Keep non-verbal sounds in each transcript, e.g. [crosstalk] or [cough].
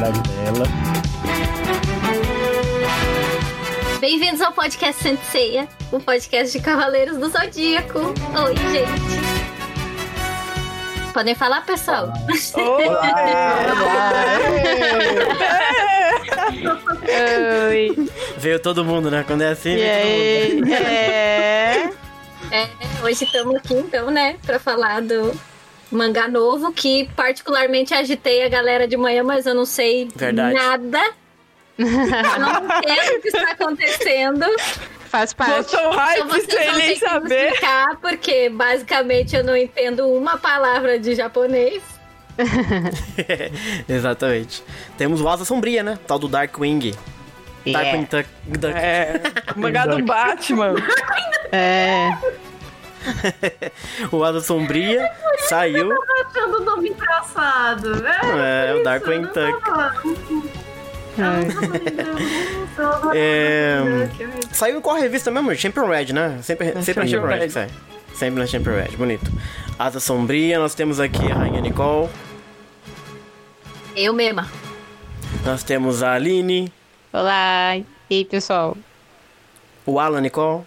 especialidade dela. Bem-vindos ao podcast Senseia, o podcast de Cavaleiros do Zodíaco. Oi, gente. Podem falar, pessoal? Oi. Veio todo mundo, né? Quando é assim, veio todo mundo. É. É, hoje estamos aqui, então, né, pra falar do mangá novo, que particularmente agitei a galera de manhã, mas eu não sei Verdade. nada. Eu não [laughs] entendo o que está acontecendo. Faz parte. Botou Então hype vocês sem vão ter nem saber. explicar, porque basicamente eu não entendo uma palavra de japonês. [laughs] Exatamente. Temos o Asa Sombria, né? Tal do Darkwing. Darkwing Duck. Duck. É, o [laughs] mangá do Batman. É. [laughs] O Asa Sombria saiu. achando o nome engraçado. É, É, o Darkwing Duck. [laughs] É, saiu em qual revista mesmo? Champion Red, né? Sempre, sempre na Champion Red Red. sai. Sempre na Champion Red, bonito. Asa Sombria, nós temos aqui a Rainha Nicole. Eu mesma. Nós temos a Aline, Olá. E aí, pessoal? o Alan Nicole.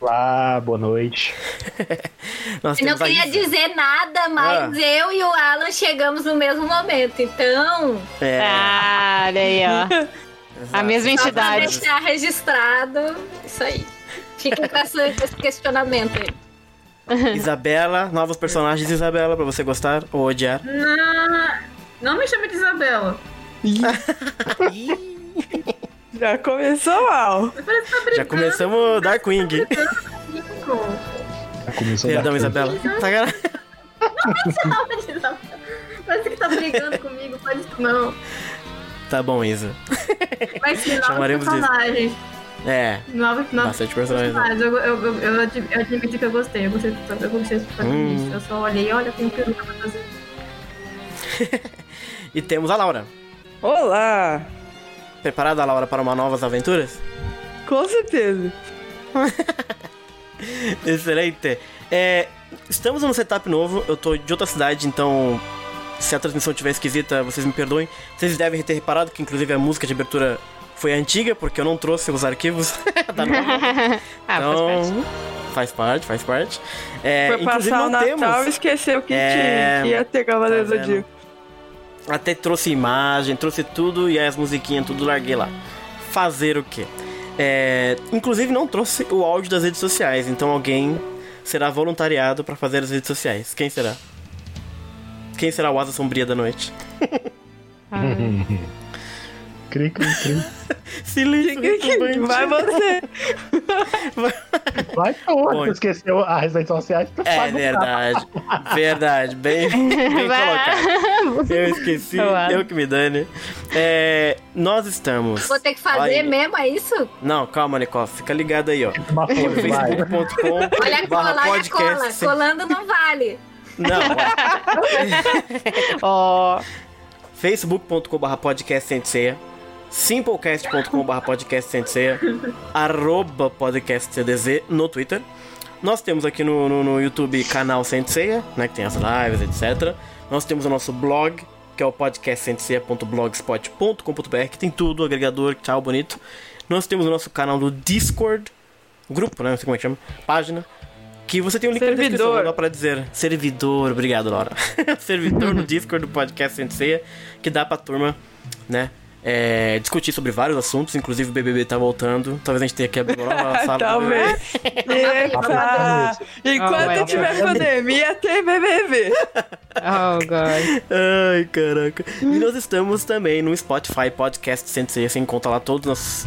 Olá, boa noite. [laughs] Nós Eu não queria dizer nada, mas Ah. eu e o Alan chegamos no mesmo momento. Então, É, Ah, olha aí, ó. [laughs] A mesma só pra entidade. deixar registrado, isso aí. Fiquem com essa- esse questionamento aí. [laughs] Isabela, novos personagens de Isabela pra você gostar ou odiar. Não, não me chame de Isabela. Já começou mal. Parece tá Já começamos Darkwing. comigo. Já começou Perdão, Isabela. Tá gar- Isabela. Parece que tá brigando comigo, faz isso não. Tá bom, Isa. Mas que novos Chamaremos de- personagens. É, Novos, novos bastante personagens. personagens. Eu, eu, eu, eu, admi- eu admito que eu gostei. Eu gostei, do- eu gostei dos protagonistas. Hum. Eu só olhei, olha, tem pergunta pra fazer. [laughs] E temos a Laura. Olá. Preparada, Laura, para uma novas aventuras? Com certeza. [laughs] Excelente. É, estamos num setup novo. Eu tô de outra cidade, então se a transmissão estiver esquisita, vocês me perdoem. Vocês devem ter reparado que, inclusive, a música de abertura foi antiga, porque eu não trouxe os arquivos [laughs] da nova. Ah, faz parte. Então, faz parte, faz parte. É, Foi inclusive, passar o Natal e temos. esqueceu que É, tinha, que ia ter Cavaleiro tá Zodíaco. Até trouxe imagem, trouxe tudo e aí as musiquinhas, tudo larguei lá. Fazer o quê? É, inclusive não trouxe o áudio das redes sociais, então alguém será voluntariado pra fazer as redes sociais. Quem será? Quem será o Asa Sombria da noite? [laughs] Cri, cri, cri. [laughs] Silêncio. Vai você. Vai [laughs] pô, Bom. tu esqueceu as redes sociais, tu É verdade, [laughs] verdade, bem, [laughs] bem colocado. Eu esqueci, Claro. eu que me dane. É, nós estamos. Vou ter que fazer Olha- mesmo, é isso? Não, calma, Nicole, fica ligado aí, ó. Vai. facebook.com [laughs] Olha a cola, barra olha a cola. podcast. Colando não vale. Não, Ó. facebook.com.br podcast senseia, simplecast.com.br podcast senseia, arroba podcast CDZ no Twitter. Nós temos aqui no, no, no YouTube canal Senseia, né, que tem as lives, etc. Nós temos o nosso blog, que é o podcastsenseia.blogspot.com.br, que tem tudo, agregador, tchau, bonito. Nós temos o nosso canal do Discord, grupo, né, não sei como é que chama, página, que você tem um link na descrição, Servidor. dá pra dizer. Servidor, obrigado, Laura. [laughs] Servidor no Discord do Podcast Senseia, que dá pra turma, né, é, discutir sobre vários assuntos, inclusive o BBB tá voltando. Talvez a gente tenha que abrir uma sala. Talvez. Epa. Enquanto Oh, tiver God. pandemia, tem BBB. Oh, God. Ai, caraca. E nós estamos também no Spotify Podcast Sensei. Você encontra lá todos os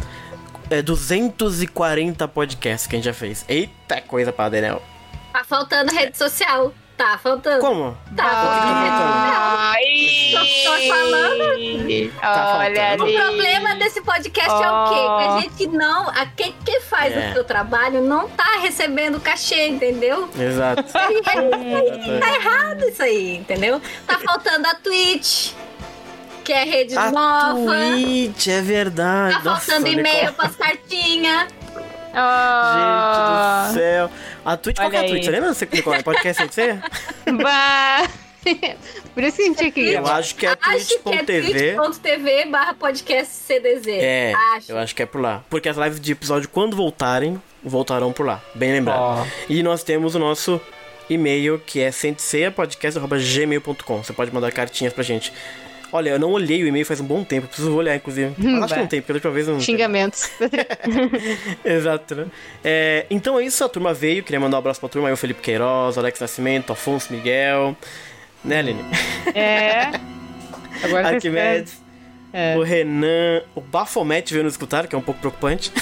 é, 240 podcasts que a gente já fez. Eita coisa pra Daniel. Tá faltando rede social. Tá faltando. Como? Tá faltando social. Ai. Tô- tô falando. Tá Olha faltando. O problema desse podcast é o quê? Que Oh. a gente não. A quem que faz É. o seu trabalho não tá recebendo cachê, entendeu? Exato. tá errado isso aí, entendeu? Tá faltando a Twitch, que é rede A nova. Twitch, é verdade. Tá faltando e-mail pras cartinhas. Oh. Gente do céu. A Twitch, qual que é a Olha Twitch? Você lembra? Você clicou no podcast Sensei? [laughs] [laughs] Bah. Por isso que a gente tinha que ir. Eu acho que é que é twitch.tv. twitch.tv barra podcast CDZ. É, Acho. eu acho que é por lá. Porque as lives de episódio, quando voltarem, voltarão por lá. Bem lembrado. Ó. E nós temos o nosso e-mail, que é senteceapodcast.gmail.com. Você pode mandar cartinhas pra gente. Olha, eu não olhei o e-mail faz um bom tempo, preciso olhar, inclusive. Acho que não tem, porque da última vez eu não. Xingamentos. [laughs] Exato, né? É, então é isso, a turma veio. Queria mandar um abraço pra turma o Felipe Queiroz, Alex Nascimento, Afonso Miguel. Né, Aline? É. [laughs] Agora Arquimedes. É. O Renan, o Bafomete veio nos escutar, que é um pouco preocupante. [laughs]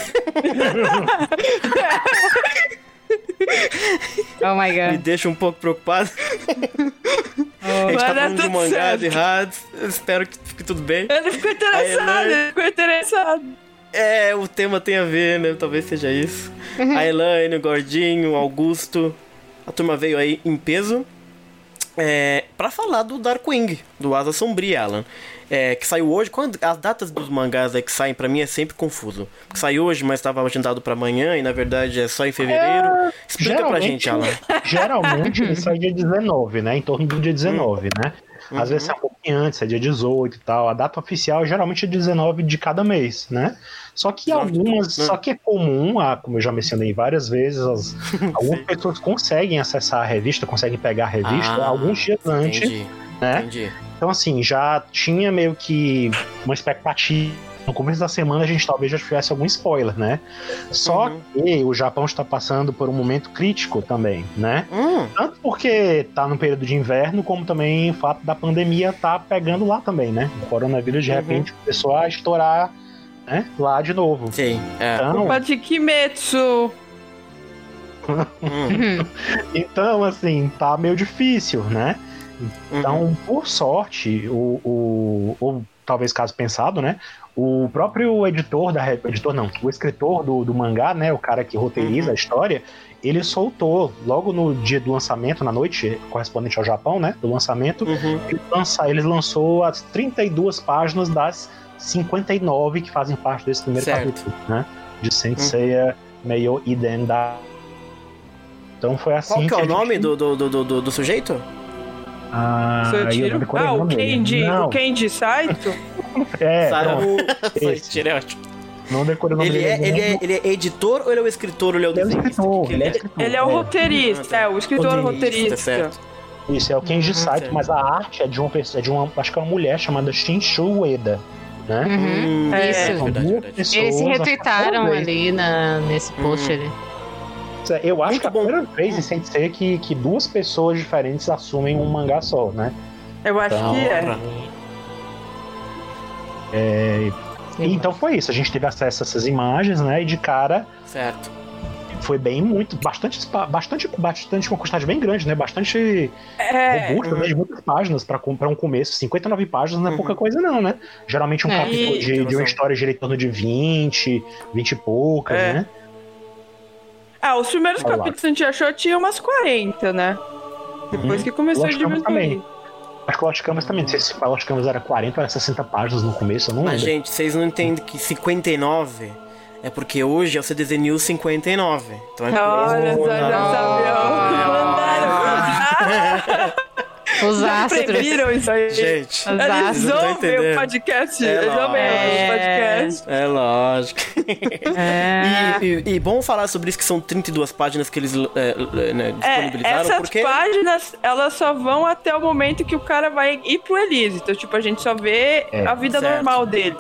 [laughs] Oh my Me god. deixa um pouco preocupado. A gente tá falando de tudo mangás certo. errados. Eu espero que fique tudo bem. Ele ficou interessado, né? ele ficou interessado. É, o tema tem a ver, né? Talvez seja isso. A Elaine, o Gordinho, o Augusto. A turma veio aí em peso. É, pra falar do Darkwing, do Asa Sombria, Alan. É, que saiu hoje. Quando, as datas dos mangás aí que saem pra mim é sempre confuso. Porque saiu hoje, mas estava agendado pra amanhã e na verdade é só em fevereiro. Explica pra gente, Alan. Geralmente [laughs] sai dia 19, né? Em torno do dia 19, né? Às vezes é um pouquinho antes, é dia 18 e tal. A data oficial geralmente é 19 de cada mês, né? Só que Exato. algumas, Né? só que é comum, ah, como eu já mencionei várias vezes, as- [laughs] algumas pessoas conseguem acessar a revista, conseguem pegar a revista Ah, alguns dias antes, Entendi, né? entendi. Então, assim, já tinha meio que uma expectativa. No começo da semana a gente talvez já tivesse algum spoiler, né? Só Uhum. que o Japão está passando por um momento crítico também, né? Hum, Tanto porque tá no período de inverno, como também o fato da pandemia tá pegando lá também, né? O coronavírus de Uhum. repente começou a estourar né? lá de novo. sim, é. Então, Culpa de Kimetsu. Hum, [laughs] então, assim, tá meio difícil, né? uhum. Então, por sorte, o, o, ou talvez caso pensado, né? O próprio editor da editor não, o escritor do, do mangá, né? O cara que roteiriza Uhum. a história, ele soltou logo no dia do lançamento, na noite correspondente ao Japão, né? Do lançamento, Uhum. ele, lança, ele lançou as 32 páginas das 59 que fazem parte desse primeiro Certo. capítulo, né? De Senseiya Meio Iden da. Então foi assim. Qual que é a o gente- nome do, do, do, do, do sujeito? Ah, Seu aí eu não tiro? Ah, o Não, o Kenji Saito? [laughs] É, Sarah- pronto, Foi, esse. tiro é ótimo. não decorei o nome Ele dele. é, ele, é, ele é editor ou ele é o escritor ou ele é o Ele é desenhista? escritor, Que ele é ele escritor. Ele é o é. roteirista, é, o escritor Roteirista, roteirista. certo. Isso, é o Kenji Uhum, Saito, mas a arte é de uma pessoa, é de uma, acho que é uma mulher chamada Shinshu Ueda, né? Uhum. Hum, É, Isso. Verdade, verdade. pessoas, Eles se é retweetaram ali na, nesse post Uhum. ali. Eu acho Muito que é a bom. primeira vez em Sensei que, que duas pessoas diferentes assumem um mangá só, né? Eu acho Então, que é. É, então foi isso, a gente teve acesso a essas imagens, né? E de cara Certo. foi bem muito, bastante, bastante, bastante uma quantidade bem grande, né? Bastante É, robusta, né? De muitas páginas para um começo. 59 páginas não é Uhum. pouca coisa, não, né? Geralmente um É. capítulo E- de, de uma história gira em torno de 20, 20 e poucas, É. né? Ah, os primeiros Olha lá. capítulos que a gente achou tinha umas 40, né? Depois Uhum. que começou a Lost Canvas diminuir. também. Acho que Lost Canvas também. Não sei se o Lost Canvas era 40 ou era 60 páginas no começo, eu não Mas, lembro. gente, vocês não entendem que 59 é porque hoje é o CDZ News 59. Então é por isso Olha só, já Ah. Os Já astros. previram isso aí. Gente, Os Eles ouvem o podcast. É Eles ouvem o lógico. podcast. é lógico. É. E, e- e bom falar sobre isso que são 32 páginas que eles é, né, É, disponibilizaram, essas porque... páginas, elas só vão até o momento que o cara vai ir pro Elise. Então, tipo, a gente só vê É, a vida certo. normal dele.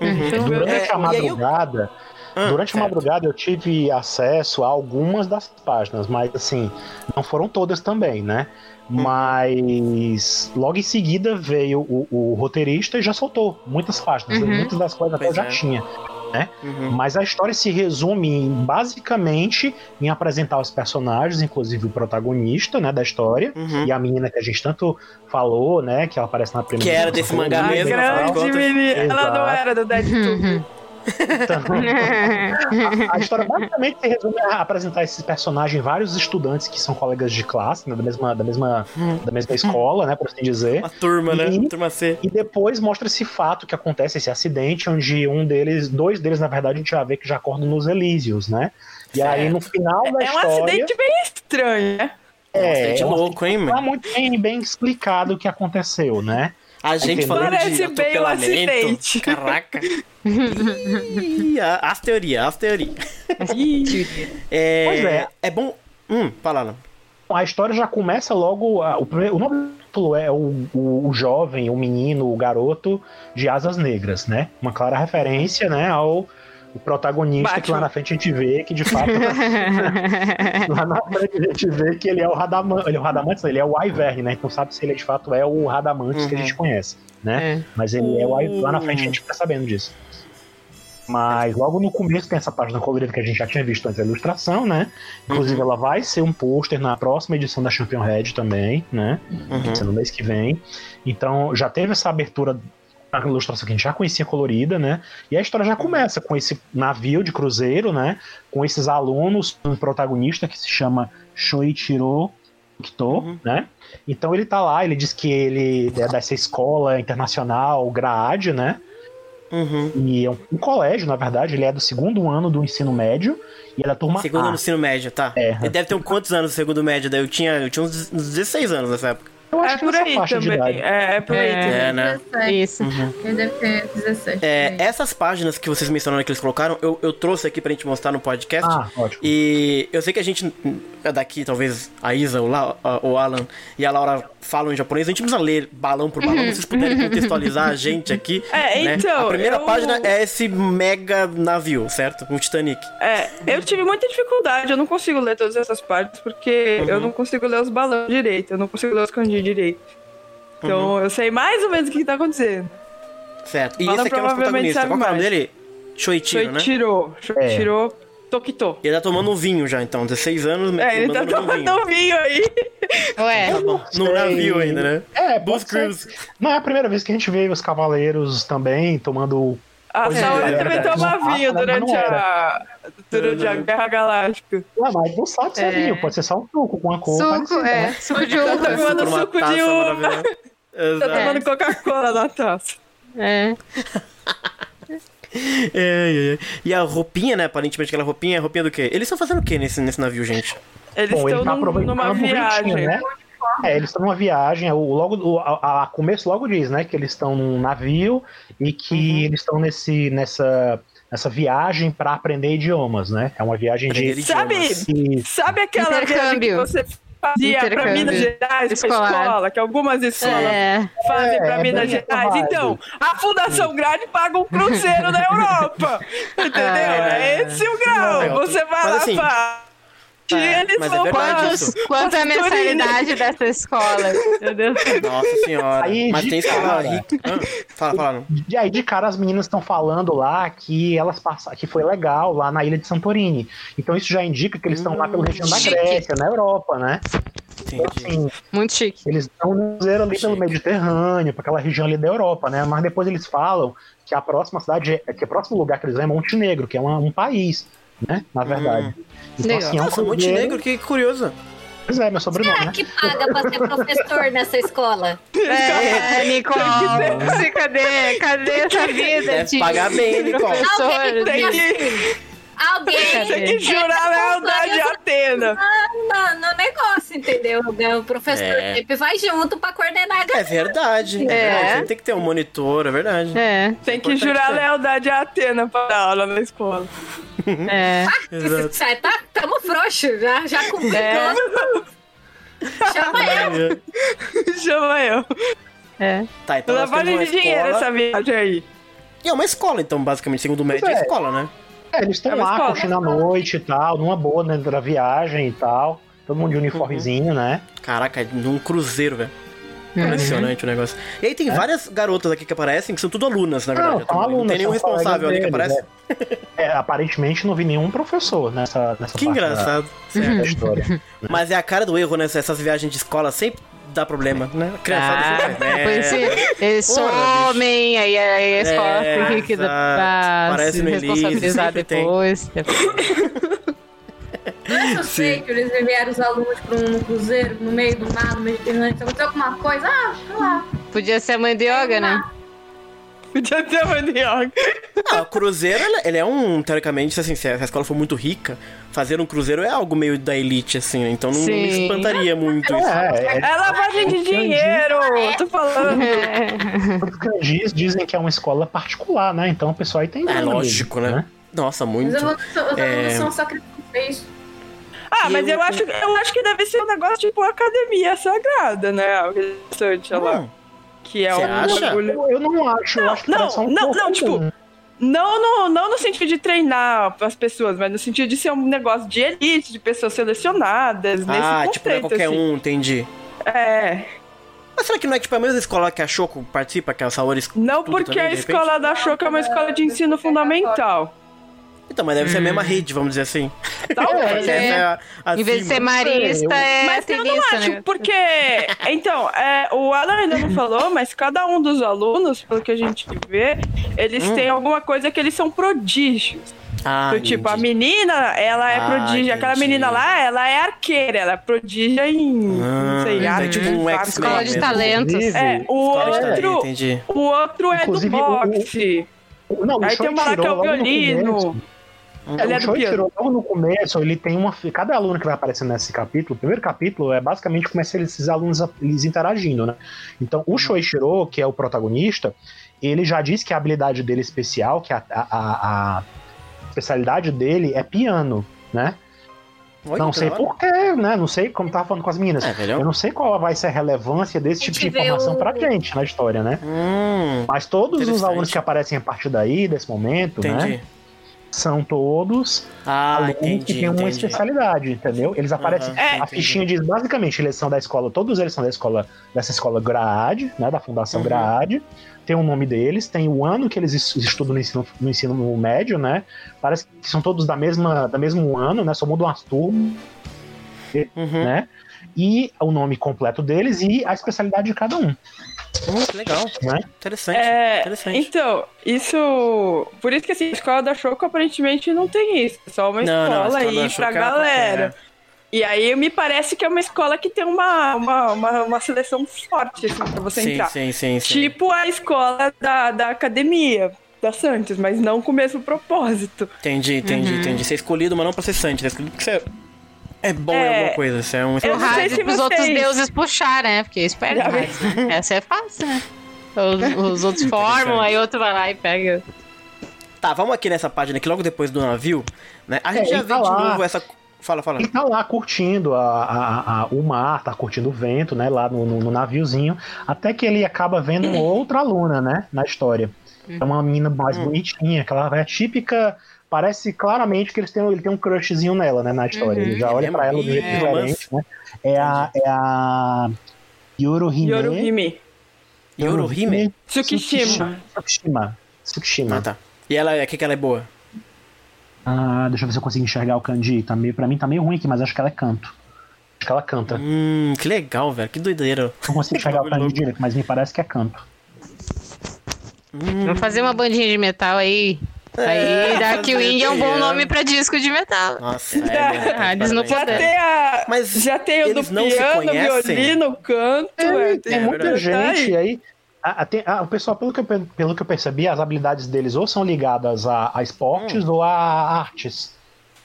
Uhum. Então, Durante É, a madrugada, Ah, durante a certo. madrugada eu tive acesso a algumas das páginas, mas assim, não foram todas também, né? Mas logo em seguida veio o, o roteirista e já soltou muitas páginas, Uhum. muitas das coisas até Pois já é. tinha. Uhum. Mas a história se resume em, basicamente em apresentar os personagens, inclusive o protagonista, né, da história, Uhum. e a menina que a gente tanto falou, né, que ela aparece na primeira Que era desse mangá A mesmo, grande menina. Ela não era do Deadpool. [laughs] Então, a, a história basicamente se resume a apresentar esses personagens, vários estudantes que são colegas de classe, né, da mesma, da mesma, da mesma escola, né, por assim dizer. Uma turma, né? E- Turma C. E depois mostra esse fato que acontece, esse acidente, onde um deles, dois deles, na verdade, a gente já vê que já acordam nos Elísios, né? E aí, no final da É um história. acidente bem estranho, né? É, é uma- louco, hein, mano? é muito bem, bem explicado o que aconteceu, né? A gente Entendeu? falando Parece de bem um acidente. Caraca. [laughs] Ih, as teorias, as teorias. [laughs] É, Pois é. É bom... Hum, fala, Alan. A história já começa logo. a- o, primeiro- o nome do título é o, o, o jovem, o menino, o garoto de asas negras, né? Uma clara referência, né, ao o protagonista que lá Batman. na frente a gente vê que de fato [laughs] lá na frente a gente vê que ele é o Radamante, ele é o Radamante, não, ele é o Ivern, né? Então sabe se ele de fato é o Radamantes que a Uhum. gente conhece, né? É. Mas ele é o Ivern, lá na frente a gente fica sabendo disso. Mas logo no começo tem essa página colorida que a gente já tinha visto antes da ilustração, né? Inclusive ela vai ser um pôster na próxima edição da Champion Red também, né? Uhum. Vai ser no mês que vem. Então já teve essa abertura na ilustração que a gente já conhecia colorida, né? E a história já começa com esse navio de cruzeiro, né? Com esses alunos, um protagonista que se chama Shoichiro Kito, Uhum. né? Então ele tá lá, ele diz que ele é dessa escola internacional, GRAAD, né? Uhum. E é um, um colégio, na verdade, ele é do segundo ano do ensino médio e é da turma Segundo A. no ensino médio, tá? É. Ele deve ter um quantos anos no segundo médio? Daí eu tinha, eu tinha uns 16 anos nessa época. Eu acho É que por aí faixa de também. idade. É, é por aí É. também. É, né? 17. Isso. Ele deve ter 17. É, por aí. essas páginas que vocês mencionaram que eles colocaram, eu, eu trouxe aqui pra gente mostrar no podcast. Ah, ótimo. E eu sei que a gente é daqui, talvez a Isa, o, La, o Alan e a Laura falam em japonês, a gente precisa ler balão por balão, se vocês puderem contextualizar a gente aqui. [laughs] É, né? então, A primeira eu- página é esse mega navio, certo? Um Titanic. É, eu tive muita dificuldade, eu não consigo ler todas essas partes, porque Uhum. eu não consigo ler os balões direito, eu não consigo ler os kanji direito. Então Uhum. eu sei mais ou menos o que tá acontecendo. Certo. E Alan esse aqui é o nosso provavelmente protagonista. sabe Qual é o nome dele? Shoichiro, né? Shoichiro, Shoichiro Tokito. Ele tá tomando um vinho já, então. 16 anos, É, ele tá mandando um vinho. tomando vinho aí. Ué, Tá bom. No navio ainda, né? É, ser. Cruise. Não é a primeira vez que a gente vê os cavaleiros também tomando. A Pois Saori também toma vinho durante a, durante a Guerra Galáctica. Ué, mas não sabe se é, É. vinho, pode ser só um suco com uma cor suco, é. né? Suco de Tá uva. tomando Por uma suco de uva. Tá tomando Coca-Cola na taça. É. [laughs] [laughs] É, é, é. E a roupinha, né? Aparentemente aquela roupinha é a roupinha do quê? Eles estão fazendo o quê nesse, nesse navio, gente? Eles Bom, ele estão tá num- numa ventinho, viagem. né? É, eles estão numa viagem. O, logo, o a, a começo logo diz, né? Que eles estão num navio e que Uhum. eles estão nesse, nessa, nessa viagem para aprender idiomas, né? É uma viagem de. Sabe, sabe aquela viagem que você fazia Intercâmbio. Minas Gerais, pra Escolar. escola, que algumas escolas É. fazem É, pra é Minas Gerais? Então, a Fundação Grade paga um cruzeiro na Europa. [laughs] Entendeu? É. É esse o grau. É, Você vai mas lá, assim, faz. E eles mas é vão verdade pra- isso. Quantos, quanto é a mensalidade dessa escola? Meu Deus. Nossa senhora. Aí, Mas de tem escola rica. Fala, fala. não. E aí, de cara, as meninas estão falando lá que elas passaram, que foi legal lá na ilha de Santorini. Então isso já indica que eles estão lá pela região da chique. Grécia, na Europa, né? Então, Entendi. assim, Muito chique. eles estão no cruzeiro ali pelo. Mediterrâneo, para aquela região ali da Europa, né? Mas depois eles falam que a próxima cidade, é- que o próximo lugar que eles vão é Montenegro, que é uma- um país, né? Na verdade. Então, Legal. assim, é um Nossa, cruzeiro- Montenegro, que curioso. Pois é, meu sobrenome, Será né? que paga pra ser professor nessa escola? [laughs] É, Nicole. Cadê? Cadê essa vida Deve de pagar bem, Nicole. professor? Tem Alguém tem que jurar lealdade a Atena. no, no negócio, entendeu? O professor É. vai junto pra coordenar a É galera. verdade. É. É. verdade. Sempre tem que ter um monitor, é verdade. É, Tem que jurar lealdade a Atena para dar aula na escola. [laughs] é. Exato. Sai, tá, tamo frouxo, já, já cumprimos. É. [laughs] Chama eu. Chama eu. É. Tá, então Lavagem de dinheiro essa viagem aí. E é uma escola, então, basicamente. Segundo médio, é é. escola, né? É, eles estão É lá escola. curtindo a noite e tal, numa boa dentro da viagem e tal. Todo mundo de uniformezinho, né? Caraca, num cruzeiro, velho. Impressionante o negócio. E aí tem várias garotas aqui que aparecem, que são tudo alunas, na verdade. Não, são alunos. não tem nenhum responsável ali que aparece. É. É, aparentemente não vi nenhum professor nessa, nessa Que parte da- engraçado. da história. Mas é a cara do erro, né? Essas viagens de escola sempre dá problema, né? A criançada Ah, faz pois merda. é, eles Porra, somem, aí a, aí a escola É, fica que dá exato. pra Parece se responsabilizar depois. É suspeito eles enviaram os alunos pra um cruzeiro no meio do mar, no Mediterrâneo. Se aconteceu alguma coisa, ah, sei lá. Podia ser a mãe de yoga, né? Podia ter mandioca. Ah, o cruzeiro, ele, ele é um, teoricamente, assim, se a escola for muito rica, fazer um cruzeiro é algo meio da elite, assim, né? Então não me espantaria muito isso. É, é, É lavagem de dinheiro! Tô falando. os kanjis dizem que é uma escola particular, né? Então o pessoal aí tem É grana lógico, mesmo, né? Nossa, muito. Os alunos, são- os É. Ah, mas Eu- eu acho, eu acho que deve ser um negócio tipo academia sagrada, né? O restante lá. Hum, Que é um acha? bagulho. Eu, não acho, eu acho que não, um não, não, tipo. Não no, não no sentido de treinar as pessoas, mas no sentido de ser um negócio de elite, de pessoas selecionadas, nesse ah, tipo, não é qualquer assim. um, entendi. É. Mas será que não é tipo a mesma escola que a Choco participa, que é a Saori Não porque também, a escola da Choca é uma escola de ensino fundamental. Então, mas deve ser a mesma rede, vamos dizer assim. Talvez. [laughs] É a- Em vez de ser marista, é Mas eu não acho, né? porque. Então, é, o Alan ainda não falou, mas cada um dos alunos, pelo que a gente vê, eles Hum. têm alguma coisa que eles são prodígios. Ah, Então, tipo, a menina, ela é Ah, prodígio. Aquela menina lá, ela é arqueira, ela é prodígia em. Ah, não sei, então é arte, tipo um Escola de talentos. Inclusive, É, o outro, o outro é do Inclusive, o- o- boxe. Não, o Aí tem uma lá que é o violino. Ele é o do piano. Shoichiro, logo no começo, ele tem uma. Cada aluno que vai aparecendo nesse capítulo, o primeiro capítulo é basicamente começa esses alunos eles interagindo, né? Então, o Shoichiro, que é o protagonista, ele já disse que a habilidade dele especial, que a, a, a- especialidade dele é piano, né? Olha, não sei porquê, né? Não sei como tava falando com as meninas. É. Eu não sei qual vai ser a relevância desse tipo de informação o- pra gente na história, né? Hum, Mas todos os alunos que aparecem a partir daí, desse momento, né? São todos Ah, alunos entendi, que têm uma entendi. especialidade, entendeu? Eles aparecem. Aham, É, a entendi. fichinha diz basicamente, eles são da escola, todos eles são da escola, dessa escola Graad, né? Da Fundação Uhum. Graad. Tem o nome deles, tem o ano que eles es- estudam no ensino, no ensino médio, né? Parece que são todos da mesma, da mesmo ano, né? Só mudam as turmas, Uhum. né? E o nome completo deles e a especialidade de cada um. Hum, que legal. Né? Interessante. É, Interessante. então, isso. Por isso que assim, a escola da Choco aparentemente não tem isso. É só uma Não, não, escola da aí pra é- galera. E aí me parece que é uma escola que tem uma, uma, uma, uma seleção forte, assim, pra você Sim, entrar. sim, sim, sim. Tipo a escola da, da academia da Santos, mas não com o mesmo propósito. Entendi, entendi, entendi. Você é escolhido, mas não pra ser santo. Você é escolhido porque você é bom em É. alguma coisa. Você é um Eu O não sei se pros vocês- outros deuses puxar, né? Porque isso perde mais. Essa é fácil, né? Os, os outros [laughs] formam, aí outro vai lá e pega. Tá, vamos aqui nessa página aqui, logo depois do navio, né? A gente É, já vê tá de lá. novo essa... Fala, fala. Ele tá lá curtindo a, a- a- o mar, tá curtindo o vento, né? Lá no, no- no naviozinho. Até que ele acaba vendo outra aluna, né? Na história. É uma menina mais Hum. bonitinha, que ela é típica. Parece claramente que eles têm, ele tem um crushzinho nela, né? Na história. Uhum. Ele já olha É pra ela de um jeito é diferente, né? É a, é a Yorohime. Yoruhime. Yorohime? Tsukishima. Tsukishima. Tsukishima. Ah, tá. E ela, o que que ela é boa? Ah, deixa eu ver se eu consigo enxergar o kanji. Tá meio, pra mim tá meio ruim aqui, mas acho que ela é canto. Acho que ela canta. Hum, que legal, velho. Que doideira. Não consigo enxergar o [laughs] kanji direito, mas me parece que é canto. Hum, Vamos fazer uma bandinha de metal aí. É, Aí Dark fazer Wind é um bom nome pra disco de metal. Nossa, [laughs] é, Ah, eles não Já tem, a, Mas já tem o do piano, violino, canto. é, Tem É muita verdade. gente aí. a- a- tem- a- o pessoal, pelo que, eu, pe- pelo que eu percebi, as habilidades deles ou são ligadas a, a Hum. esportes ou a artes.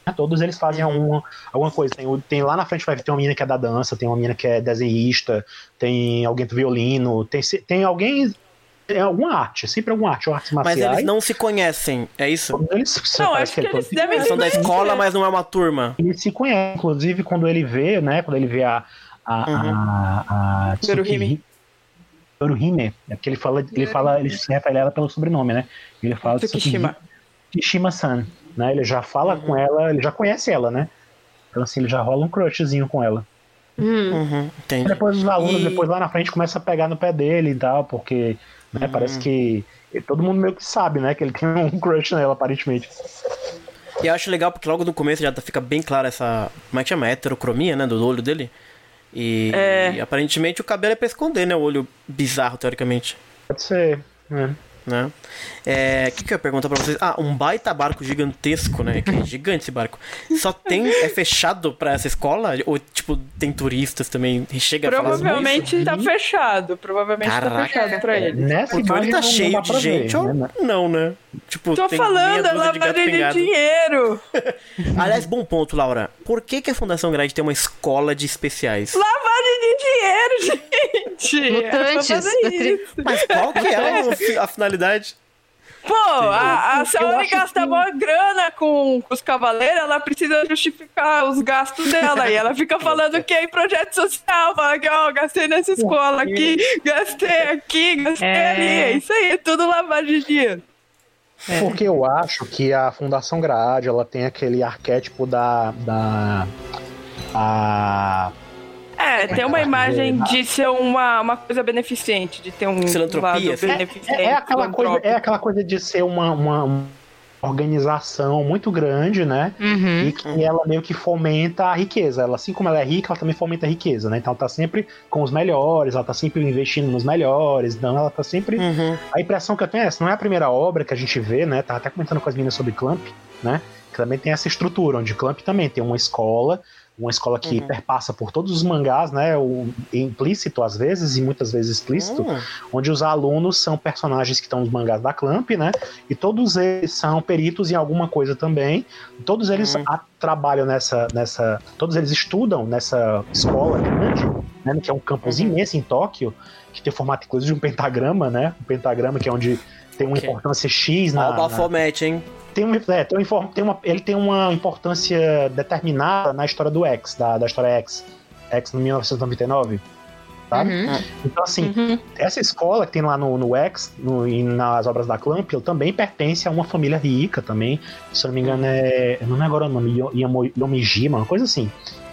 Né? Todos eles fazem Uhum. alguma, alguma coisa. Tem, tem lá na frente vai ter uma menina que é da dança, tem uma menina que é desenhista, tem alguém do violino, tem, tem alguém. Tem alguma arte, sempre alguma arte, artes Mas marciais. eles não se conhecem, é isso? Eles, Não, acho que ele- eles devem Eles se são da escola, mas não é uma turma. Ele se conhece, inclusive quando ele vê, né? Quando ele vê a. a, Uhum. a, a Yoruhime. Yoruhime. É porque ele fala, ele fala, ele se refere a ela pelo sobrenome, né? Ele fala Tsukishima. Tsukishima-san, né? Ele já fala Uhum. com ela, ele já conhece ela, né? Então assim, ele já rola um crushzinho com ela. Hum. Uhum, entendi. Depois os alunos, E- depois lá na frente, começam a pegar no pé dele e tal, porque né, Uhum. parece que todo mundo meio que sabe, né? Que ele tem um crush nela, aparentemente. E eu acho legal porque logo no começo já fica bem clara essa. Como é que chama? Heterocromia, né? Do olho dele. E, É. e aparentemente o cabelo é pra esconder, né? O olho bizarro, teoricamente. Pode ser, né? Né? É, o que, que eu ia perguntar pra vocês? Ah, um baita barco gigantesco, né? Que é gigante esse barco. Só tem. É fechado pra essa escola? Ou, tipo, tem turistas também? Chega a falar as Provavelmente tá fechado. Provavelmente tá Caraca. fechado pra ele. Nessa Porque ele tá cheio de pra ver, gente, ou né? não, né? Tipo, Tô tem falando, é de lavagem de pingado. dinheiro. [laughs] Aliás, bom ponto, Laura. Por que, que a Fundação Grade tem uma escola de especiais? Lavagem de dinheiro, [laughs] gente. Mutantes. Mas qual que é a finalidade? Pô, a, a Saori acho gasta que- mó grana com, com os cavaleiros, ela precisa justificar os gastos dela. e ela fica falando que é em projeto social. Fala que, ó, gastei nessa escola aqui, gastei aqui, gastei É. ali. É isso aí, é tudo lavagem de dinheiro. Porque eu acho que a Fundação Grade, ela tem aquele arquétipo da. da a, É, tem uma imagem de ser uma, uma coisa beneficente, de ter um Filantropia, lado beneficente. é, é aquela coisa, é aquela coisa de ser uma, uma, uma organização muito grande, né? Uhum. E que ela meio que fomenta a riqueza. Ela, assim como ela é rica, ela também fomenta a riqueza, né? Então ela tá sempre com os melhores, ela tá sempre investindo nos melhores, então ela tá sempre. Uhum. A impressão que eu tenho é essa, não é a primeira obra que a gente vê, né? Tava até comentando com as meninas sobre Clamp, né? Que também tem essa estrutura, onde Clamp também tem uma escola, uma escola que Uhum. perpassa por todos os mangás, né? O implícito às vezes e muitas vezes explícito, Hum. onde os alunos são personagens que estão nos mangás da Clamp, né? E todos eles são peritos em alguma coisa também. Todos eles Hum. a- trabalham nessa, nessa. Todos eles estudam nessa escola grande, né? Que é um campus Uhum. imenso em Tóquio, que tem o formato, inclusive, de um pentagrama, né? Um pentagrama que é onde tem uma Ok. importância X na. o na- bafomete, hein? tem, um, é, tem, um, inform- tem uma, ele tem uma importância determinada na história do X, da, da história X. X no 1999. Sabe? Uhum. Então, assim, Uhum. essa escola que tem lá no, no X no- e nas obras da Clamp, ele também pertence a uma família rica também. Se eu não me engano, é. Eu não lembro agora o nome, Yomijima, uma coisa assim.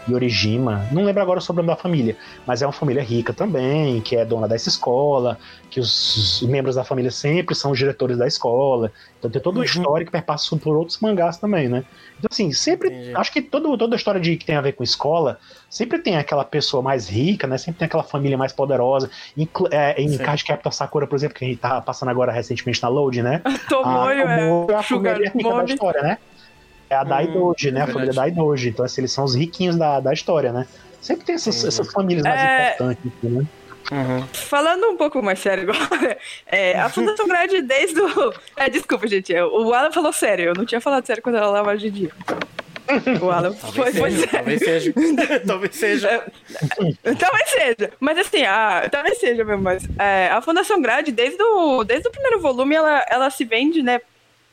Yorijima, não lembro agora o sobrenome da família, mas é uma família rica também, que é dona dessa escola, que os, os membros da família sempre são os diretores da escola. Então tem toda uma Uhum. história que perpassa por outros mangás também, né? Então, assim, sempre. Entendi. Acho que todo, toda história de, que tem a ver com escola, sempre tem aquela pessoa mais rica, né? Sempre tem aquela família mais poderosa. Inclu- é, em. Card Captor Sakura, por exemplo, que a gente tá passando agora recentemente na Load, né? Tomoyo a Tomoyo é a Sugar família rica da história, né? É a Hum, Daidoji, né? é A família. Daidoji. Então, assim, eles são os riquinhos da, da história, né? Sempre tem essas, essas famílias mais É. importantes, né? Uhum. Falando um pouco mais sério agora, é, a Fundação [laughs] Grade desde o. É, desculpa, gente. é, O Alan falou sério, eu não tinha falado sério quando ela lavagem de dia. O Alan [laughs] foi, Talvez foi seja, talvez seja. [laughs] talvez seja. Talvez seja. Mas assim, a, talvez seja mesmo, mas é, a Fundação Grade, desde o, desde o primeiro volume, ela, ela se vende, né,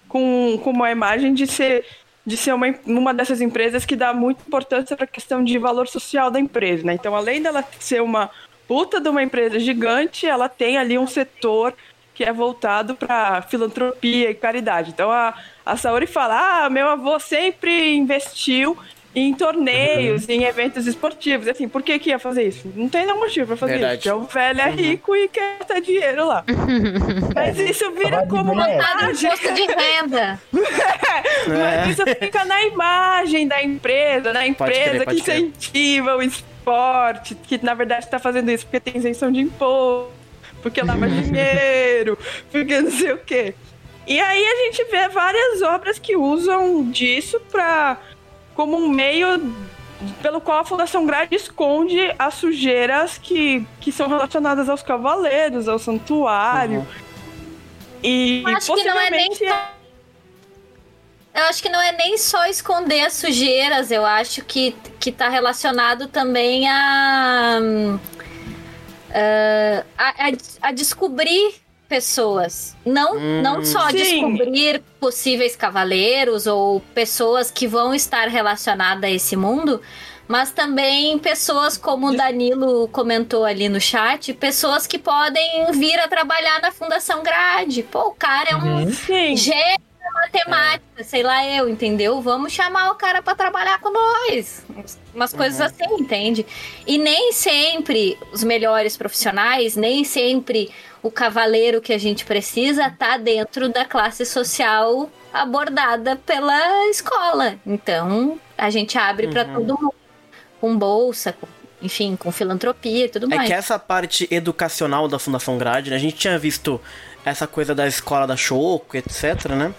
com, com uma imagem de ser, de ser uma, uma dessas empresas que dá muita importância para a questão de valor social da empresa, né? Então, além dela ser uma puta de uma empresa gigante, ela tem ali um setor que é voltado para filantropia e caridade. Então, a, a Saori fala, ah, meu avô sempre investiu em torneios, em eventos esportivos. Assim, por que, que ia fazer isso? Não tem nenhum motivo pra fazer Verdade. isso. Porque o velho é rico e quer gastar dinheiro lá. [laughs] Mas isso vira como uma é. Imposto de renda. [laughs] Mas isso fica na imagem da empresa, na crer, empresa pode que crer. incentiva o esporte, que na verdade está fazendo isso porque tem isenção de imposto, porque lava dinheiro, porque não sei o quê. E aí a gente vê várias obras que usam disso para como um meio pelo qual a Fundação Grade esconde as sujeiras que, que são relacionadas aos cavaleiros, ao santuário. E Eu acho que não é nem possivelmente Eu acho que não é nem só esconder as sujeiras, eu acho que, que tá relacionado também a, hum, ah, a, a- a descobrir pessoas. Não, Hum. não só Sim. descobrir possíveis cavaleiros ou pessoas que vão estar relacionadas a esse mundo, mas também pessoas como o Danilo comentou ali no chat, pessoas que podem vir a trabalhar na Fundação Grade. Pô, o cara é um Sim. gênio matemática, sei lá eu, entendeu? Vamos chamar o cara pra trabalhar com nós. Umas coisas Uhum. assim, entende? E nem sempre os melhores profissionais, nem sempre o cavaleiro que a gente precisa tá dentro da classe social abordada pela escola. Então, a gente abre Uhum. todo mundo. Com bolsa, com- enfim, com filantropia e tudo É mais. que essa parte educacional da Fundação Grade, né, a gente tinha visto essa coisa da escola da Shoko, etc, né?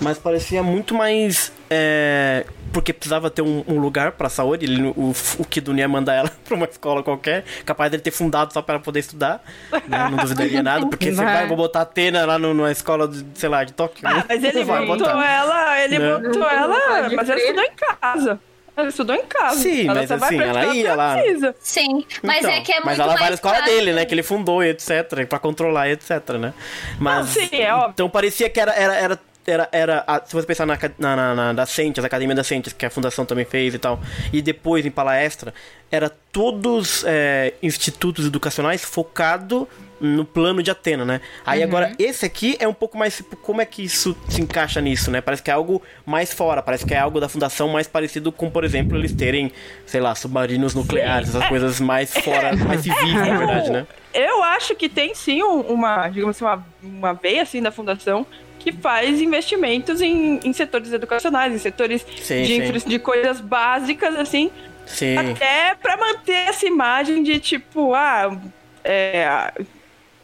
Mas parecia muito mais. é, porque precisava ter um, um lugar pra Saori, ele, o, o Kiduni ia mandar ela [laughs] pra uma escola qualquer, capaz dele ter fundado só pra ela poder estudar, né? Não duvidaria [laughs] nada, porque você Vai. vai, vou botar a Atena lá no, numa escola, de, sei lá, de Tóquio. né? Ah, mas ele [laughs] Vai botou ela, ele Né? botou ela, mas ela estudou em casa. Ela estudou em casa. Sim, ela mas assim, ela ia lá. Precisa. Sim, mas Então, é que é muito Mas ela vai na escola fácil. dele, né? Que ele fundou e etc. Pra controlar e etc, né? Mas. Não, sim, é óbvio. Então parecia que era. era, era era, era a- se você pensar na, na, na, na da Sentes, Academia da Sentes, que a fundação também fez e tal, e depois em palestra, era todos é, institutos educacionais focado no plano de Atena, né? Aí agora, esse aqui é um pouco mais, tipo, como é que isso se encaixa nisso, né? Parece que é algo mais fora, parece que é algo da fundação mais parecido com, por exemplo, eles terem, sei lá, submarinos nucleares, essas coisas mais [laughs] fora, mais civis, na verdade, né? Eu acho que tem sim um- uma, digamos assim, uma, uma veia assim da fundação que faz investimentos em, em setores educacionais, em setores Sim, de, sim. de coisas básicas, assim, Sim. até pra manter essa imagem de tipo, ah, é,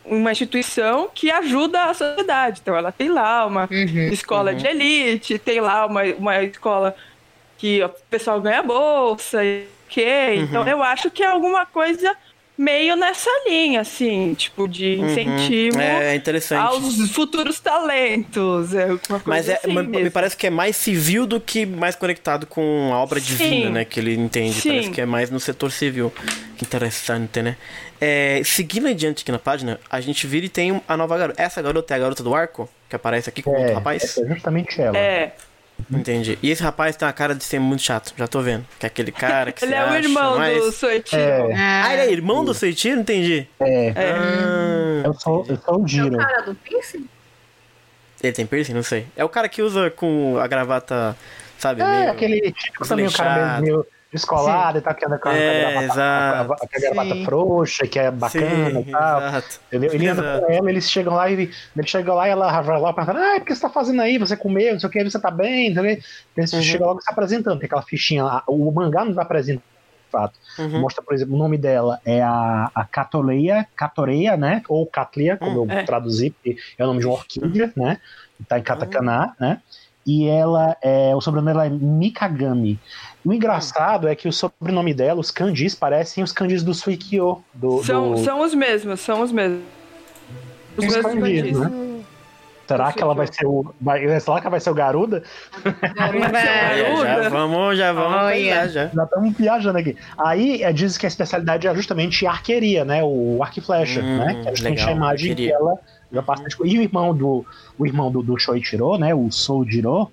uma instituição que ajuda a sociedade. Então ela tem lá uma escola de elite, tem lá uma, uma escola que o pessoal ganha bolsa, e ok. Então eu acho que é alguma coisa meio nessa linha, assim, tipo, de incentivo É interessante. aos futuros talentos. É uma coisa Mas é, assim ma- me mesmo. parece que é mais civil do que mais conectado com a obra Sim. divina, né? Que ele entende. Sim. Parece que é mais no setor civil. Que interessante, né? É, seguindo adiante aqui na página, a gente vira e tem a nova garota. Essa garota é a garota do arco, que aparece aqui com outro É, rapaz? é justamente ela. É, Entendi. E esse rapaz tem uma cara de ser muito chato, já tô vendo. Que é aquele cara que [laughs] ele é o acha irmão mais... do Soichiro. É, Ah, ele é irmão do Seitiro? Entendi. é. Ah, Eu sou, eu sou o É o Giro. cara do piercing? ele tem piercing? Não sei. É o cara que usa com a gravata, sabe? É, meio- aquele típico também, o cara meio descolado e tal, que anda com a, É, exato. a gravata frouxa, que é bacana Sim, e tal. exato. Entendeu? Ele anda com ela, eles chegam lá e ele chega lá e ela vai lá perguntando, ah, o que você tá fazendo aí? Você comeu, não sei o que, você tá bem, não que. Eles Uhum. chegam logo se apresentando, tem aquela fichinha lá. O mangá nos apresenta de fato. Uhum. Mostra, por exemplo, o nome dela é a, a Catoleia, Catoreia, né? Ou Catlia, como Hum, eu é. traduzi, porque é o nome de uma orquídea, né? Tá em katakana, né? E ela é. O sobrenome dela é Mikagami. O engraçado é que o sobrenome dela, os kanjis, parecem os kanjis do Suikyo. Do, São, do... são os mesmos, são os mesmos. Os Os mesmos kanjis, kanjis. né? Será que ela vai ser o. Vai, será que ela vai ser o Garuda? É, já Garuda. vamos, já vamos Olha. já. Estamos viajando aqui. Aí é, diz que a especialidade é justamente arqueria, né? O arco e flecha, Hum, né? Que é justamente legal, a imagem arqueria. que ela já passa. E o irmão do, o irmão do, do Shoichiro, né? O Soujiro,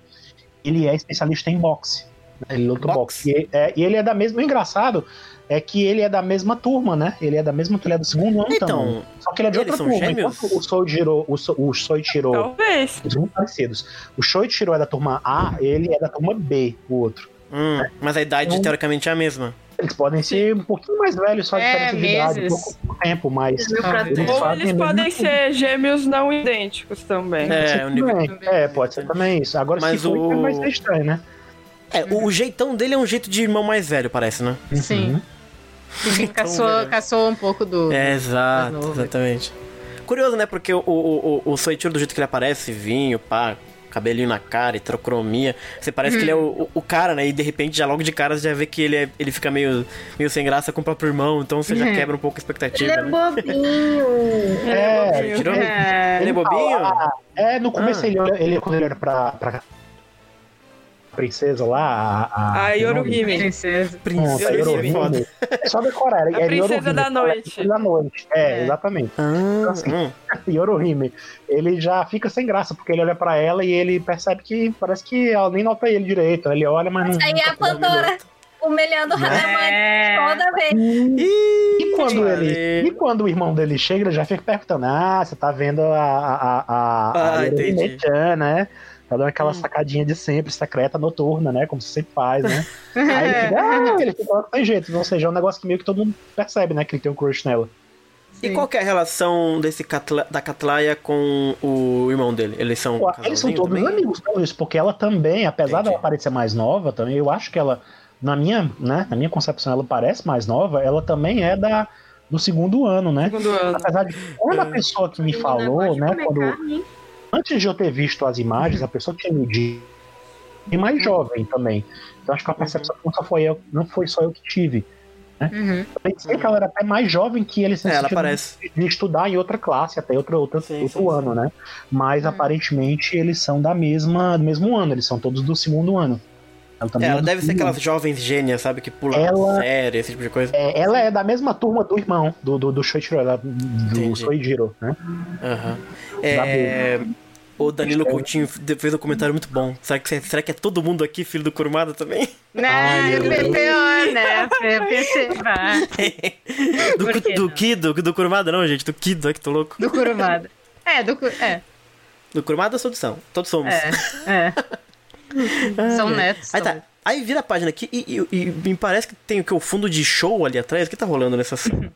ele é especialista em boxe. né, Ele luta Boxe. boxe. E, é, e ele é da mesma. O engraçado é que ele é da mesma turma, né? Ele é da mesma. Ele é do segundo ano Então, também. Só que ele é de outra turma. gêmeos? Enquanto o Soujiro, o, so, o Soichiro, Talvez. eles são muito parecidos. O Shoichiro é da turma A, ele é da turma B, o outro. Hum, mas a idade Então- teoricamente é a mesma. Eles podem ser um pouquinho mais velhos, só É, diferença de idade, pouco, pouco tempo, mas. Eles. Ou eles podem coisa. ser gêmeos não idênticos também. É, o nível. Também, é, pode ser também isso. Agora, Mas se for, o- vai ser estranho, né? É, o jeitão dele é um jeito de irmão mais velho, parece, né? Sim. Uhum. Caçou, caçou um pouco do. É, mais exato, exatamente. Curioso, né? Porque o, o, o, o Soichiro, do jeito que ele aparece, vinho, pá, cabelinho na cara, heterocromia, você parece que ele é o, o- cara, né? E de repente, já logo de cara, você já vê que ele, é, ele fica meio, meio sem graça com o próprio irmão, então você já Uhum. quebra um pouco a Ele expectativa, é né? bobinho. É, Tirou? É, Ele é bobinho? Ah, é, no começo Ah. ele, olha- ele, quando ele era pra, pra princesa lá, a. a, A Yoruhime. princesa. Pronto, a Yoruhime. É só decorar. A é princesa Yoruhime, da noite. princesa da noite. É, É. exatamente. Ah, assim, hum. [laughs] Yoruhime, ele já fica sem graça, porque ele olha pra ela e ele percebe que parece que ela nem nota ele direito. Ele olha, mas não. Aí não é a Pandora humilhando o Hanamani É. toda vez. E quando, Valeu. ele, e quando o irmão dele chega, ele já fica perguntando: Ah, você tá vendo a, a, a, a, Ah, a né? Tá dando aquela Hum. sacadinha de sempre, secreta, noturna, né? Como você sempre faz, né? [laughs] Aí ele fica, ah, ele fica lá, tem jeito. Ou seja, é um negócio que meio que todo mundo percebe, né? Que ele tem um crush nela. E Sim. qual que é a relação desse Catla- da Catlaia com o irmão dele? Eles são Pô, Eles são todos também? amigos, por isso, porque ela também, apesar Entendi. dela parecer mais nova, também, eu acho que ela, na minha, né, na minha concepção, ela parece mais nova, ela também é da, do segundo ano, né? Segundo ano. Apesar de quando a pessoa que me falou, né, quando carne, hein? Antes de eu ter visto as imagens, a pessoa que tinha me dito e mais jovem também. Então acho que a percepção não só foi eu, não foi só eu que tive. Uhum. Eu pensei que ela era até mais jovem que eles É, ela parece. de estudar em outra classe, até outra, outra, Sim, outro sim, ano, né? Mas aparentemente eles são da mesma, do mesmo ano, eles são todos do segundo ano. Ela, É, também ela do deve ser segundo aquelas jovens gênias, sabe? Que pulam Ela- série, esse tipo de coisa. É, ela é da mesma turma do irmão, do, do, do Shoichiro, ela, do. Soijiro, né? Aham. É. O Danilo Coutinho fez um comentário muito bom. Será que, será que é todo mundo aqui filho do Kurumada também? Né? meu Deus. Pior, né? Do, do não? Kido, do Kurumada não, gente. Do Kido, é que tô louco. Do Kurumada. É, do É, Do Kurumada todos são. Todos somos. é, é. [laughs] São netos. Aí tá. Aí vira a página aqui e, e- e me parece que tem o que? O fundo de show ali atrás. O que tá rolando nessa cena?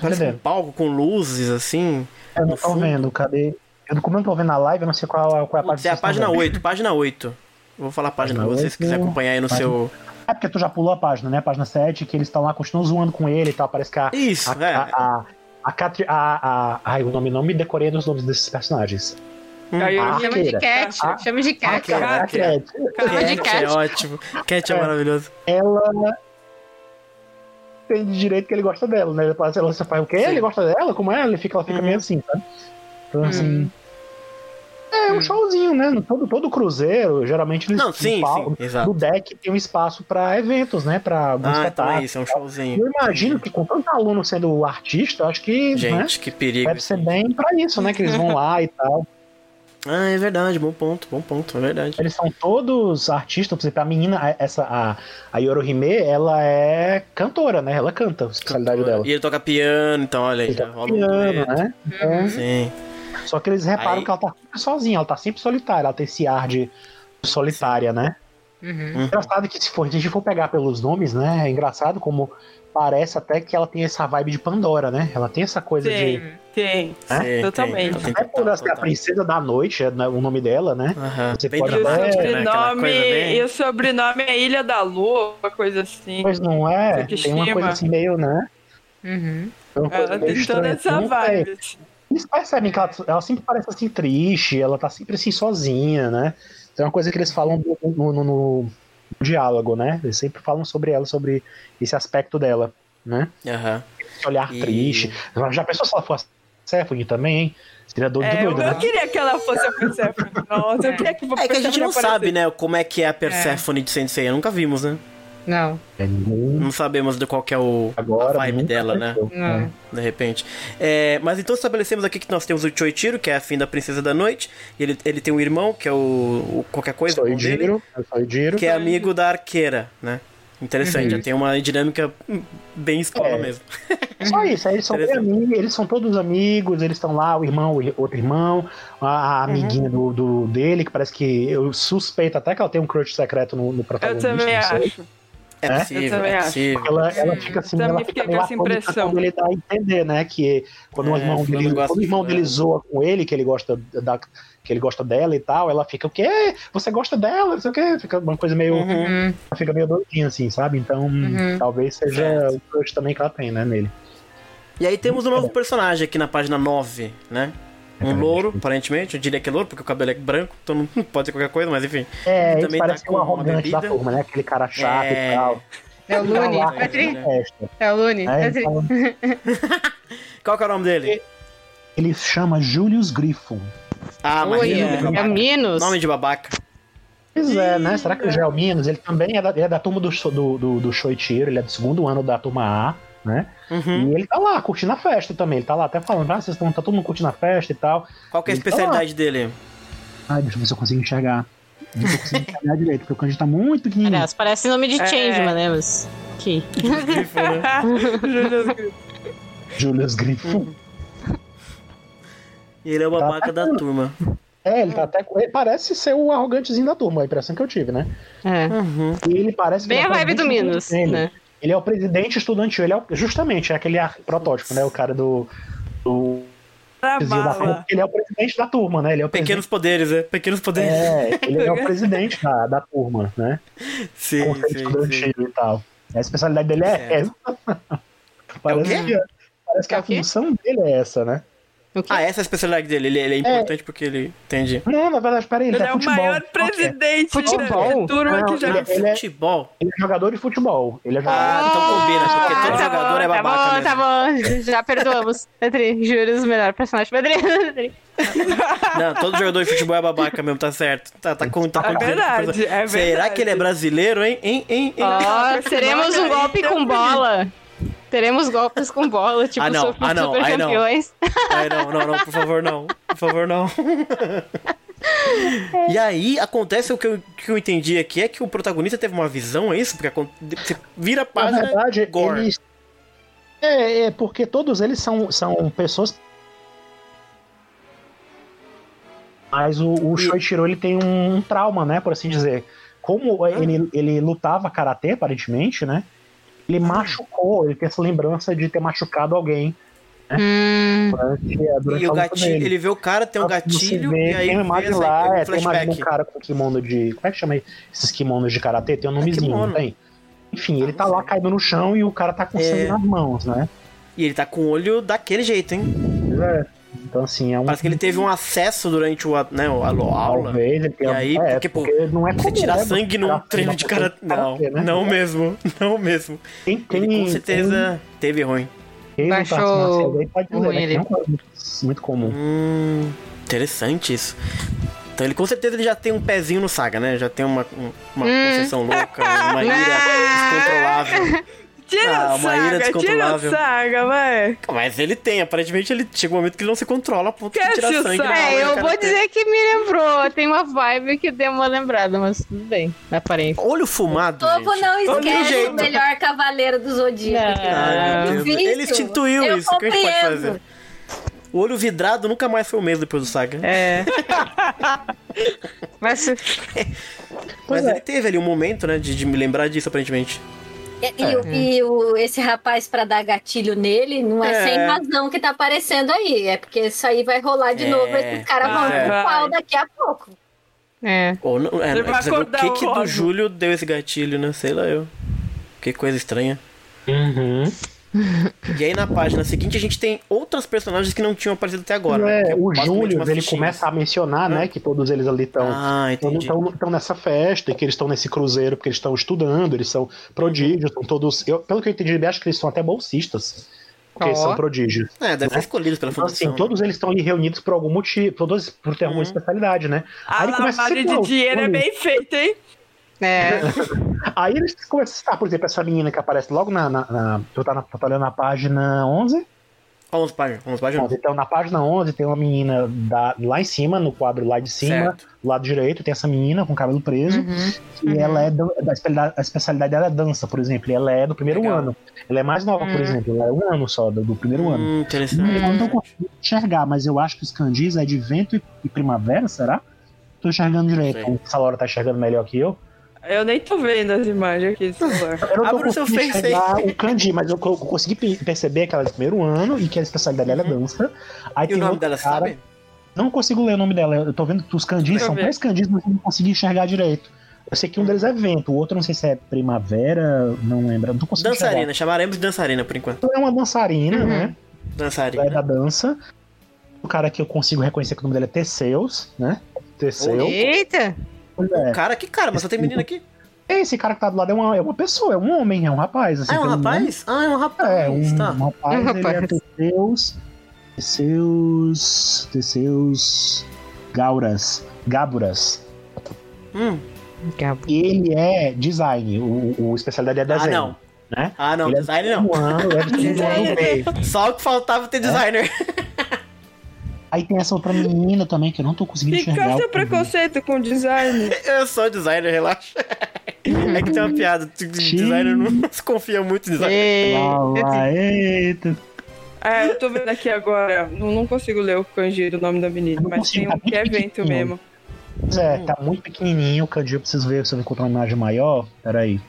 Parece um palco com luzes assim. Eu não tô fundo. vendo, cadê? Eu, como eu não tô vendo a live, eu não sei qual, qual é a parte é a página estão vendo. 8, página 8. Vou falar a página pra Página vocês se oito. quiser acompanhar aí no Página- seu. É porque tu já pulou a página, né? A página 7, que eles estão lá, continuam zoando com ele e tal. Parece que a. Isso, a, é. a, a, a, Catri- a, a, ai, o nome não me decorei dos nomes desses personagens. Aí eu Ah, Chama de cat. Ah, Chama de cat. A Cat, Chama de Cat é cat. ótimo. Cat é, É. maravilhoso. ela tem de direito que ele gosta dela, né? Ela ela você faz o quê? Sim. Ele gosta dela? Como é? Ele fica, ela fica Uhum. meio assim, sabe? Então, assim. É um showzinho, né? Todo, todo cruzeiro, geralmente eles. Não, sim, no palco- sim, exato. No deck tem um espaço pra eventos, né? Pra Ah, então é isso, é um showzinho. Eu imagino que com tanto aluno sendo artista, acho que né, Gente, que perigo. deve ser bem pra isso, né? Que eles vão [laughs] lá e tal. Ah, é verdade, bom ponto, bom ponto, é verdade. Eles são todos artistas, por exemplo, a menina, a- essa, a, a Yorohime, ela é cantora, né? Ela canta, a especialidade dela. E ele toca piano, então olha aí, Ele já toca rola um piano, dueto. né? É. Sim. Só que eles reparam Aí- que ela tá sempre sozinha, ela tá sempre solitária, ela tem esse ar de solitária, né? Uhum. Engraçado que se, for, se a gente for pegar pelos nomes, né? É engraçado como parece até que ela tem essa vibe de Pandora, né? Ela tem essa coisa de. Tem, tem. É? Sim, Totalmente. tem, tem Até por essa a princesa da noite, é né, o nome dela, né? Você Bem pode E o até- né? Sobrenome, bem- e o sobrenome é Ilha da Lua, uma coisa assim. Pois não é? Tem uma Tsukishima. coisa assim meio, né? Uhum. É uma coisa Ela tem toda estranha. essa vibe. Eles percebem que ela, ela sempre parece assim triste, ela tá sempre assim sozinha, né? É uma coisa que eles falam no- no- no diálogo, né? Eles sempre falam sobre ela, sobre esse aspecto dela, né? Aham. Esse olhar E- triste. Já pensou se ela fosse Persephone também, hein? Seria doido, É, eu, doido, né? eu queria que ela fosse a Persephone. Nossa, eu queria que É que a gente não sabe, aparecesse. né, como é que é a Persephone de Sensei. Nunca vimos, né? Não, É, ninguém Não sabemos de qual que é o, agora. a vibe dela, né? não. De repente. É, mas então estabelecemos aqui que nós temos o Choichiro, que é a fim da Princesa da Noite. E ele, ele tem um irmão, que é o, o qualquer coisa, Sou o o irmão dele, eu Diro. que é amigo da arqueira, né? Interessante, Uhum. já tem uma dinâmica bem escola É. mesmo. [laughs] Só isso, aí eles são amigos, eles são todos amigos, eles estão lá, o irmão, o outro irmão, a, Uhum. amiguinha do, do- dele, que parece que eu suspeito até que ela tem um crush secreto no, no Eu protagonista. também não sei. acho. É, É? possível, Eu também é acho. possível. Ela, ela fica assim, Também ela fica com meio essa atônita impressão. quando ele dá a entender, né? Que quando o É, irmão fulano dele, quando o irmão dele zoa com ele, que ele gosta da, que ele gosta dela e tal, ela fica, o quê? Você gosta dela? Não sei o quê. Fica uma coisa meio. Uhum. Ela fica meio doidinha, assim, sabe? Então, Uhum. talvez seja Certo. o crush também que ela tem, né, nele. E aí temos um novo personagem aqui na página 9, né? Um louro, aparentemente, eu diria que é louro, porque o cabelo é branco, então não pode ser qualquer coisa, mas enfim. É, Ele ele também parece tá um com uma arrogante da turma, né? Aquele cara chato É. e tal. É o Lune. lá, Patri- na festa, É o Lune. né? Patri- Então, [laughs] Qual que é o nome dele? ele chama Julius Griffon. Ah, mas Oi, ele é, é é. Minos. Nome de babaca. Pois é, né? Será que é o Minos? Ele também é da, ele é da turma do, do, do, do Shoichiro, ele é do segundo ano da turma A, né? Uhum. E ele tá lá, curtindo a festa também. Ele tá lá até falando, ah, vocês estão, tá todo mundo curtindo a festa e tal. Qual que é a tá especialidade dele? Ai, deixa eu ver se eu consigo enxergar. Não tô conseguindo enxergar direito, porque o kanji tá muito pequenininho. Aliás, parece nome de É. Changeman, né? Mas. Que. Julius Griffin. [laughs] Julius Griffon. E ele é o babaca da turma. É, ele tá até. Ele parece ser o arrogantezinho da turma, a impressão que eu tive, né? É. Uhum. E ele parece Bem ele a vibe do Minos, né? Ele é o presidente estudantil, ele é o- justamente é aquele protótipo, né? O cara do. do da ele é o presidente da turma, né? Ele é o Pequenos poderes, né? Pequenos poderes. É, ele é o presidente da, da turma, né? [laughs] Sim, Conselho sim, sim. estudantil e tal. A especialidade dele é Certo. essa. [laughs] Parece quê? que, parece que É a o quê? função dele é essa, né? O? Ah, essa é a especialidade dele. Ele, ele é importante porque ele. Entendi. Não, na verdade, peraí, ele, Ele tá é o maior é? presidente Futebol? da turma Não, que já ele- ele é- Futebol. Ele é jogador de futebol. Ele é jogador. Ah, então combina, porque todo tá jogador bom, é babaca Tá bom, mesmo. tá bom. Já perdoamos. [laughs] Petri, juro, os melhores personagens. Petri, [laughs] Petri. Não, todo jogador de futebol é babaca mesmo, tá certo. Tá, tá com, tá É com verdade, é Será verdade. que ele é brasileiro, hein? Hein, hein, hein? Esse teremos nome um golpe então, com bola. Teremos golpes com bola, tipo Ah, não, ah, não, super campeões. Ai, não, não, não, por favor, não. Por favor, não. E aí, acontece o que eu, que eu entendi aqui é que o protagonista teve uma visão, é isso? Porque você vira a Na página. verdade, gore. eles. É, é, porque todos eles são, são pessoas. Mas o, o Shoichiro ele tem um, trauma, né? Por assim dizer. Como ele, ele lutava karatê, aparentemente, né? Ele machucou, ele tem essa lembrança de ter machucado alguém Hum, durante, durante E o gatilho, dele. ele vê o cara, tem um gatilho, vê, e aí tem uma imagem lá, é, tem uma imagem um flashback. cara com kimono de. Como é que chama aí? esses kimonos de karatê? Tem um nomezinho, kimono. não tem? Enfim, ele Ah, tá não lá caído no chão e o cara tá com É. sangue nas mãos, né? E ele tá com o olho daquele jeito, hein? Pois é. Então, assim, é um. Parece que ele teve um acesso durante o, a- né, o a aula. Talvez ele tenha. E aí, é, porque, pô, não é Você comum, tirar né, sangue num treino de cara. Não, né? não mesmo. [laughs] Não mesmo. Quem tem. Ele com certeza teve ruim. Quem, Baixou aí pode dizer, ruim né, não é muito, muito comum. Hum, interessante isso. Então ele com certeza ele já tem um pezinho no Saga, né? Já tem uma, um- uma Hum. possessão louca, uma [laughs] ira descontrolável. [laughs] Tira Ah, o uma ira saga, tira o saga, vai. Mas ele tem, aparentemente ele chega um momento que ele não se controla a ponto de Quer tirar sangue. É, eu vou dizer que me lembrou. Tem uma vibe que deu uma lembrada, mas tudo bem. Na aparência. Olho fumado, O povo não esquece o melhor cavaleiro do Zodíaco. Não. Difícil. Ele instituiu Eu isso, o que a gente pode compreendo. fazer? O olho vidrado nunca mais foi o mesmo depois do Saga. É. [laughs] Mas Mas é. ele teve ali um momento, né, de, de me lembrar disso, aparentemente. E, e o- e o- esse rapaz, pra dar gatilho nele, não é, É. sem razão que tá aparecendo aí. É porque isso aí vai rolar de É. novo. Esses caras vão pro pau daqui a pouco. É. Ou não, é, Ele é, vai precisa ver o que, o que do. Júlio deu esse gatilho, né? Sei lá eu. Que coisa estranha. Uhum. [laughs] E aí na página seguinte a gente tem outras personagens que não tinham aparecido até agora. né? É, Que é o Júlio, ele começa a mencionar, né, que todos eles ali estão Ah, estão nessa festa, e que eles estão nesse cruzeiro porque eles estão estudando, eles são prodígios, são todos. Eu, pelo que eu entendi, eu acho que eles são até bolsistas. Porque eles Ó. são prodígios. É, deve ser né? escolhidos pela Então, fundação. assim, todos eles estão ali reunidos por algum motivo, todos por ter alguma Uhum. especialidade, né? A Aí ele começa a lavagem de dinheiro é bem feita, hein? É. [laughs] Aí eles começam a citar, por exemplo, essa menina que aparece logo na. na, na tu, tá na, tá olhando na página 11? 11 páginas, 11 páginas. Então, na página 11 tem uma menina da, lá em cima, no quadro lá de cima, Certo. do lado direito, tem essa menina com cabelo preso. Uhum. E Uhum. ela é da especialidade, a especialidade dela é dança, por exemplo. E ela é do primeiro Legal. ano. Ela é mais nova, por Hum. exemplo. Ela é um ano só, do, do primeiro ano. Hum, interessante. Eu não tô conseguindo enxergar, mas eu acho que os candis é de vento e, e primavera, será? Tô enxergando direito. Sei. Essa Laura tá enxergando melhor que eu. Eu nem tô vendo as imagens aqui do celular. Eu não tô Abre o seu Face aí. enxergar o Kandi, mas eu, co- consegui pe- perceber que ela é do primeiro ano e que a especialidade dela é dança. Aí E o tem nome outro dela, cara, sabe? Não consigo ler o nome dela. Eu tô vendo que os candis são ver. três candis, mas eu não consegui enxergar direito. Eu sei que um deles é vento, o outro não sei se é primavera, não lembro. Não tô conseguindo Dançarina, chamaremos de dançarina por enquanto. enxergar. Ela é uma dançarina, Uhum. né? Ela é da Dançarina. dança. O cara que eu consigo reconhecer que o nome dele é Teseus, né? Teseus. Eita! Pois é. Cara, que cara, mas só tem menina aqui. Esse cara que tá do lado é uma, é uma pessoa, é um homem, é um rapaz. Assim, Ah, é um pelo nome. rapaz? Ah, é um rapaz. É, um, tá. um rapaz, Um ele rapaz. é Teseus. Teseus. Teseus. Gauras. Gaburas. Hum. E ele é design, o, o especialidade é Ah, desenho. não. Né? Ah, não, Ele é design não. Um ano, ele é [laughs] B. Só o que faltava É. ter designer. [laughs] Aí tem essa outra menina também que eu não tô conseguindo Fica enxergar. seu o- preconceito com design. [laughs] Eu sou designer, relaxa. É que tem uma piada. Designer não se confia muito em designer. Eita. Ah, eita. É, eu tô vendo aqui agora. Não, não consigo ler o kanji do nome da menina, mas consigo, tem um tá que é pequenininho. mesmo. Pois é, tá muito pequenininho. O Candy eu preciso ver se eu encontrar uma imagem maior. Pera aí.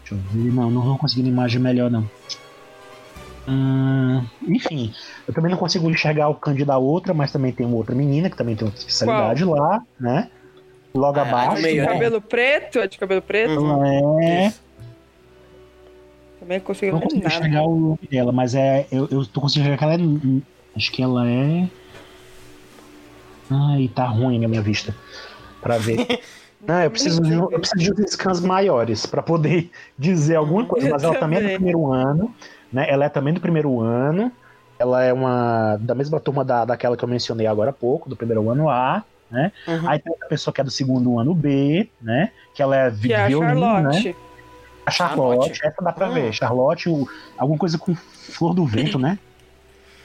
Deixa eu ver. Não, não vou conseguir uma imagem melhor, não. Hum, enfim, eu também não consigo enxergar o Candy da outra, mas também tem uma outra menina que também tem outra especialidade lá, né? Logo Ah, abaixo. no meio, né? Cabelo preto? É de cabelo preto? Uhum. Ela é. Isso. Também consigo Eu não consigo nada. enxergar o nome dela, mas é. Eu, eu tô conseguindo enxergar que ela é. Acho que ela é. Ai, tá ruim a minha vista. Pra ver. [laughs] Não, eu preciso, de, eu preciso de scans maiores pra poder [laughs] dizer alguma coisa. Mas ela também é do primeiro ano, né? Ela é também do primeiro ano. Ela é uma. da mesma turma da, daquela que eu mencionei agora há pouco, do primeiro ano A. Né? Uhum. Aí tem outra pessoa que é do segundo ano B, né? Que ela é Que é a violino, né? Charlotte. A Charlotte, Charlotte. essa dá pra Hum. ver. Charlotte, o- alguma coisa com flor do vento, né?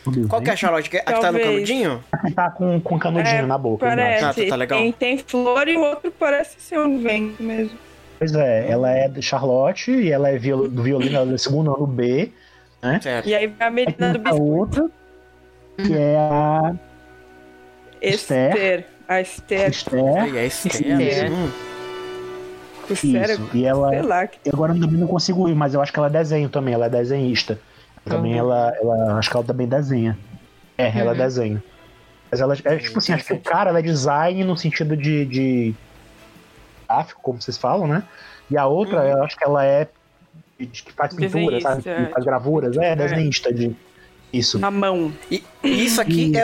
Do Qual que é a vento. Charlotte? Que- A que tá no canudinho? que tá com, com canudinho É, na boca. Parece. Ah, tá, tá legal. Tem, tem flor e o outro parece ser um vento mesmo. Pois é, ela é de Charlotte e ela é viol- do violino, ela é do segundo ano B. Certo. E aí vem a menina do a biscoito. outra, que é a Esther. Esther. A Esther. Esther. Aí, é Esther. Esther. Hum. Isso, e ela. Sei lá. que- Eu agora também não consigo ir, mas eu acho que ela é desenho também, ela é desenhista. Também Uhum. ela, ela. Acho que ela também desenha. É, ela é Uhum. desenho. Mas ela é tipo assim, acho que o cara ela é design no sentido de. de gráfico, como vocês falam, né? E a outra, Uhum. eu acho que ela é. De- que faz pintura, sabe? Que faz gravuras. É, é. desenhista de. Isso. Na mão. E e isso aqui é, é,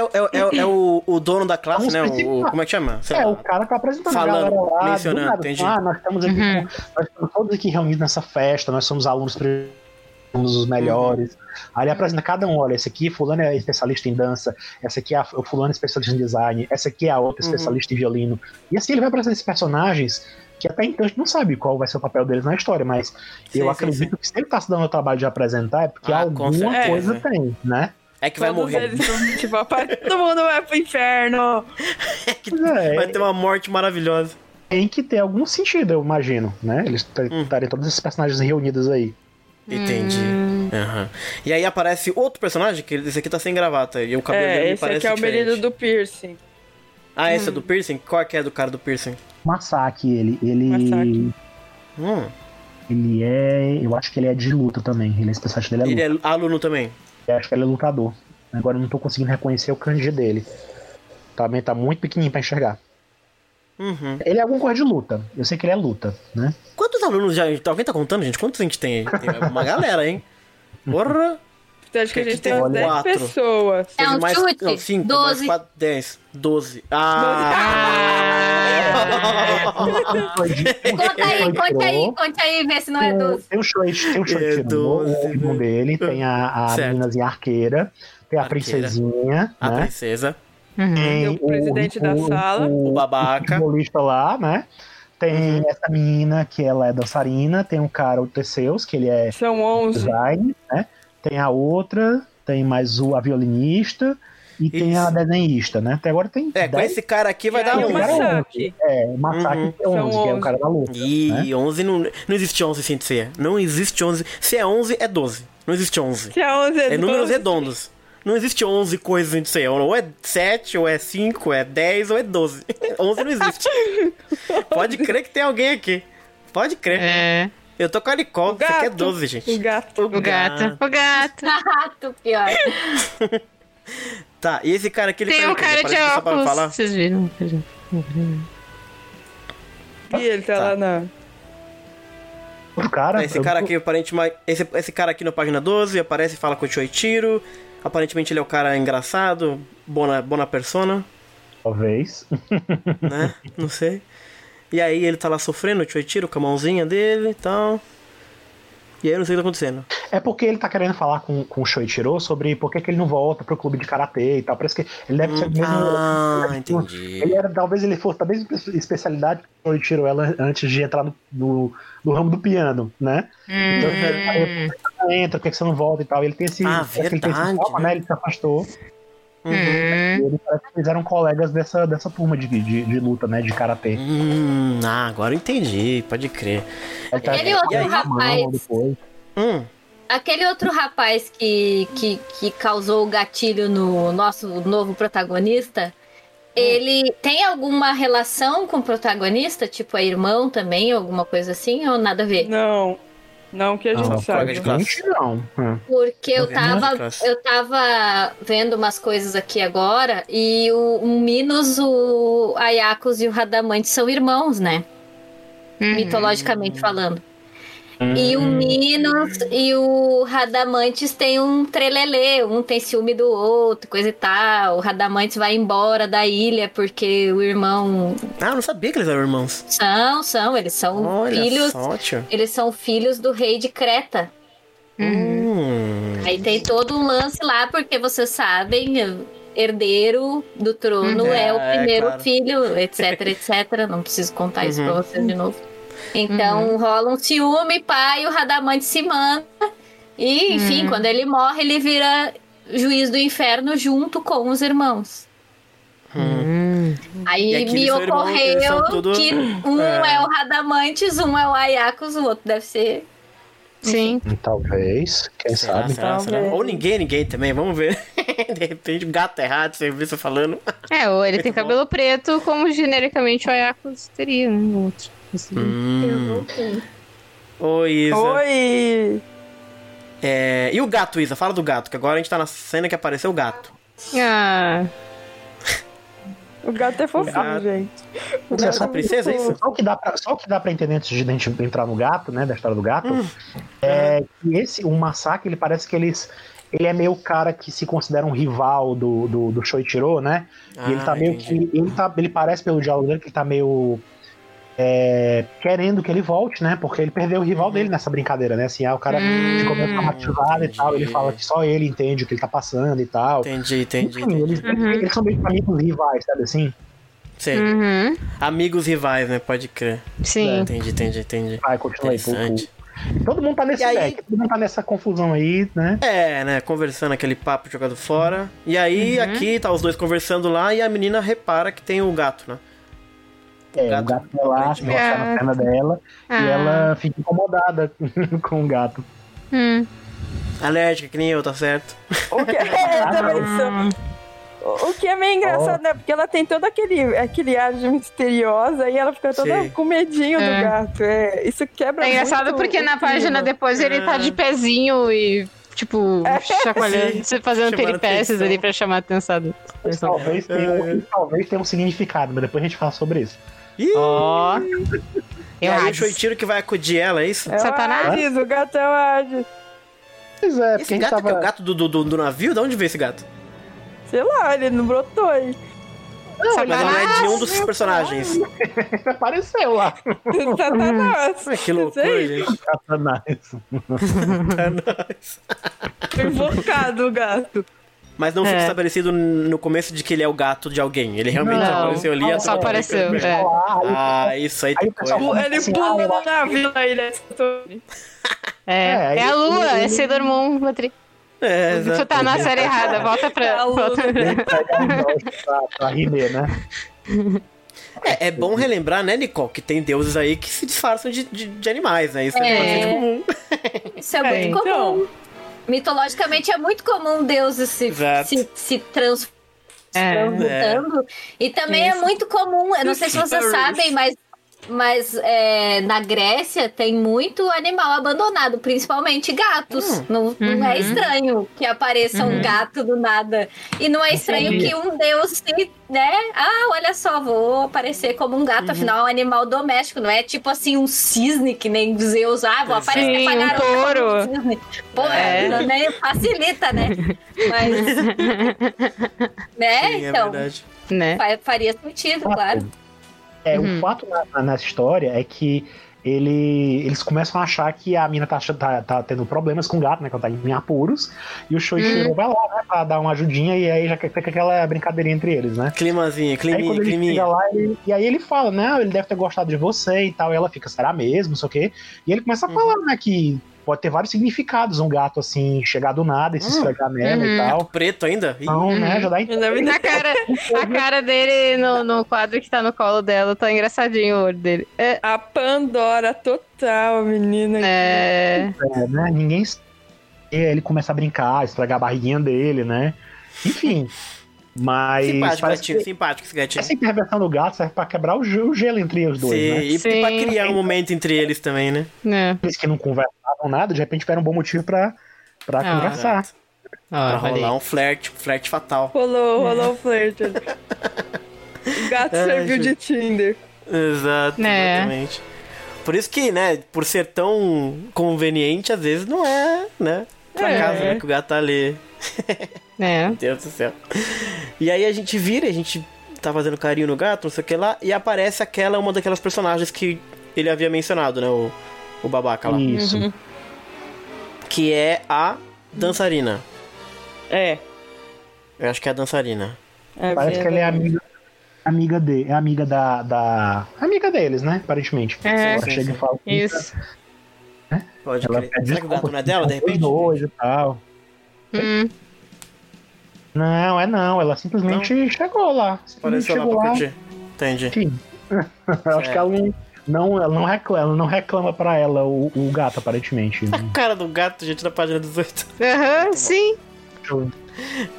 é, é o, o dono da classe, Vamos né? O, como é que chama? Sei É, lá. o cara tá apresentando Falando, a galera lá, do mencionando, nada, entendi. Ah, nós estamos aqui Uhum. com, nós estamos todos aqui reunidos nessa festa, nós somos alunos somos os melhores. Aí ele apresenta cada um, olha, esse aqui, fulano é especialista em dança, essa aqui é a, o fulano é especialista em design, essa aqui é a outra Uhum. especialista em violino. E assim ele vai apresentando esses personagens que até então a gente não sabe qual vai ser o papel deles na história, mas Sim, eu sim, acredito que se ele tá se dando o trabalho de apresentar é porque Ah, alguma coisa tem, né? É que vai Todos morrer. eles são tipo, "Rapaz, [laughs] todo mundo vai pro inferno. [laughs] Pois é, Vai ter uma morte maravilhosa. tem que ter algum sentido, eu imagino, né? Eles Hum. estarem todos esses personagens reunidos aí. Entendi. Hum. Aham. E aí aparece outro personagem, que esse aqui tá sem gravata. E o cabelo É, dele esse parece aqui é o diferente. menino do piercing. Ah, esse é do piercing? Qual que é do cara do piercing? Masaki, ele, ele, Masaki. Hum, ele é, eu acho que ele é de luta também. Ele é especialista dele é ele luta. é aluno também. Eu acho que ele é lutador. Agora eu não tô conseguindo reconhecer o kanji dele. Também tá muito pequenininho pra enxergar. Uhum. Ele é alguma coisa de luta. Eu sei que ele é luta, né? Quantos alunos já. Alguém tá contando, gente? Quantos a gente tem aí? Tem uma galera, hein? [laughs] Porra! Então acho que a gente tem umas 10 quatro. pessoas. É um mais, chute. Não, 5, 12. mais 4, 10. 12. Ah! [laughs] Conta aí, conte aí, conte aí, vê se não é Tem, 12. tem o Shoichi, tem o É Shoichi no 12, o irmão dele, tem a, a meninazinha arqueira, tem a Arqueira. princesinha, A né? princesa, Uhum. Tem o presidente da sala. o babaca. futebolista lá, né? Tem Uhum. essa menina que ela é dançarina, tem um cara, o Teseus, que ele é São 11. design, né? Tem a outra, tem mais o, a violinista e tem a Isso. desenhista, né? Até agora tem É, com 10, esse cara aqui vai E dar um. Mas- Masaki. É, o Masaki Uhum. tem 11, São que é o 11. cara da luta. Ih, né? 11 não, não existe 11 sem ser. Não existe 11. Se é 11, é 12. Não existe 11. Que é 11 É números 12. redondos. Não existe 11 coisas em ser. Ou é 7, ou é 5, ou é 10, ou é 12. 11 [laughs] não existe. [laughs] Pode crer que tem alguém aqui. Pode crer. É. Eu tô com a Nicole. O Isso aqui é gato. 12, gente. O gato. O gato. O gato. Rato, pior. [laughs] Tá, e esse cara aqui, ele Tem faz um o quê? cara de óculos. falar? Vocês viram? E ele tá, Tá. lá na. O cara, Esse cara aqui, aparentemente. Esse, esse cara aqui na página 12 aparece e fala com o Choichiro. Aparentemente ele é o cara engraçado, bona, bona persona, talvez. né? [laughs] Não sei. E aí ele tá lá sofrendo, o Choichiro, com a mãozinha dele e tal. E aí eu não sei o que tá acontecendo. É porque ele tá querendo falar com, com o Shoichiro sobre por que, que ele não volta pro clube de karatê e tal. Parece que ele deve ser mesmo. Ah, ele- entendi. Ele era, talvez ele fosse talvez especialidade que o Shoichiro ela antes de entrar no, no, no ramo do piano, né? Então, Hum. ele entra, por que, que você não volta e tal. Ele tem esse. Ah, que ele tem esse verdade, trauma, né? né? Ele se afastou. Uhum. E Hum. ele parece que eles eram colegas dessa, dessa turma de, de, de luta, né? De karatê. Hum, ah, agora eu entendi, pode crer. Ele tá- Aquele outro E aí, rapaz-. Hum, Aquele outro rapaz que, que, que causou o gatilho no nosso novo protagonista, ele tem alguma relação com o protagonista? Tipo, é irmão também, alguma coisa assim? Ou nada a ver? Não. Não que a gente Não, sabe. colega de classe. Gente, não. É. Porque eu vendo? tava, eu tava vendo umas coisas aqui agora e o, o Minos, o Ayakos e o Radamante são irmãos, né? Uhum. Mitologicamente falando. E o Minos e o Radamantes tem um trelelê, um tem ciúme do outro, coisa e tal. O Radamantes vai embora da ilha porque o irmão. Ah, eu não sabia que eles eram irmãos. São, são, eles são Olha filhos. só. Eles são filhos do rei de Creta. Hum. Aí tem todo um lance lá, porque vocês sabem, herdeiro do trono Uhum. é o É, primeiro claro. filho, etc, etc. Não preciso contar isso pra Uhum. vocês de novo. Então rola um ciúme, pai, o Radamante se manda. E, enfim, quando ele morre, ele vira juiz do inferno junto com os irmãos. Hum. Aí E aqui me ocorreu tudo- que um É. é. o Radamantes, um é o Ayakos, o outro deve ser. Sim. Talvez, quem Será, sabe. será, será? Ou ninguém, ninguém também, vamos ver. [laughs] De repente, um gato errado, você viu você falando. É, ou ele tem cabelo preto, como genericamente o Ayakos teria, né? Outro. Assim. Eu Hum. voltei. Oi, Isa. Oi! É, E o gato, Isa? Fala do gato, que agora a gente tá na cena que apareceu o gato. Ah, O gato é fofinho, Gato. gente. O Você é princesa, é isso? Só o que dá pra, só o que dá pra entender antes de a gente entrar no gato, né, da história do gato, Hum. é que esse, o massacre, ele parece que eles ele é meio o cara que se considera um rival do, do, do Shoichiro, né? e ele tá Ah, meio entendi. que. Ele, tá, ele parece pelo diálogo dele que ele tá meio. É, querendo que ele volte, né? Porque ele perdeu o rival Uhum. dele nessa brincadeira, né? Assim, ah, o cara Hum, ficou meio traumatizado e tal. Ele fala que só ele entende o que ele tá passando e tal. Entendi, entendi, Enfim, entendi. eles, Uhum. eles são meio que amigos rivais, sabe assim? Sei. uhum. Amigos rivais, né? Pode crer. Sim. Entendi, entendi, entendi. Vai, continua aí. Todo mundo tá nesse aí- deck, todo mundo tá nessa confusão aí, né? É, né? Conversando aquele papo jogado fora. E aí, Uhum. aqui tá os dois conversando lá e a menina repara que tem o gato, né? É, gato, o gato vai lá, mostra na perna dela Ah. e ela fica incomodada [laughs] com o gato. Hum. Alérgica, que nem eu, tá certo? O que é, [laughs] também sou. O que é meio engraçado, né? Porque ela tem todo aquele, aquele ar de misteriosa e ela fica toda Sim. com medinho É. do gato. É, isso quebra É engraçado muito porque na clima. página depois ele tá de pezinho e, tipo, chacoalhando, Sim, fazendo peripécias atenção. ali pra chamar a atenção talvez, tenha, um- talvez tenha um significado, mas depois a gente fala sobre isso. Ó. e Eu aí o. Shoichiro que vai acudir ela, é isso? É Satanás? o Hades, o gato é o Hades. Pois é, porque Esse gato tava... que é o gato do, do, do- navio? De onde veio esse gato? Sei lá, ele não brotou aí. Não, Mas não é de um dos personagens. [laughs] ele apareceu lá. Satanás. Ué, que loucura, gente. Satanás. [laughs] Tá. Foi invocado o gato. Mas não fica É. estabelecido no começo de que ele é o gato de alguém. Ele realmente Não, apareceu ali. só a turma apareceu, fica- [laughs] é. Ah, isso aí Aí tem coisa. Ele pula acho navio da ilha. É, É, é, a lua, é Sailor Moon, Patri. É, Você exato. tá na série errada, volta É pra. a lua. volta- negócio pra, né? [laughs] É, é bom relembrar, né, Nicole, que tem deuses aí que se disfarçam de, de, de animais, né? Isso é, É. bastante comum. Isso é, É, muito então. Mitologicamente é muito comum deuses se, se, se trans- É. transmutando. E também é Isso. muito comum, eu não sei se vocês sabem, mas, mas é, na Grécia tem muito animal abandonado, principalmente gatos. Não, não é Uhum. estranho que apareça um gato do nada. E não é estranho Entendi. que um deus se, né? Ah, olha só, vou aparecer como um gato, afinal é um animal doméstico, não é tipo assim um cisne que nem Zeus, ah, vou aparecer Sim, pra um garota touro. um cisne. Pô, É. né, facilita, né? Mas, [laughs] né? Sim, é então, verdade. né? fa- faria sentido, claro. É, Uhum. o fato na- na- nessa história é que ele, eles começam a achar que a mina tá, tá, tá tendo problemas com o gato, né? Que ela tá em apuros. E o Shoichiro Uhum. vai lá, né? Pra dar uma ajudinha e aí já fica aquela brincadeirinha entre eles, né? Climazinho, Aí climinha, quando ele chega climinha. lá, ele- e aí ele fala, né? Ele deve ter gostado de você e tal. E ela fica, será mesmo? Não sei o quê. E ele começa a Uhum. falar, né? Que pode ter vários significados um gato assim, chegar do nada e se Hum. esfregar nela Uhum. e tal. Preto ainda? Então, né? Já dá a A cara, [laughs] a cara dele no, no quadro que tá no colo dela tá engraçadinho o olho dele. É. A Pandora total, menina. é... É, né? Ninguém. ele começa a brincar, esfregar a barriguinha dele, né? Enfim. Mas. simpático, gatinho, que simpático esse gatinho. essa intervenção do gato serve pra quebrar o ge- o gelo entre os dois, Sim, né? e Sim. pra criar um momento entre eles também, né? é. Eles que não conversavam nada, de repente tiveram um bom motivo pra, pra Ah, conversar. Exato. Ó, Pra olha aí. rolar um flerte, um flerte fatal. Rolou, rolou o flerte. o gato Ai, serviu gente. de Tinder. Exato, É. exatamente. Por isso que, né, por ser tão conveniente, às vezes não é, né? Pra É. casa, né, que o gato tá ali. [laughs] É. Meu Deus do céu. E aí a gente vira, a gente tá fazendo carinho no gato, não sei o que lá, e aparece aquela, uma daquelas personagens que ele havia mencionado, né? O, o babaca lá. Isso. Uhum. Que é a dançarina. É. Eu acho que é a dançarina. é Parece que ela é amiga, amiga de, é amiga da, da. Amiga deles, né? Aparentemente. É. Ela chega e fala Isso. Pode ela crer. Será que o gato não é dela, de repente? dois e tal. Hum. Não, é não. Ela simplesmente chegou lá. Simplesmente Pareceu lá chegou pra lá. curtir. Entendi. [laughs] Eu acho que ela não, não, ela não reclama, ela não reclama pra ela o, o gato, aparentemente. A cara do gato, gente, na página 18. [laughs] Aham, sim.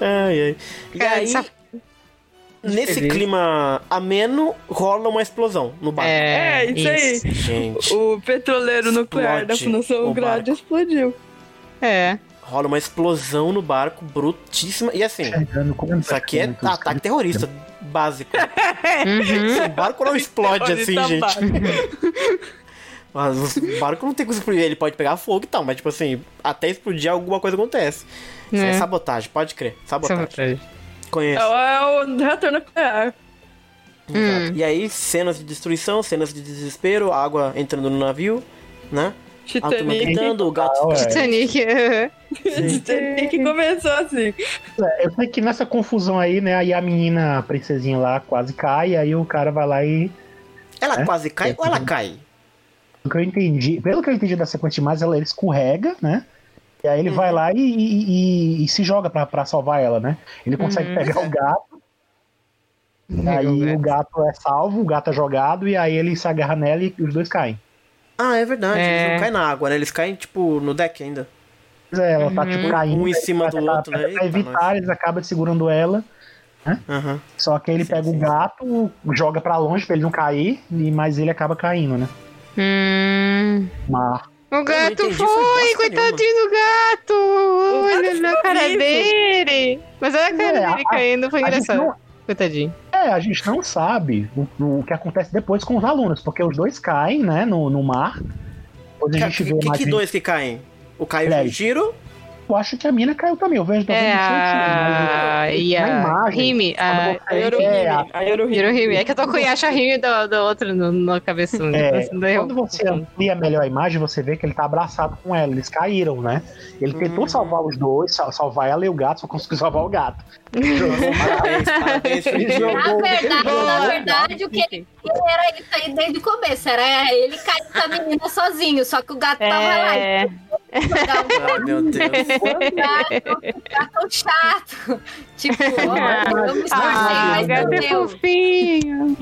Ai, ai. E Cara, aí, essa- nesse Feliz. clima ameno, rola uma explosão no bar. É, isso aí. Gente, O petroleiro nuclear da Fundação Grade barco. explodiu. É. rola uma explosão no barco, brutíssima. E assim, isso aqui é ataque terrorista básico. Uhum. O barco não explode assim, gente. [laughs] Mas o barco não tem como explodir. Ele pode pegar fogo e tal, mas tipo assim, até explodir alguma coisa acontece. Isso é, É. sabotagem, pode crer. Sabotagem. Sabotagem. Conheço. É o reator nuclear. Exato. E aí, cenas de destruição, cenas de desespero, água entrando no navio, né? Titanic. gritando, o gato. Ah, é. Titanic. Titanic começou assim. É, Eu sei que nessa confusão aí, né? Aí a menina, a princesinha lá, quase cai, aí o cara vai lá e. Ela É? quase cai ou ela cai? O que eu entendi, pelo que eu entendi da sequência de imagens, ela ele escorrega, né? E aí ele Uhum. vai lá e, e- e- e se joga pra, pra salvar ela, né? Ele consegue Uhum. pegar o gato, aí o gato é salvo, o gato é jogado, e aí ele se agarra nela e os dois caem. Ah, é verdade. É. Eles não caem na água, né? Eles caem, tipo, no deck ainda. Pois é, ela tá Uhum. tipo caindo. Um em aí cima do pra- outro, né? Pra Eita, evitar, eles acabam segurando ela. Aham. Só que aí ele Sim, pega sim, o gato, joga pra longe pra ele não cair, e mas ele acaba caindo, né? Hum. Mar. O gato entendi, foi foi, coitadinho do gato. Olha na ficou cara vivo. dele. Mas olha a cara É, dele a- caindo, foi A engraçado. não, Coitadinho. É, a gente não sabe o, o que acontece depois com os alunos, porque os dois caem, né, no, no mar. Depois a Que, gente vê que, que, mais que dois que caem? O Caio Peraí. de tiro? Eu acho que a mina caiu também. Eu vejo É a a. E a. imagem. A. A Yoruhime. É, a- A Yoruhime. É que eu tô com Yasha Rime do, do outro no, na cabeça. É, Quando você amplia melhor a imagem, você vê que ele tá abraçado com ela. Eles caíram, né? Ele tentou salvar os dois, sal- salvar ela e o gato, só conseguiu salvar o gato. [laughs] Parabéns, parabéns, Na verdade, Boa. na verdade, o que ele queria era isso aí desde o começo. Era ele cair com a menina sozinho, só que o gato tava lá. É. Jogar Ah, meu Deus. um gato, gato chato. Tipo, ó, eu me esforcei, Ah, mas o gato não é fofinho.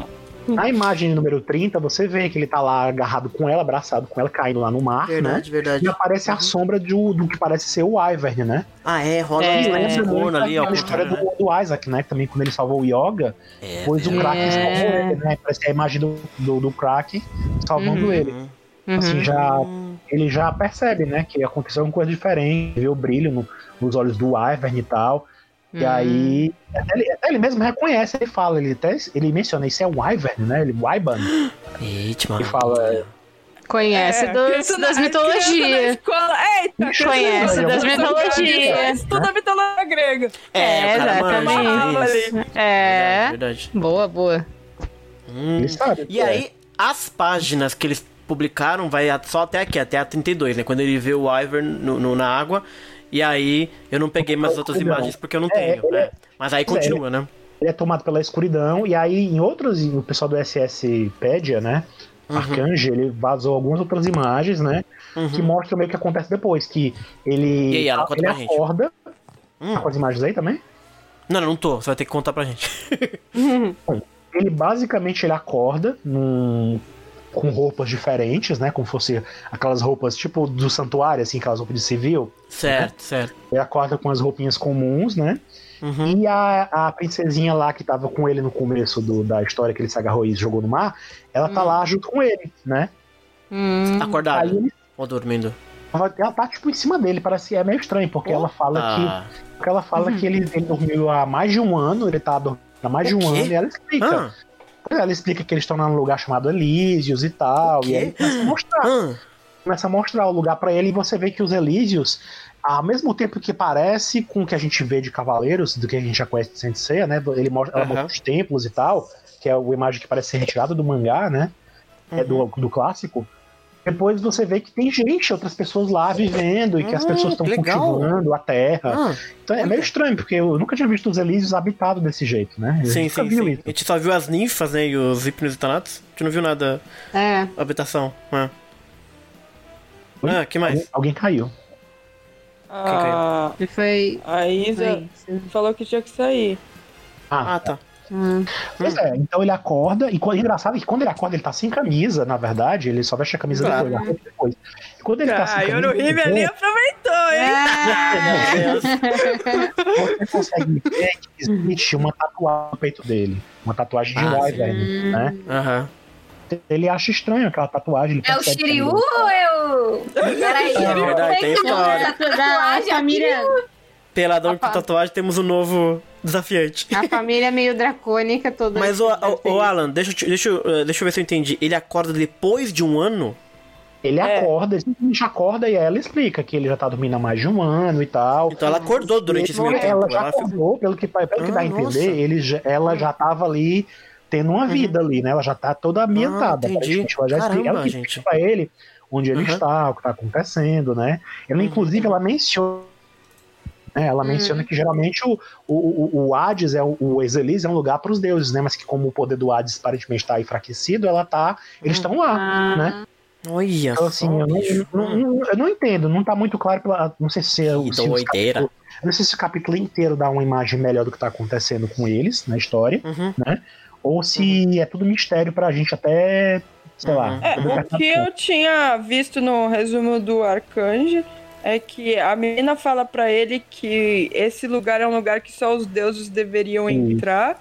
Na imagem número 30, você vê que ele tá lá agarrado com ela, abraçado com ela, caindo lá no mar, né? Verdade, verdade. E aparece a sombra do, do que parece ser o Ivern, né? Ah, é, rola É. um corno muito ali, ó. aquela história né? do, do Isaac, né? Também quando ele salvou o Yoga, É, depois o verdade. Kraken É. salvou ele, né? Parece a imagem do, do, do Kraken salvando Uhum. ele. Uhum. Assim, já, Hum, ele já percebe, né? Que aconteceu alguma coisa diferente, vê o brilho no- nos olhos do Ivern e tal. E Hum. aí, até ele, até ele mesmo reconhece, ele fala, ele até ele menciona, isso é o Ivern, né? Ele, o Iban. Eita, Ele mano. fala, Conhece É, dos, das mitologias. Eita, Conhece das mitologias. Estuda a mitologia grega. É, É, exatamente. é. É. Verdade, verdade. Boa, boa. Hum. ele sabe. E aí, as páginas que eles publicaram vai só até aqui, até a 32, né? Quando ele vê o Ivern no, no- na água. E aí, eu não peguei mais as outras Não. imagens porque eu não É, tenho, né? Mas aí é, continua, né? ele é tomado pela escuridão, e aí em outros, o pessoal do SSpedia, né? Uhum. Arcanjo, ele vazou algumas outras imagens, né? Que Uhum. mostram meio que acontece depois, que ele, E aí, ela ele acorda. Hum. Tá com as imagens aí também? Não, não, não tô. Você vai ter que contar pra gente. [laughs] Ele basicamente ele acorda num, com roupas diferentes, né? Como fosse aquelas roupas tipo do santuário, assim, aquelas roupas de civil. certo, certo. Ele acorda com as roupinhas comuns, né? Uhum. E a, a princesinha lá que tava com ele no começo do- da história que ele se agarrou e jogou no mar, ela tá lá junto com ele, né? Hum. Aí Acordado. ele Ou dormindo. ela tá tipo em cima dele, parece é meio estranho, porque ela fala Ah. que porque ela fala que ele, ele dormiu há mais de um ano, ele tá dormindo há mais de um quê? ano, e ela explica. Ah, Ela explica que eles estão num lugar chamado Elísios e tal. E aí começa a mostrar, Ah, começa a mostrar o lugar pra ele e você vê que os Elísios, ao mesmo tempo que parece com o que a gente vê de Cavaleiros, do que a gente já conhece de Sensei, né? Ele mostra, ela Aham. mostra os templos e tal, que é uma imagem que parece ser retirada do mangá, né? É do, Uhum. do clássico. Depois você vê que tem gente, outras pessoas lá vivendo e que as Ah, pessoas estão cultivando a terra. ah, Então é meio estranho, porque eu nunca tinha visto os Elísios habitados desse jeito, né? Eu sim, sim, sim. isso. A gente só viu as ninfas, né? E os hipnos e tanatos. A gente não viu nada. É. Habitação. Ah, Oi? ah que mais? Alguém, alguém caiu. A, E foi. a Isa foi- falou que tinha que sair. Ah, Ah, tá. Hum. Pois é, então ele acorda, e quando, engraçado é que quando ele acorda, ele tá sem camisa, na verdade, ele só veste a camisa Claro. depois, acorda depois. Quando ele tá sem Ah, camisa, eu no Rive ali ele- aproveitou, hein? você consegue ver que existe uma tatuagem no peito dele. Uma tatuagem de Ah, Wyvern, né? Aham. Ele acha estranho aquela tatuagem. Ele É o que Shiryu ou é o. Peraí, É eu verdade, tem que história. a tatuagem A família, Peladão com tatuagem, temos um novo desafiante. a família é meio dracônica toda. Mas, o, o, o Alan, deixa, eu deixa, eu, eh, deixa eu ver se eu entendi. Ele acorda depois de um ano? Ele É. acorda, ele simplesmente acorda e ela explica que ele já tá dormindo há mais de um ano e tal. Então ela acordou durante esse meio tempo. ela já Ela ficou- acordou, pelo que, pelo que Ah, dá a nossa. entender, ele ela já tava ali tendo uma vida ali, né? Ela já tá toda ambientada. Ah, entendi. Ela já explica, Caramba, ela que gente. explica pra ele onde ele Aham. está, o que tá acontecendo, né? Ela, Uhum. inclusive, ela menciona. Né, ela menciona que geralmente o, o, o, Hades, é o, o Exelis é um lugar para os deuses, né? Mas que como o poder do Hades aparentemente está enfraquecido, ela tá. Eles estão lá, Ah, né? Olha Então, assim, eu não, não- eu não entendo, não tá muito claro pela. Não sei se é o. Que se doideira. eu não sei se o capítulo inteiro dá uma imagem melhor do que tá acontecendo com eles na história, Uhum. ou se é tudo mistério pra gente até. Sei lá. Uhum. É, até o que eu ponto. tinha visto no resumo do Arcanjo é que a menina fala pra ele que esse lugar é um lugar que só os deuses deveriam Sim. entrar.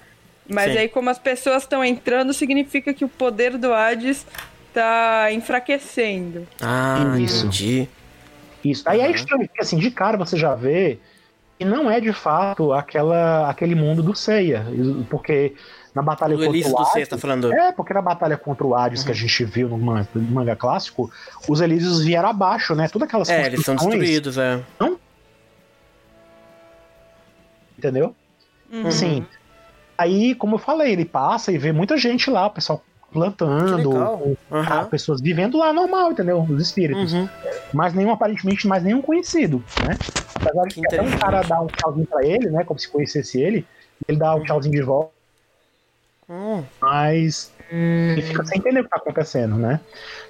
Mas Sim. aí, como as pessoas estão entrando, significa que o poder do Hades tá enfraquecendo. Ah, Isso. entendi. Isso. Aí é Aham. estranho, porque assim, de cara você já vê que não é de fato aquela, aquele mundo do Seiya. Porque na batalha contra Elise o do Hades, C, você tá falando? É, porque na batalha contra o Hades que a gente viu no man- no manga clássico, os Elísios vieram abaixo, né? Todas aquelas É, eles são destruídos, é. Entendeu? Uhum. Sim. Aí, como eu falei, ele passa e vê muita gente lá, o pessoal plantando, Aham. pessoas vivendo lá normal, entendeu? Os espíritos. Uhum. Mas nenhum, aparentemente, mais nenhum conhecido, né? Apesar de Que que até um cara dá um tchauzinho pra ele, né? Como se conhecesse ele, ele dá um tchauzinho de volta, Hum, mas ele fica sem entender o que tá acontecendo, né?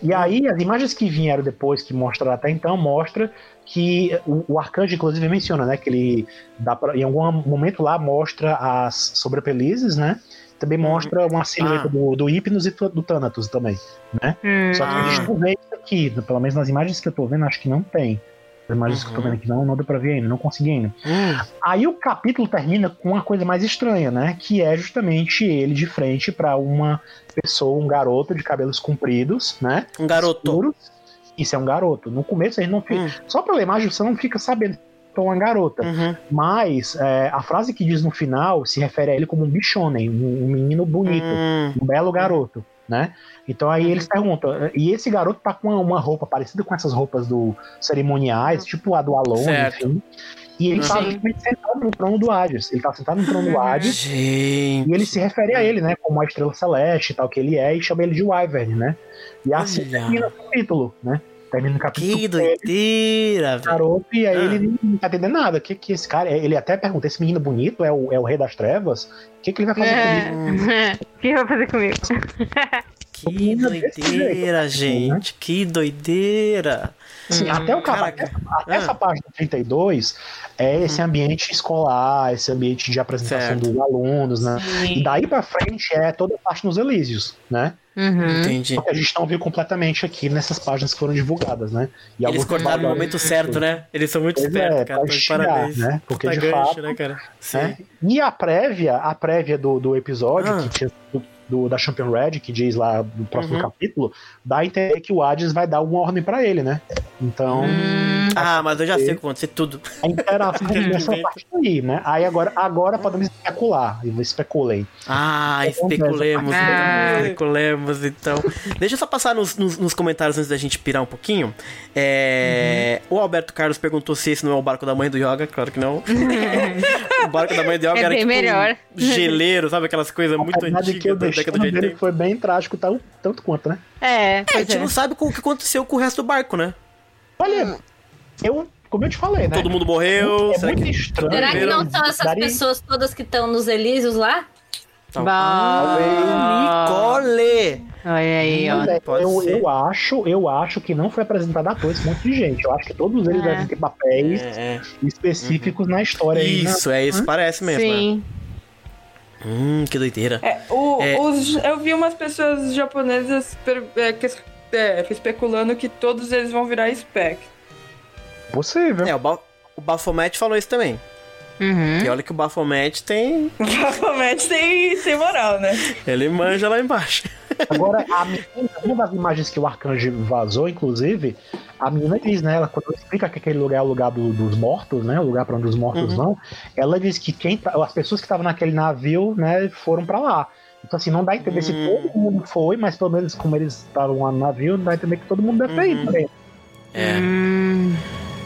E aí, as imagens que vieram depois, que mostraram até então, mostra que o, o arcanjo, inclusive, menciona, né? Que ele dá pra, em algum momento lá mostra as sobrepelizes, né? Também mostra uma silhueta Ah. do, do Hypnos e do Thanatos também, né? Hum. Só que a gente não vê isso aqui, pelo menos nas imagens que eu tô vendo, acho que não tem. As imagens que eu tô Uhum. vendo aqui não, não deu pra ver ainda, não consegui ainda. hum. Aí o capítulo termina com uma coisa mais estranha, né? Que é justamente ele de frente pra uma pessoa, um garoto de cabelos compridos, né? Um garoto. Isso é um garoto. No começo a gente não fica. Hum. Só pela imagem você não fica sabendo que é uma garota. Uhum. Mas é, a frase que diz no final se refere a ele como um bichonem, um, um menino bonito Hum. um belo garoto, né? Então aí eles perguntam, e esse garoto tá com uma, uma roupa parecida com essas roupas do cerimoniais, tipo a do Certo. enfim. E ele tá Sim. simplesmente sentado no trono do Hades. Ele tá sentado no trono do Hades Gente. e ele se refere a ele, né, como a estrela celeste e tal que ele é, e chama ele de Wyvern, né? E assim termina o capítulo, né? Termina o capítulo Que doideira, velho. garoto, e aí Ah. ele não tá entendendo nada. O que que esse cara, ele até pergunta, esse menino bonito é o, é o rei das trevas? O que que ele vai fazer comigo? É. [laughs] O que vai fazer comigo? Que doideira, jeito, gente. Que doideira. Assim, até o Caraca. até Ah. essa página 32 é esse ambiente escolar, esse ambiente de apresentação Certo. dos alunos, né? E daí pra frente é toda a parte nos Elísios, né? Uhum. Entendi. Que a gente não viu completamente aqui nessas páginas que foram divulgadas, né? E Eles alguns cortaram no momento certo, né? Eles são muito espertos, é, cara. instigar, parabéns. né? Porque Puta de gancho, fato, né, cara? Sim. né? E a prévia, a prévia do, do episódio, Ah. que tinha sido do, da Champion Red, que diz lá no próximo Uhum. capítulo, dá a entender que o Hades vai dar uma ordem pra ele, né? Então, Hum, Ah, mas eu já sei o que vai acontecer tudo. a interação [laughs] dessa parte aí, né? Aí agora, agora podemos especular. E especulei. Ah, especulemos, Ah. especulemos, então. Deixa eu só passar nos, nos- nos comentários antes da gente pirar um pouquinho. É, O Alberto Carlos perguntou se esse não é o barco da mãe do Yoga, claro que não. [laughs] o barco da mãe do Yoga É era bem tipo melhor. um geleiro, sabe aquelas coisas muito a que antigas dele 80. foi bem trágico, tal- tanto quanto, né? É, É, a gente é. não sabe o que aconteceu com o resto do barco, né? Olha, eu, como eu te falei, né? Todo mundo morreu. é será muito que... estranho. Será que não são essas daria- pessoas todas que estão nos Elísios lá? Bah. Nicole! Olha aí, ó. Eu, eu acho, eu acho que não foi apresentado a todos esse monte de gente. Eu acho que todos eles É. devem ter papéis É, é. específicos na história aí, né? Isso, é isso, parece mesmo. né? Hum, que doideira. É, o- É. os- eu vi umas pessoas japonesas per- é, que- é, especulando que todos eles vão virar spec. Possível. É, o, ba o Baphomet falou isso também. Uhum. E olha que o Baphomet tem. [laughs] Provavelmente tem, tem moral, né? Ele manja lá embaixo. Agora, a menina, uma das imagens que o Arcanjo vazou, inclusive, a menina diz, né? Ela, quando explica que aquele lugar é o lugar do- dos mortos, né? O lugar para onde os mortos Uhum. vão, ela diz que quem tá- as pessoas que estavam naquele navio, né, foram para lá. Então, assim, não dá a entender se Hum. todo mundo foi, mas pelo menos como eles estavam lá no navio, dá a entender que todo mundo deve ter Uhum. ido também. É. Hum,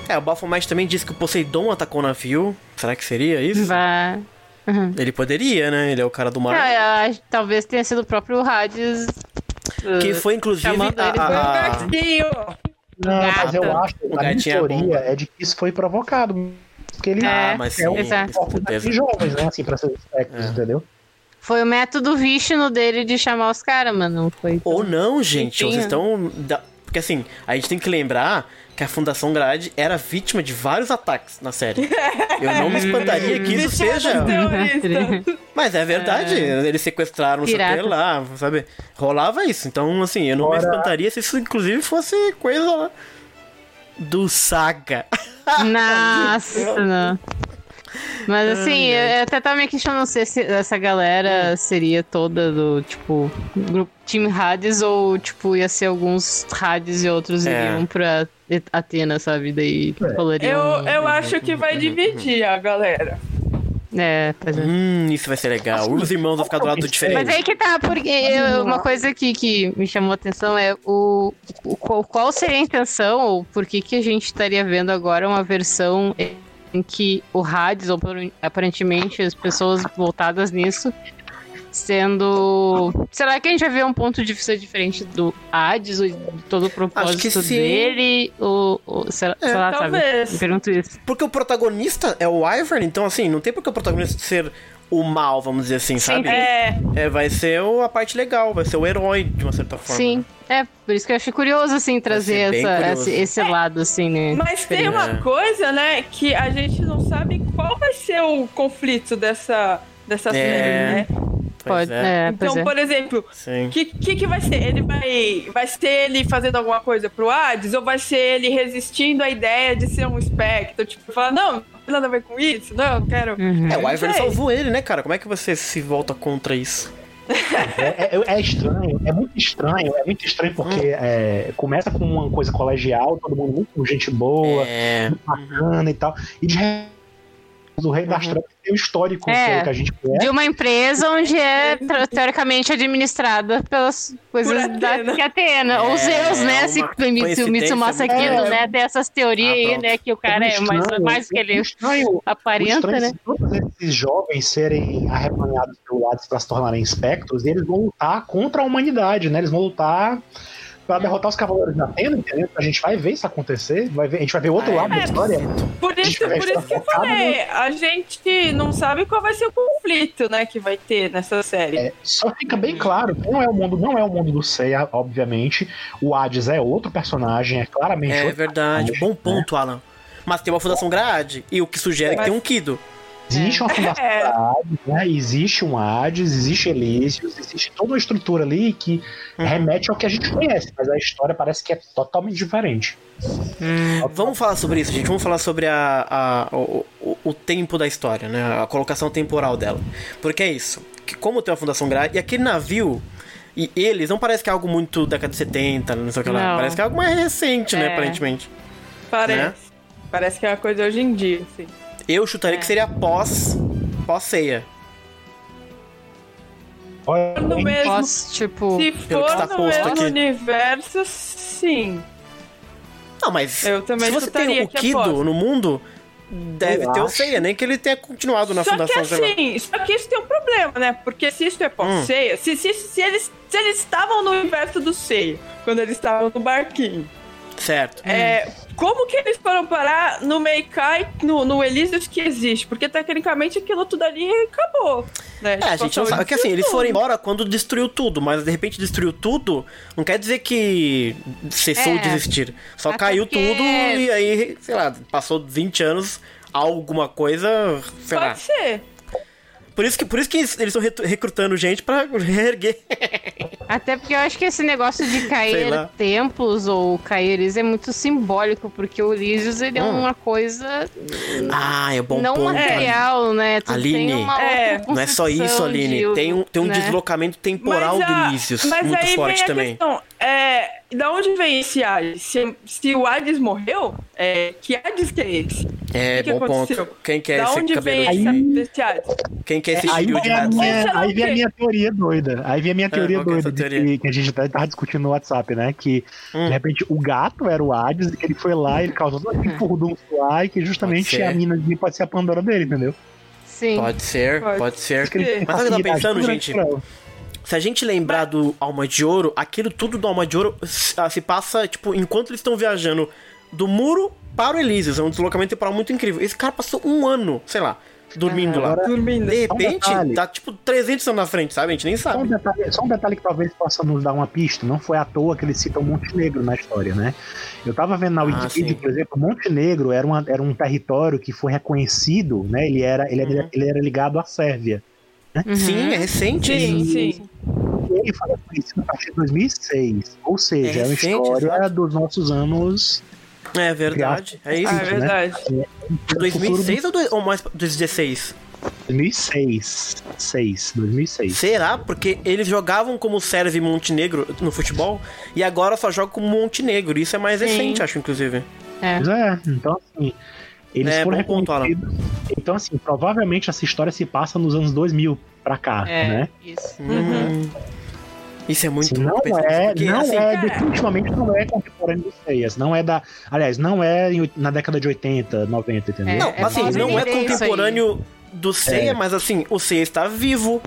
É, o Baphomet também disse que o Poseidon atacou o navio. Será que seria isso? vá. Uhum. Ele poderia, né? Ele é o cara do mar. Ah, talvez tenha sido o próprio Hades. Que uh, foi, inclusive, a, ele a- Foi um a- gatinho! Não, mas eu Gata. acho, O a minha é teoria né? é de que isso foi provocado. Porque ele Ah, É, mas sim, é um com corpo certeza. de jovens, né? Assim, pra ser espectros, É. entendeu? Foi o método Vishnu dele de chamar os caras, mano. Foi. Ou não, gente. Enfim, Vocês estão. Porque assim, a gente tem que lembrar que a Fundação Grade era vítima de vários ataques na série. Eu não me espantaria que isso seja. terroristas. Mas é verdade, eles sequestraram o lá, sabe? Rolava isso. Então, assim, eu não me Agora- espantaria se isso, inclusive, fosse coisa do Saga. Nossa, [laughs] não. Mas assim, eu até tava me questionando se essa galera seria toda do, tipo, grupo Team Hades ou, tipo, ia ser alguns Hades e outros É. iriam pra Atena, sabe? Daí É. rolariam. Eu, eu acho que vai dividir a galera. É, pois é. Hum, isso vai ser legal. Os irmãos vão ficar do lado do diferente. Mas aí que tá, porque eu- uma coisa que, que me chamou a atenção é o, o- qual, qual seria a intenção, ou por que, que a gente estaria vendo agora uma versão em que o Hades, ou aparentemente as pessoas voltadas nisso, sendo. Será que a gente vai ver um ponto de vista diferente do Hades, ou de todo o propósito dele? Ou, ou será, sei lá, sabe? talvez. Me pergunto isso. Porque o protagonista é o Ivern, então assim, não tem porque o protagonista ser o mal, vamos dizer assim, sabe? É, É, vai ser o- a parte legal, vai ser o herói, de uma certa forma. Sim. É, por isso que eu achei curioso, assim, trazer essa, curioso. esse, esse lado, assim, né? mas tem uma É. coisa, né, que a gente não sabe qual vai ser o conflito dessa, dessa série, né? Pode, é. é, pois Então, é. por exemplo, o que, que, que vai ser? Ele vai, vai ser ele fazendo alguma coisa pro Hades ou vai ser ele resistindo à ideia de ser um espectro? Tipo, falar, não, não tem nada a ver com isso, não, eu quero. Uhum. É, o sei. salvou ele, né, cara? Como é que você se volta contra isso? É, é- é estranho, é muito estranho, é muito estranho porque Hum. é, começa com uma coisa colegial, todo mundo muito gente boa, É. bacana e tal, e de repente o Rei das Uhum. Trevas tem o histórico É. que a gente conhece. De uma empresa onde é teoricamente administrada pelas coisas Por da Atena. que. Ou É, Zeus, né? uma Se o Mitsumasa grande. né? Tem essas teorias Ah, aí, né? Que o cara é mais, estranho, mais que o ele estranho, aparenta, estranho é né? se todos esses jovens serem arrebanhados pelo Hades para se tornarem espectros, eles vão lutar contra a humanidade, né? Eles vão lutar para derrotar os Cavaleiros da Atena, entendeu? A gente vai ver isso acontecer, vai ver, a gente vai ver outro Ah, lado da é, história. Por isso, por isso que eu falei, a gente não sabe qual vai ser o conflito, né, que vai ter nessa série. É, só fica bem claro que não é o mundo, não é o mundo do Seiya, obviamente. O Hades é outro personagem, é claramente É outro verdade. personagem, Bom ponto, Alan. Mas tem uma Fundação Grade, e o que sugere que Mas- tem um Kido. Existe uma fundação É. da Hades, né? Existe um Hades, existe Elísios, existe toda uma estrutura ali que Uhum. remete ao que a gente conhece, mas a história parece que é totalmente diferente. Vamos falar sobre isso, gente. Vamos falar sobre a, a- o, o- o tempo da história, né? A colocação temporal dela. Porque é isso. Que como tem uma fundação grade, e aquele navio. E eles não parece que é algo muito década de 70, não sei o que lá. Não. Parece que é algo mais recente, né, É. aparentemente. Parece. Né? Parece que é uma coisa hoje em dia, assim. Eu chutaria que seria pós. pós-ceia. Olha, No mesmo, Posso, tipo. se for está no mesmo aqui. universo, sim. Não, mas Eu também se você tem o que é Kido pós. no mundo, deve Eu ter o acho. Seiya, nem que ele tenha continuado na só fundação. que assim, só que isso tem um problema, né? Porque se isso é Hum. pós-ceia, se, se, se, eles, se eles estavam no universo do Seiya, quando eles estavam no barquinho, Certo. é, como que eles foram parar no Meikai, no, no Elysius que existe? Porque tecnicamente aquilo tudo ali acabou. Né? É, a gente não sabe. É que assim, eles foram embora quando destruiu tudo, mas de repente destruiu tudo, não quer dizer que cessou É. de existir. Só caiu porque- tudo e aí, sei lá, passou 20 anos, alguma coisa, sei lá. Pode ser. Por isso que, por isso que eles estão recrutando gente pra [laughs] reerguer. Até porque eu acho que esse negócio de cair templos ou cair eles é muito simbólico, porque o Lísios ele é Hum. uma coisa Ah, é bom não ponto. material, né? Tu Aline, tem uma é, Não é só isso, Aline. de- Tem um, tem um né? deslocamento temporal Mas, a- do Lícios mas muito aí forte vem a também. questão, é, da onde vem esse Hades? Se, se o Hades morreu, é, que Hades que é esse? É, que bom ponto. Quem que é da esse onde vem cabelo? esse, Hades? Quem que é esse Aí de vem, a gato? minha, aí vem a minha teoria doida. Aí vem a minha teoria qual que é doida teoria? Que, que a gente até tava discutindo no WhatsApp, né? Que Hum. de repente o gato era o Hades e que ele foi lá e ele causou todo aquele furdunço lá e que justamente a mina de pode ser a Pandora dele, entendeu? Sim. Pode ser, Pode pode ser. Mas sabe o que eu tava pensando, gente? Se a gente lembrar do Alma de Ouro, aquilo tudo do Alma de Ouro s- ah, se passa, tipo, enquanto eles estão viajando do muro para o Elísios. É um deslocamento temporal muito incrível. Esse cara passou um ano, sei lá, dormindo lá. Dormindo. De um repente, detalhe. tá tipo 300 anos na frente, sabe? A gente nem Só um, sabe. detalhe, só um detalhe que talvez possa nos dar uma pista. Não foi à toa que eles citam Montenegro na história, né? Eu tava vendo na Ah, Wikipedia, sim. por exemplo, Montenegro era, uma, era um território que foi reconhecido, né? Ele era, ele era, Uhum. ele era ligado à Sérvia. Uhum. Sim, é recente. Sim, sim. Ele foi reconhecido a partir de 2006. Ou seja, É é, uma história exato. dos nossos anos. É verdade. É isso. Ah, é né? verdade. 2006 ou, dois- ou mais 2016? 2006. 6, 2006. Será? Porque eles jogavam como Sérvia e Montenegro no futebol e agora só jogam como Montenegro. Isso é mais Sim. recente, acho, inclusive. É. Pois é, então assim. Eles É, foram ponto, reconhecidos. Então, assim, provavelmente essa história se passa nos anos 2000 pra cá, É, né? isso. Hum. Isso é muito Assim, não é, porque, não assim, é, definitivamente não é contemporâneo do Seias. Não é da. Aliás, não é em- na década de 80, 90, entendeu? Não, É, assim, não é contemporâneo do Seiya, É. mas assim, o Seiya está vivo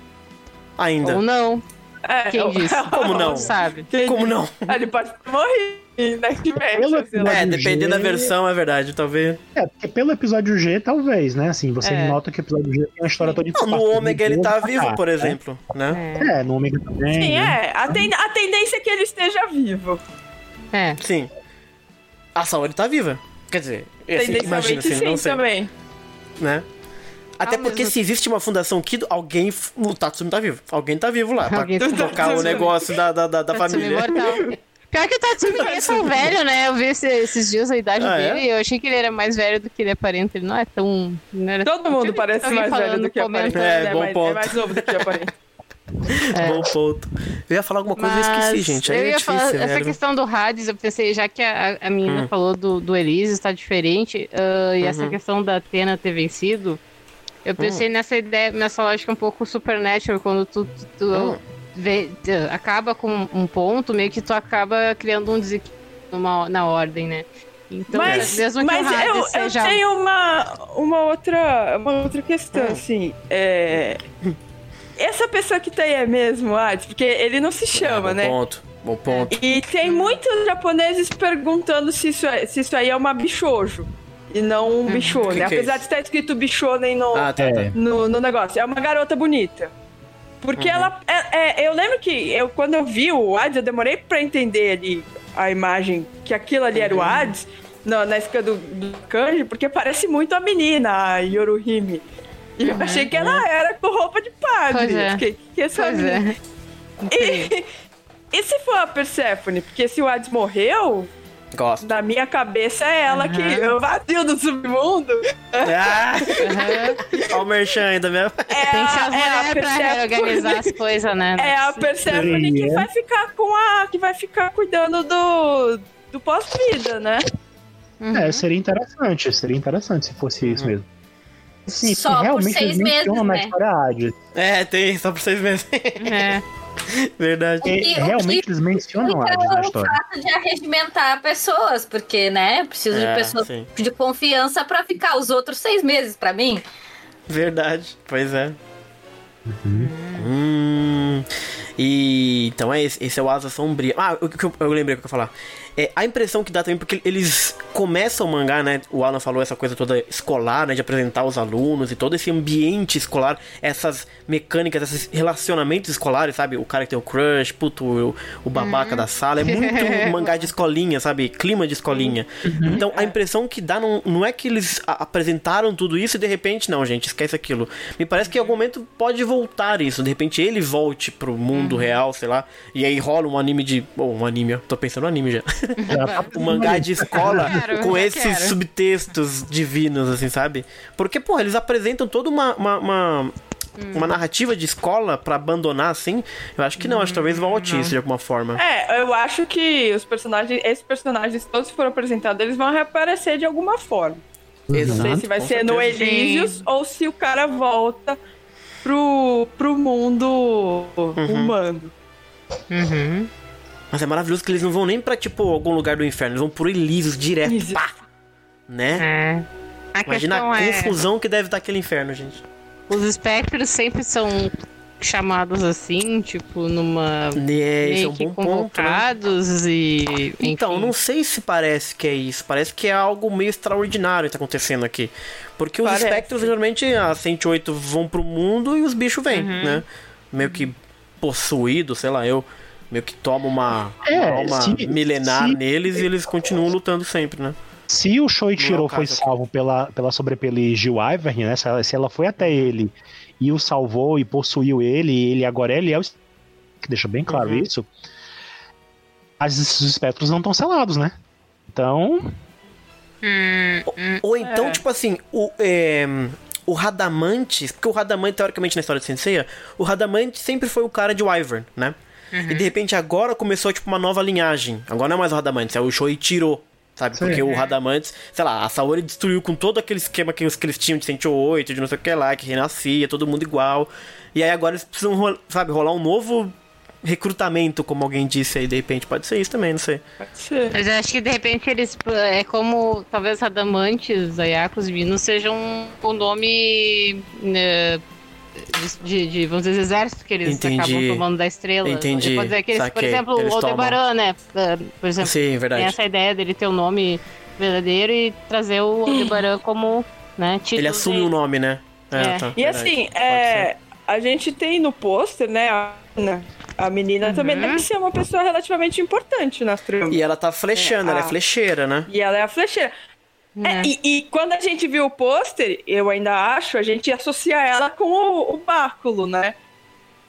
ainda. Ou não. É, Quem disse? [laughs] Como não? Não sabe. Quem Como não? [laughs] Ele pode morrido, né? Que mexe, sei lá. É, do dependendo da G- versão, é verdade, talvez. É, porque pelo episódio G, talvez, né? Assim, você É. nota que o episódio G tem uma história toda Não, no Ômega ele tá vivo, por né? exemplo, né? É. É, no Ômega também. Sim, né? é. A, ten- a tendência é que ele esteja vivo. É. Sim. A Saori tá viva. Quer dizer, assim, imagina Tendencialmente assim, sim não sei, também. né? Até Ao porque mesmo- se existe uma fundação Kido, alguém. O Tatsumi tá vivo. Alguém tá vivo lá. Pra tá tocar o negócio da, da, da, da família. [laughs] Pior que o Tatsumi nem [laughs] é tão velho, né? Eu vi esse- esses dias a idade Ah, é? dele e eu achei que ele era mais velho do que ele aparenta. Ele não é tão. Não era- Todo mundo parece mais velho do que aparenta. comentando. É, bom mais, ponto. é mais novo do que aparenta. [laughs] É. Bom ponto. Eu ia falar alguma coisa e eu esqueci, gente. Aí eu é ia difícil, falar, essa velho. questão do Hades, eu pensei, já que a, a menina Hum. falou do, do Elise está diferente, ah, e essa Uhum. questão da Atena ter vencido, eu Hum. pensei nessa ideia, nessa lógica um pouco supernatural, quando tu, tu- tu Hum. vê- acaba com um ponto, meio que tu acaba criando um desequilíbrio numa- na ordem, né? Então, Mas, mesmo que mas eu, eu seja... tenho uma, uma, outra, uma outra questão, Hum. assim. É... Essa pessoa que tá aí é mesmo Hades? Porque ele não se chama, bom né? ponto. Bom ponto. E tem muitos japoneses perguntando se isso, é- se isso aí é uma bichojo. E não um Uhum. bichone. Que que é Apesar isso? de estar escrito bichone no, Ah, tá, tá. É. no, no negócio. É uma garota bonita. Porque Uhum. ela. É, é, eu lembro que eu, quando eu vi o Hades, eu demorei pra entender ali a imagem que aquilo ali era o Uhum. Hades na, na escada do, do kanji, porque parece muito a menina, a Yoruhime. E eu achei que ela era com roupa de padre. Pois é. Fiquei, que essa Pois é. E, [laughs] e se for a Persephone? Porque se o Hades morreu, Gosto. Na minha cabeça é ela que o vazio do submundo Ah, Aham. olha o merchan ainda mesmo. é Tem que ser a, as é pra Persephone- organizar as coisas, né? É a Persephone que Seria. vai ficar com a. que vai ficar cuidando do. do pós-vida, né? Uhum. É, seria interessante, seria interessante se fosse isso mesmo. Sim, Só por realmente seis eles mencionam meses, na né? história Hades. É, tem só por seis meses. É. [laughs] Verdade. O que- É, o realmente que eles mencionam Hades Então, na o história. fato de arregimentar pessoas, porque, né, preciso É, de pessoas sim. de confiança pra ficar os outros seis meses pra mim. Verdade, pois é. Hum, e então é esse, esse é o Asa Sombria. Ah, o que eu, eu lembrei o que eu ia falar. É, a impressão que dá também, porque eles começam o mangá, né? O Alan falou essa coisa toda escolar, né? De apresentar os alunos e todo esse ambiente escolar, essas mecânicas, esses relacionamentos escolares, sabe? O cara que tem o crush, puto, o, o babaca da sala. É muito [laughs] mangá de escolinha, sabe? Clima de escolinha. Então a impressão que dá não, não é que eles apresentaram tudo isso e de repente, não, gente, esquece aquilo. Me parece que em algum momento pode voltar isso. De repente ele volte pro mundo real, sei lá. E aí rola um anime de. Ou um anime, ó. Tô pensando no anime já. [laughs] um mangá de escola quero, com esses quero. subtextos divinos, assim, sabe? Porque, pô, eles apresentam toda uma. uma, uma... Uma narrativa de escola pra abandonar assim? Eu acho que não, acho que talvez volte isso de alguma forma. É, eu acho que os personagens, esses personagens todos que foram apresentados, eles vão reaparecer de alguma forma. Não sei Exato. se vai ser no certeza. Elísios ou se o cara volta pro, pro mundo humano. Uhum. Mas é maravilhoso que eles não vão nem pra, tipo, algum lugar do inferno, eles vão por Elísios direto, Isso. pá! Né? É. A Imagina a é, confusão que deve estar aquele inferno, gente. os espectros sempre são chamados assim, tipo, numa... É, isso é meio um que bom ponto, né? convocados e... Então, enfim. não sei se parece que é isso. Parece que é algo meio extraordinário que tá acontecendo aqui. Porque os Parece. espectros, geralmente, a 108 vão pro mundo e os bichos vêm, né? Meio que possuídos, sei lá, eu. Meio que toma uma, É, uma alma se- milenar se- neles e eles continuam lutando sempre, né? Se o é Shoichiro o foi caso aqui. salvo pela, pela sobrepele Gil Ivern, né? Se ela, se ela foi até ele e o salvou e possuiu ele, e ele agora ele é o. Que deixa bem claro Uhum. isso. Mas esses espectros não estão selados, né? Então. Hum, Ou então, É. tipo assim, o, é, o Radamantes, porque o Radamante, teoricamente, na história de Senseiya, o Radamante sempre foi o cara de Wyvern, né? E de repente agora começou, tipo, uma nova linhagem. Agora não é mais o Radamantes, é o Shoichiro, sabe? Porque o Radamantes, sei lá, a Saori destruiu com todo aquele esquema que, os, que eles tinham de 108, de não sei o que lá, que renascia, todo mundo igual. E aí agora eles precisam, sabe, rolar um novo recrutamento, como alguém disse aí, de repente. Pode ser isso também, não sei. Pode ser. Mas eu acho que de repente eles. É como talvez Radamantes, Ayakos, Vinos sejam o nome. né, de, de, vamos dizer, exército que eles Entendi. acabam tomando da estrela. Entendi. Pode dizer que eles, por exemplo, Eles o Aldebaran, né? eh, Por exemplo, Sim, tem essa ideia dele ter o nome verdadeiro e trazer o Aldebaran como né, título. Ele assume de- o nome, né? É. tá, E verdade. assim, é, a gente tem no pôster, né, a, Ana, a menina também Uhum. deve ser uma pessoa relativamente importante nas tramas. E ela tá flechando, É, ela é a- flecheira, né? E ela é a flecheira. Né? É, e, e quando a gente viu o pôster, eu ainda acho, a gente associa ela com o, o báculo, né?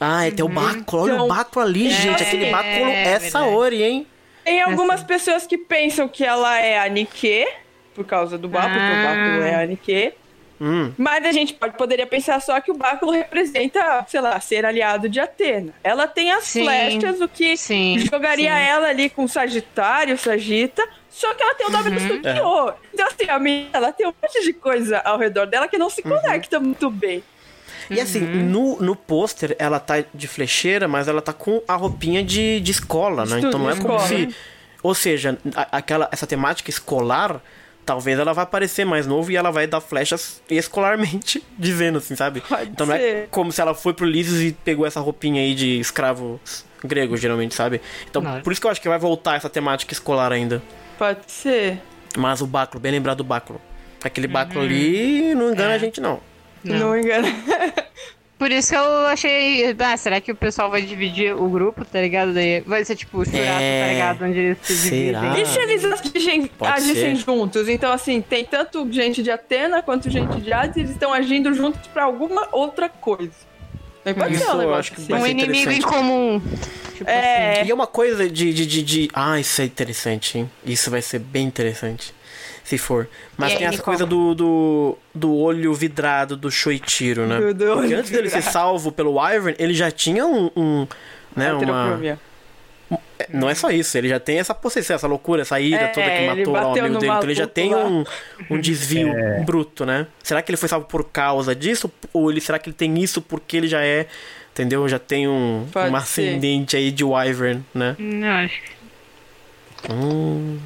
Ah, é, tem o báculo. Olha o Então, báculo ali, é, gente. Aquele báculo é verdade. Saori, hein? Tem algumas pessoas que pensam que ela é a Nike, por causa do báculo, que o Ah. báculo é a Nike. Hum. Mas a gente pode, poderia pensar só que o báculo representa, sei lá, ser aliado de Atena. Ela tem as Sim. flechas, o que Sim. jogaria sim. ela ali com Sagitário, Sagita, só que ela tem o nome Uhum. do Sukiô. Então, assim, a menina, ela tem um monte de coisa ao redor dela que não se Uhum. conecta muito bem. E assim, no, no pôster ela tá de flecheira, mas ela tá com a roupinha de, de escola, né? Estudo, Então não é como escola. se. Ou seja, a- aquela, essa temática escolar, talvez ela vai aparecer mais novo e ela vai dar flechas escolarmente, [laughs] dizendo assim, sabe? Pode então não é ser. como se ela foi pro Lísios e pegou essa roupinha aí de escravo grego, geralmente, sabe? Então Não. por isso que eu acho que vai voltar essa temática escolar ainda. Pode ser. Mas o báculo, bem lembrado do báculo. Aquele báculo ali não engana É. a gente, não. Não. Não me engano. [laughs] Por isso que eu achei. Ah, será que o pessoal vai dividir o grupo, tá ligado? Daí vai ser tipo o churato, É. tá ligado? Onde eles se Será? dividem. E se eles agissem, agissem juntos? Então, assim, tem tanto gente de Atena quanto gente de Hades, eles estão agindo juntos pra alguma outra coisa. Pode Isso ser um acho que assim. Um inimigo em comum. Tipo É, E é uma coisa de, de, de, de- Ah, isso é interessante, hein? Isso vai ser bem interessante. Se for. Mas E tem essa coisa do, do, do olho vidrado do Shoichiro, né? Do- do Porque olho antes dele ser vidrado. salvo pelo Wyvern, ele já tinha um. um né, uma... Não é só isso, ele já tem essa possessão, essa loucura, essa ira É, toda que matou lá o amigo dele. Então ele já tem lá. um, um desvio [laughs] bruto, né? Será que ele foi salvo por causa disso? Ou ele, será que ele tem isso porque ele já é. Entendeu? Já tem um, Pode um ser. ascendente aí de Wyvern, né? Não, acho que Hum.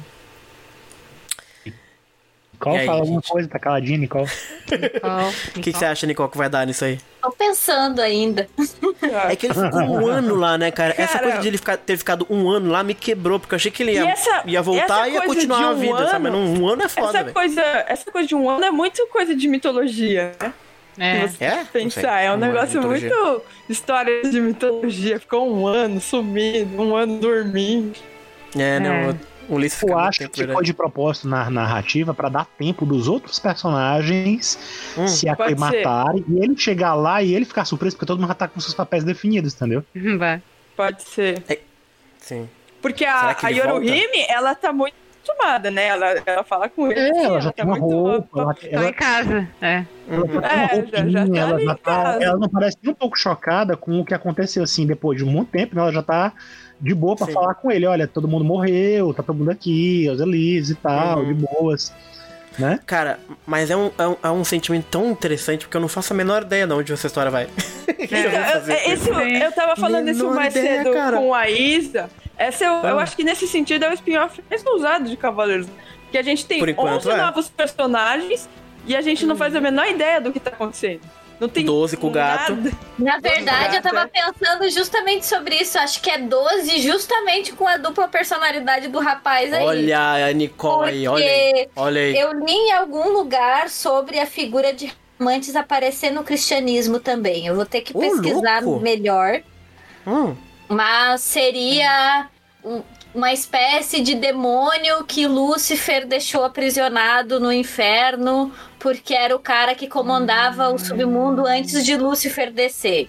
Nicole aí, fala alguma gente? coisa, tá caladinha, Nicole. Nicole. [laughs] O que, que você acha, Nicole, que vai dar nisso aí? Tô pensando ainda. [laughs] É que ele ficou um ano lá, né, cara? Essa Cara, coisa de ele ficar, ter ficado um ano lá me quebrou, porque eu achei que ele ia, essa- ia voltar essa e ia continuar de a um vida, sabe? Mas ano- um ano é foda, Essa coisa, essa coisa de um ano é muito coisa de mitologia, né? É. É? Pensar, é um Um ano negócio muito história de mitologia. Ficou um ano sumido, um ano dormindo. É, não, É. o Ulisses Eu acho tempo, que verdade. foi de propósito na narrativa pra dar tempo dos outros personagens Hum, se aclimatarem e ele chegar lá e ele ficar surpreso porque todo mundo já tá com seus papéis definidos, entendeu? Vai. Pode ser. Sim. Porque a, a Yoruhime, ela tá muito acostumada, né? Ela, ela fala com ele. É, assim, ela já tá tem uma muito- roupa, ela, Tô ela, em casa. É. ela já tem uma É, já- já tá ela, tá, ela não parece nem um pouco chocada com o que aconteceu, assim, depois de um monte tempo, né? Ela já tá de boa pra Sim. falar com ele, olha, todo mundo morreu, tá todo mundo aqui, os Elises e tal, Uhum. de boas, né? Cara, mas é um, é, um, é um sentimento tão interessante porque eu não faço a menor ideia de onde essa história vai. Então, [laughs] eu, é, isso, eu tava falando isso Menor mais ideia, cedo cara. com a Isa. Essa eu, eu Ah. acho que nesse sentido é o spin-off mais usado de Cavaleiros. Que a gente tem Por enquanto, 11 é. novos personagens e a gente não faz a menor ideia do que tá acontecendo. Não tem 12 com o gato. Na verdade, eu tava pensando justamente sobre isso. Acho que é 12, justamente com a dupla personalidade do rapaz aí. Olha a Nicole aí, olha aí. Porque Olha aí. eu li em algum lugar sobre a figura de amantes aparecer no cristianismo também. Eu vou ter que pesquisar louco! melhor. Hum, Mas seria um- uma espécie de demônio que Lúcifer deixou aprisionado no inferno, porque era o cara que comandava o submundo antes de Lúcifer descer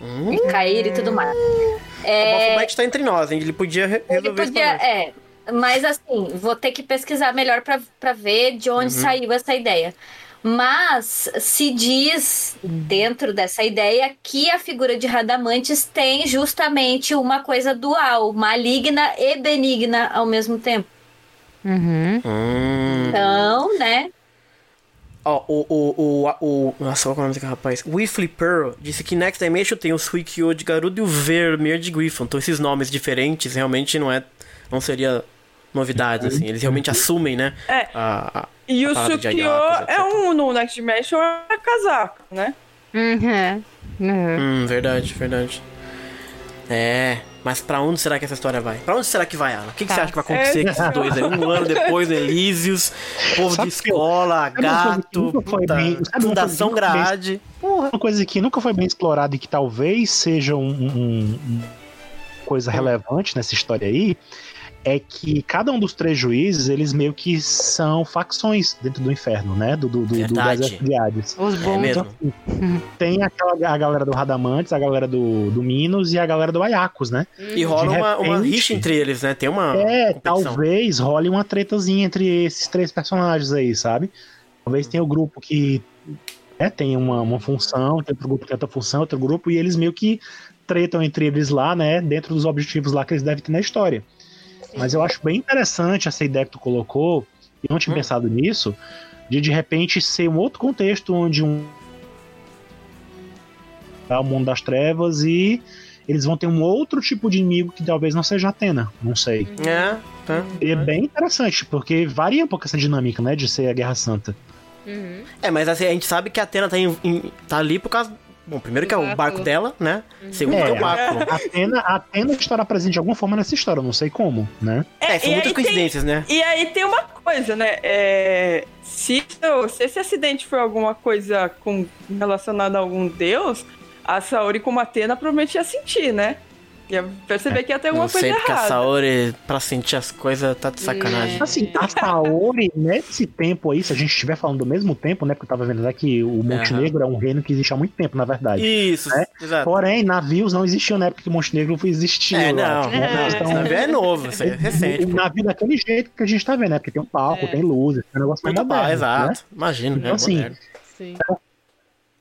hum. e cair e tudo mais. O É, Baphomet tá entre nós, hein? Ele podia re- ele resolver isso podia, é, mas assim, vou ter que pesquisar melhor pra ver de onde saiu essa ideia. Mas se diz dentro dessa ideia que a figura de Radamantes tem justamente uma coisa dual, maligna e benigna ao mesmo tempo. Uhum. Hum. Então, né? Ó, o, o, o, o. Nossa, qual é o nome desse rapaz? Whiffly Pearl disse que Next Dimension tem o Suikyo de Garuda e o Vermeer de Griffon. Então esses nomes diferentes realmente não é. Não seria novidade, assim. Eles realmente assumem, né? É. A, a- E o etc. é um no Next Dimension é casaco, né? Uhum. Uhum. Hum, verdade, verdade. É. Mas pra onde será que essa história vai? Pra onde será que vai, Alan? O que, que Tá. você acha que vai acontecer com esses dois aí? Um ano depois, Elísios, povo Sabe de que eu- escola, que gato, puta, bem- fundação que bem- grade. Uma coisa que nunca foi bem explorada e que talvez seja um, um- um- coisa relevante nessa história aí é que cada um dos três juízes, eles meio que são facções dentro do inferno, né? Do, do, do, do deserto de Hades. Os É bons. mesmo. Então, [laughs] tem aquela, a galera do Radamantes, a galera do, do Minos e a galera do Ayakos, né? E rola De uma, uma repente- rixa entre eles, né? Tem uma É, competição. talvez role uma tretazinha entre esses três personagens aí, sabe? Talvez tenha o grupo que né, tem uma, uma função, tem outro grupo que tem outra função, outro grupo, e eles meio que tretam entre eles lá, né? Dentro dos objetivos lá que eles devem ter na história. Mas eu acho bem interessante essa ideia que tu colocou, e não tinha Hum. pensado nisso, de de repente ser um outro contexto onde um. é o mundo das trevas e eles vão ter um outro tipo de inimigo que talvez não seja Atena, não sei. É, tá. E é bem interessante, porque varia um pouco essa dinâmica, né, de ser a Guerra Santa. Uhum. É, mas assim, a gente sabe que a Atena tá, em- em- tá ali por causa. Bom, primeiro que é o barco dela, né? Segundo É, que é o báculo. A Atena, a Atena estará presente de alguma forma nessa história, eu não sei como, né? É, são e muitas aí tem- coincidências, né? E aí tem uma coisa, né? É, se, se esse acidente for alguma coisa com, relacionada a algum deus, a Saori como Atena provavelmente ia sentir, né? Ia perceber que ia ter alguma Não coisa sei, porque a errada. Saori, pra sentir as coisas, tá de sacanagem. Assim, a Saori, nesse tempo aí, se a gente estiver falando do mesmo tempo, né? Porque eu tava vendo até que o Montenegro é um reino que existe há muito tempo, na verdade. Isso, É? exato. Porém, navios não existiam na época que o Montenegro existiu. É, não, acho, né? não, Então, navio é novo, isso é recente. O navio daquele jeito que a gente tá vendo, né? Porque tem um palco, É. tem luzes, tem um negócio mais bom, moderno, exato. né? Imagino, Então, é assim, moderno. Sim.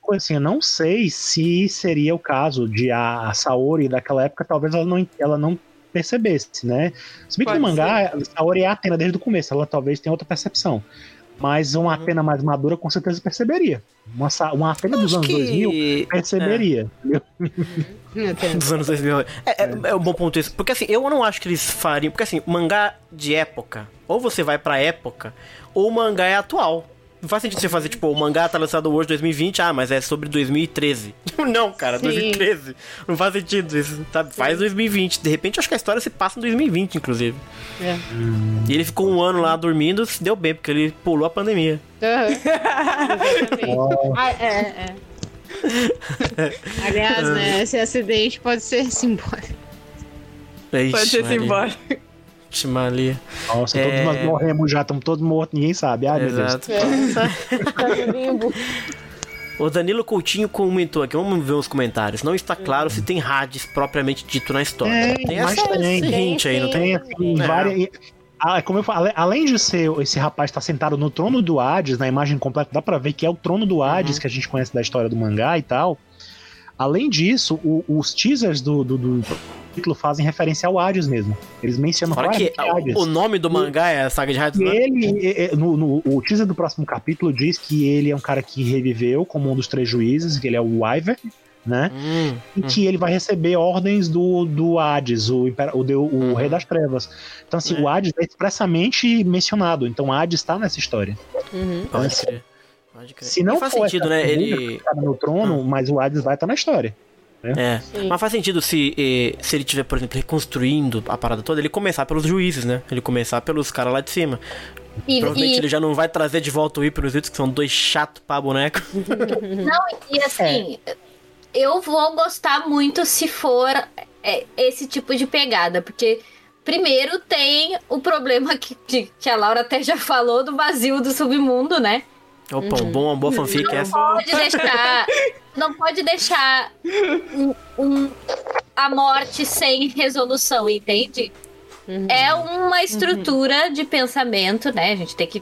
Coisa assim, eu não sei se seria o caso de a, Saori daquela época, talvez ela não, ela não percebesse, né? Se bem que no mangá, a Saori é a Atena desde o começo, ela talvez tenha outra percepção. Mas uma Uhum. Atena mais madura com certeza perceberia. Uma, uma Atena dos Acho anos que- 2000 perceberia. Entendo. Dos anos 2000. É, é, é um bom ponto isso. Porque assim, eu não acho que eles fariam. Porque assim, mangá de época, ou você vai pra época, ou o mangá é atual. Não faz sentido você fazer, tipo, o mangá tá lançado hoje, 2020, ah, mas é sobre 2013. [laughs] Não, cara, Sim. 2013. Não faz sentido isso, sabe? Faz 2020. De repente, acho que a história se passa em 2020, inclusive. É. E ele ficou um ano lá dormindo, se deu bem, porque ele pulou a pandemia. [laughs] Exatamente. Ah, é, é. Aliás, [laughs] né, esse acidente pode ser simbólico. Ixi, Pode ser simbólico. Ixi, Maria. Nossa, É. todos nós morremos já, estamos todos mortos, ninguém sabe. Ai, meu Deus. Exato. Tá no limbo. O Danilo Coutinho comentou aqui, vamos ver os comentários. Não está claro se tem Hades propriamente dito na história. Tem, tem mas essa, tem. esse Tem, hint aí, não tem. tem? Tem assim, É. várias. ah, como eu falei, além de ser esse rapaz estar sentado no trono do Hades, na imagem completa, dá pra ver que é o trono do Hades que a gente conhece da história do mangá e tal. Além disso, o- os teasers do, do, do título fazem referência ao Hades mesmo. Eles mencionam Fora que claramente Hades. o nome do mangá é a saga de Hades, E né? ele, é, é, no, no- o teaser do próximo capítulo diz que ele é um cara que reviveu como um dos três juízes, que ele é o Wyver, né? Hum, E que ele vai receber ordens do, do Hades, o, o, o Uhum. Rei das Trevas. Então, assim, É. o Hades é expressamente mencionado. Então, Hades está nessa história. Uhum. pode crer. Pode crer. Se não E faz for sentido, né? Ele. que tá no trono, mas o Hades vai estar na história. É. Sim. Mas faz sentido se, eh, se ele tiver, por exemplo, reconstruindo a parada toda, ele começar pelos juízes, né? Ele começar pelos caras lá de cima. E, Provavelmente e- ele já não vai trazer de volta o Hyper os Itz, que são dois chatos pra boneco. [laughs] Não, e assim, eu vou gostar muito se for é, esse tipo de pegada, porque primeiro tem o problema que, que, que a Laura até já falou do vazio do submundo, né? Opa, um bom, uma boa fanfic Não essa. pode deixar. Não pode deixar um- um- a morte sem resolução, entende? É uma estrutura de pensamento, né? A gente tem que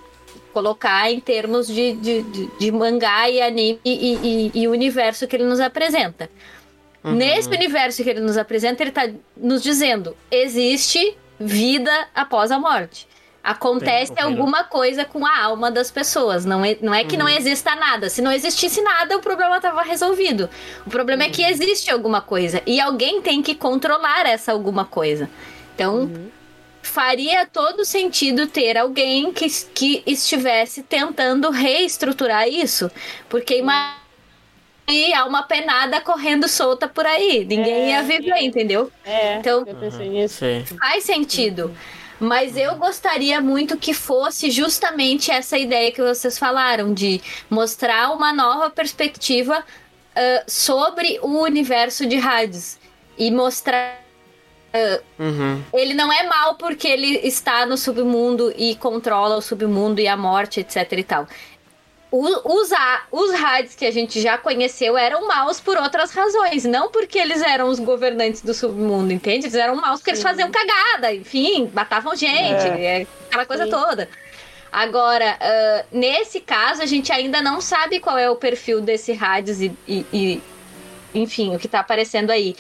colocar em termos de, de, de, de mangá e anime e, e, e o universo que ele nos apresenta. Nesse universo que ele nos apresenta, ele tá nos dizendo: existe vida após a morte. Acontece Tem, alguma coisa com a alma das pessoas. Não é, não é que não exista nada. Se não existisse nada, o problema estava resolvido. O problema é que existe alguma coisa. E alguém tem que controlar essa alguma coisa. Então, faria todo sentido ter alguém que, que estivesse tentando reestruturar isso. Porque imagina e há uma penada correndo solta por aí. Ninguém É, ia viver, entendeu? É, Então- eu pensei nisso. Sei. Faz sentido. Mas eu gostaria muito que fosse justamente essa ideia que vocês falaram, de mostrar uma nova perspectiva ah, sobre o universo de Hades. E mostrar. Uhum. Ele não é mal porque ele está no submundo e controla o submundo e a morte, etc e tal. Os, os Hades que a gente já conheceu eram maus por outras razões, não porque eles eram os governantes do submundo, entende? Eles eram maus porque eles faziam cagada, enfim, matavam gente, é, aquela coisa Sim. toda. Agora, ah, nesse caso, a gente ainda não sabe qual é o perfil desse Hades e, e- e, enfim, o que tá aparecendo aí.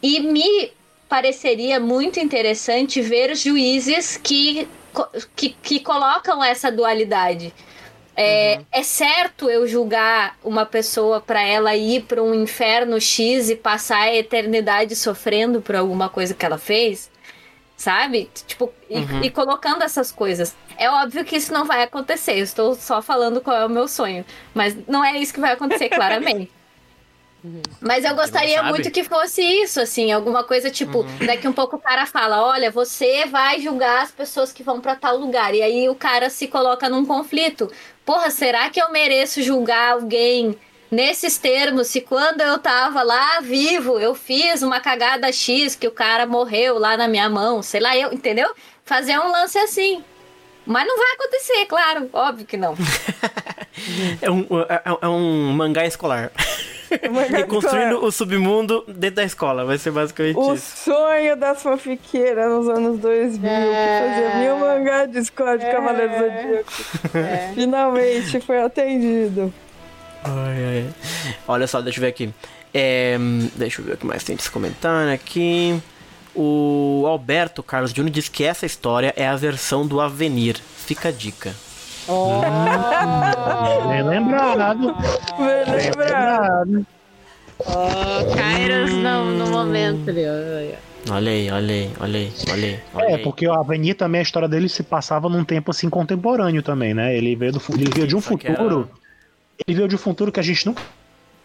E me pareceria muito interessante ver juízes que, que, que colocam essa dualidade. É, é certo eu julgar uma pessoa para ela ir para um inferno X e passar a eternidade sofrendo por alguma coisa que ela fez? Sabe? Tipo, e, Uhum. e colocando essas coisas. É óbvio que isso não vai acontecer. Eu estou só falando qual é o meu sonho. Mas não é isso que vai acontecer, claramente. Mas eu gostaria muito que fosse isso, assim, alguma coisa tipo, daqui um pouco o cara fala, olha, você vai julgar as pessoas que vão pra tal lugar. E aí o cara se coloca num conflito. Porra, será que eu mereço julgar alguém nesses termos, se quando eu tava lá vivo, eu fiz uma cagada X que o cara morreu lá na minha mão, sei lá, eu, entendeu? Fazer um lance assim. Mas não vai acontecer, claro, óbvio que não. [laughs] É um, é, é um mangá escolar. [laughs] [laughs] mangá Reconstruindo escolar. o submundo dentro da escola. Vai ser basicamente O isso. sonho das fanfiqueiras nos anos 2000, É. que fazia mil mangá de escola de Cavaleiros Zodíacos. É. Finalmente foi atendido. Ai, ai. Olha só, deixa eu ver aqui. É, deixa eu ver o que mais tem de comentário aqui. O Alberto Carlos Júnior diz que essa história é a versão do Avenir. Fica a dica. Bem lembrado. Bem lembrado. Oh, Kairos no, no momento ali. Olha aí, olha aí, olha aí, olha aí. Olha É, aí. porque o Avenir também, a história dele se passava num tempo assim contemporâneo também, né? Ele veio, do, ele veio de um Só que era- futuro. Ele veio de um futuro que a gente nunca.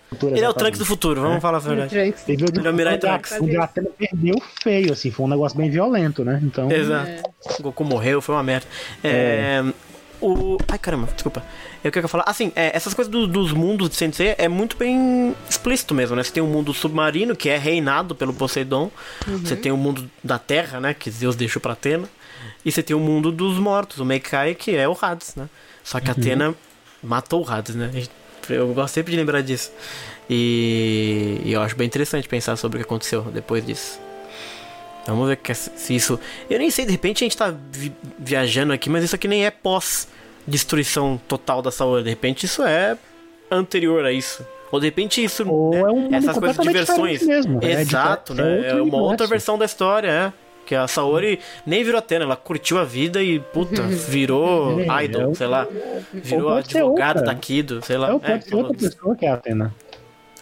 futuro, Ele é o. Trunks do futuro, vamos falar a verdade. Ele veio de Ele é o Mirai Trunks. onde a Atena perdeu feio, assim, foi um negócio bem violento, né? Então. Exato. O Goku morreu, foi uma merda. É, O... Ai, caramba, desculpa. Eu quero falar. Assim, é, essas coisas do- dos mundos de Sensei é muito bem explícito mesmo, né? Você tem o mundo submarino, que é reinado pelo Poseidon. Você tem o mundo da Terra, né? Que Zeus deixou pra Atena. E você tem o mundo dos mortos, o Meikai, que é o Hades, né? Só que a Atena matou o Hades, né? Eu gosto sempre de lembrar disso. E, e eu acho bem interessante pensar sobre o que aconteceu depois disso. Vamos ver que- se isso. Eu nem sei, de repente a gente tá vi- viajando aqui, mas isso aqui nem é pós-destruição total da Saori. De repente isso é anterior a isso. Ou de repente isso. Ou né, é um essas coisas de versões. mesmo, né? Exato, É né? É uma outra versão da história, é. Que a Saori nem virou Atena, ela curtiu a vida e, puta, [laughs] virou É, idol, é sei lá. Virou advogado outra. Taquido, sei lá. É, É, pode ser outra pessoa que é a Atena.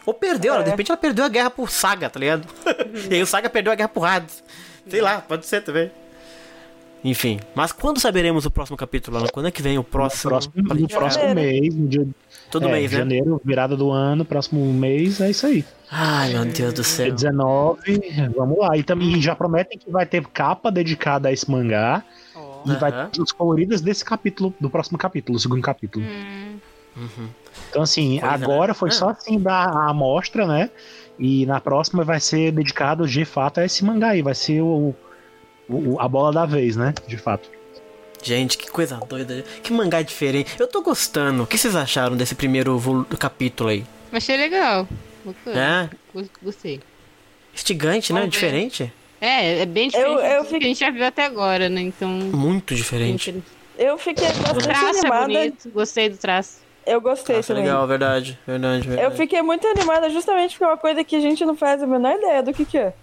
Ou perdeu, ela, de É. repente ela perdeu a guerra por Saga, tá ligado? [laughs] e aí o Saga perdeu a guerra por Hades. Sei lá, pode ser também. Enfim, mas quando saberemos o próximo capítulo? Quando é que vem o próximo? Próximo, pra no próximo mês, no dia Todo é, mês, né? janeiro, virada do ano, próximo mês, é isso aí. Ai, meu Deus do Dia céu. 19, vamos lá. E também já prometem que vai ter capa dedicada a esse mangá. E vai ter os coloridas desse capítulo, do próximo capítulo, o segundo capítulo. Uhum. Então, assim, Coisa, agora né? foi Ah. só assim dar a amostra, né? E na próxima vai ser dedicado de fato a esse mangá aí. Vai ser o, o- a bola da vez, né? De fato. Gente, que coisa doida. Que mangá diferente. Eu tô gostando. O que vocês acharam desse primeiro capítulo aí? Achei legal. Bacana. É? Gostei. Né? Vamos ver. Diferente? É, é bem diferente Eu- eu do que a gente já viu até agora, né? Então. Muito diferente. Eu fiquei O bastante traço é animada. bonito, gostei do traço. Eu gostei Nossa, também. legal, verdade. Verdade, Eu verdade. fiquei muito animada justamente porque é uma coisa que a gente não faz a menor ideia do que, que é.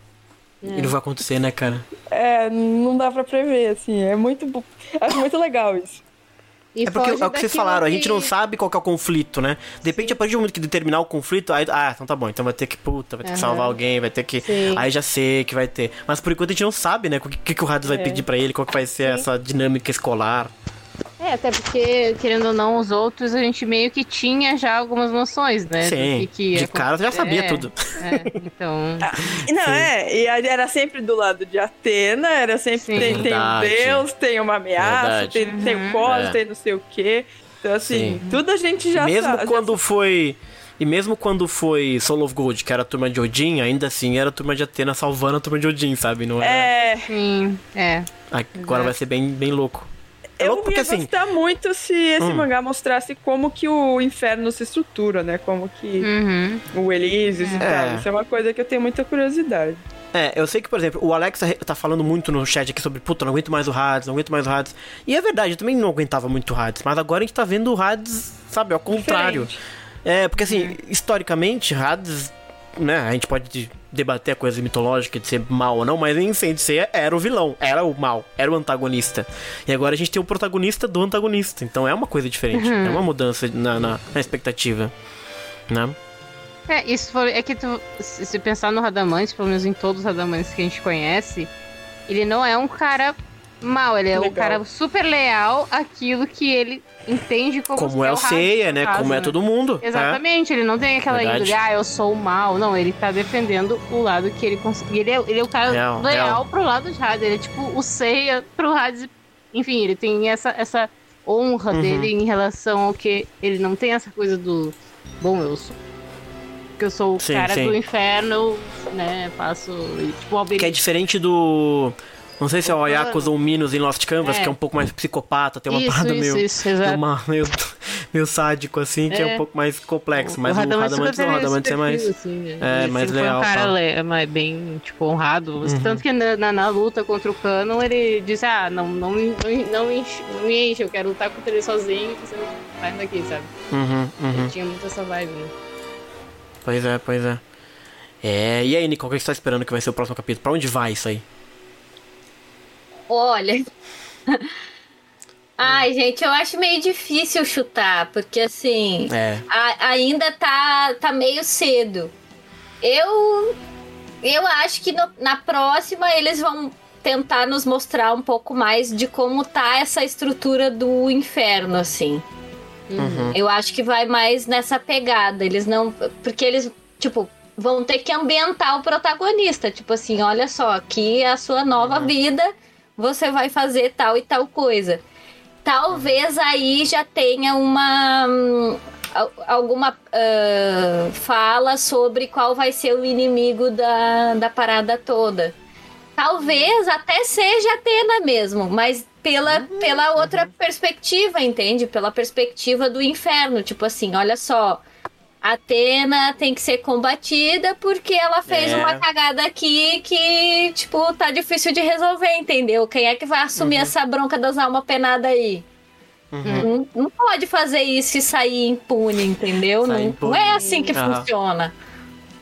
E não vai acontecer, né, cara? É, não dá pra prever, assim. É muito. Acho muito legal isso. E É porque é o que vocês falaram, a gente não que- sabe qual que é o conflito, né? De repente, a partir do momento que determinar o conflito, aí, ah, então tá bom, então vai ter que, puta, vai ter que Aham. salvar alguém, vai ter que. Sim. Aí já sei que vai ter. Mas por enquanto a gente não sabe, né? O que, que o Hades vai É. pedir pra ele, qual que vai ser essa dinâmica escolar. É, até porque, querendo ou não, os outros a gente meio que tinha já algumas noções, né? do Sim. que que ia de cara já sabia acontecer. tudo. É, então. [laughs] E Não, é, e era sempre do lado de Atena, era sempre Sim. tem, tem um. Deus, tem uma ameaça, Verdade. tem, tem Uhum. um cosmos, É. tem não sei o quê. Então, assim, Sim. tudo a gente já mesmo sabe. quando foi. E mesmo quando foi Soul of Gold, que era a turma de Odin, ainda assim era a turma de Atena salvando a turma de Odin, sabe? Não era... É, Sim, é. Agora vai ser bem, bem louco. É eu louco porque ia assim. gostar muito se esse Hum. mangá mostrasse como que o inferno se estrutura, né? Como que Uhum. o Elísios e É. tal. Isso é uma coisa que eu tenho muita curiosidade. É, eu sei que, por exemplo, o Alex tá falando muito no chat aqui sobre, puta, não aguento mais o Hades, não aguento mais o Hades. E é verdade, eu também não aguentava muito o Hades, mas agora a gente tá vendo o Hades, sabe, ao contrário. Diferente. É, porque assim, historicamente, Hades, né, a gente pode debater a coisa mitológica de ser mal ou não, mas em Sensei era o vilão, era o mal, era o antagonista. E agora a gente tem o protagonista do antagonista, então é uma coisa diferente, é uma mudança na, na, na expectativa, né? É, isso foi. É que tu, se pensar no Radamante, pelo menos em todos os Radamantes que a gente conhece, ele não é um cara mau, ele é um Legal. cara super leal àquilo que ele entende como, Como que é o Seiya, né, caso, como é todo mundo. né? Exatamente, ele não tem aquela Verdade. índole, ah, eu sou o mal. Não, ele tá defendendo o lado que ele consegue. Ele é, ele é o cara Real, leal real. pro lado de Hades. Ele é tipo o Seiya pro Hades. Enfim, ele tem essa, essa honra Uhum. dele em relação ao que ele não tem essa coisa do. Bom, eu sou porque eu sou o Sim, cara sim. do inferno, né? Faço. Tipo, Que é diferente do. Não sei se é o Ayakos ou o Minos em Lost Canvas, É. que é um pouco mais psicopata, tem uma Isso, parada isso, meio. isso, uma- meio, [laughs] meio sádico, assim, que é. um É. pouco mais complexo. Mas o Radamantes não, o Radamantes é mais. assim, né? é, mais leal, Foi um cara le- mais bem, tipo, honrado. Uhum. Tanto que na, na, na luta contra o Canon, ele disse, ah, não, não, me- não, me- enche, não me enche, eu quero lutar contra ele sozinho, você não sai daqui, sabe? Uhum, uhum. Ele tinha muito essa vibe, né? Pois é, pois é. É, e aí, Nicole, o que você tá esperando que vai ser o próximo capítulo? Pra onde vai isso aí? Olha. [laughs] Ai, gente, eu acho meio difícil chutar, porque assim, É. a- ainda tá, tá meio cedo. Eu eu acho que no- na próxima eles vão tentar nos mostrar um pouco mais de como tá essa estrutura do inferno, assim. Uhum. Eu acho que vai mais nessa pegada. Eles não. Porque eles, tipo, vão ter que ambientar o protagonista. Tipo assim, olha só, aqui é a sua nova vida, você vai fazer tal e tal coisa. Talvez aí já tenha uma. hum, al- Alguma ah, fala sobre qual vai ser o inimigo da, da parada toda. Talvez até seja Atena mesmo, mas pela, pela outra perspectiva, entende? Pela perspectiva do inferno. Tipo assim, olha só. Atena tem que ser combatida porque ela fez É. uma cagada aqui que, tipo, tá difícil de resolver, entendeu? Quem é que vai assumir essa bronca das almas penadas aí? Não, não pode fazer isso e sair impune, entendeu? Sair Não, impune. não é assim que Aham. funciona.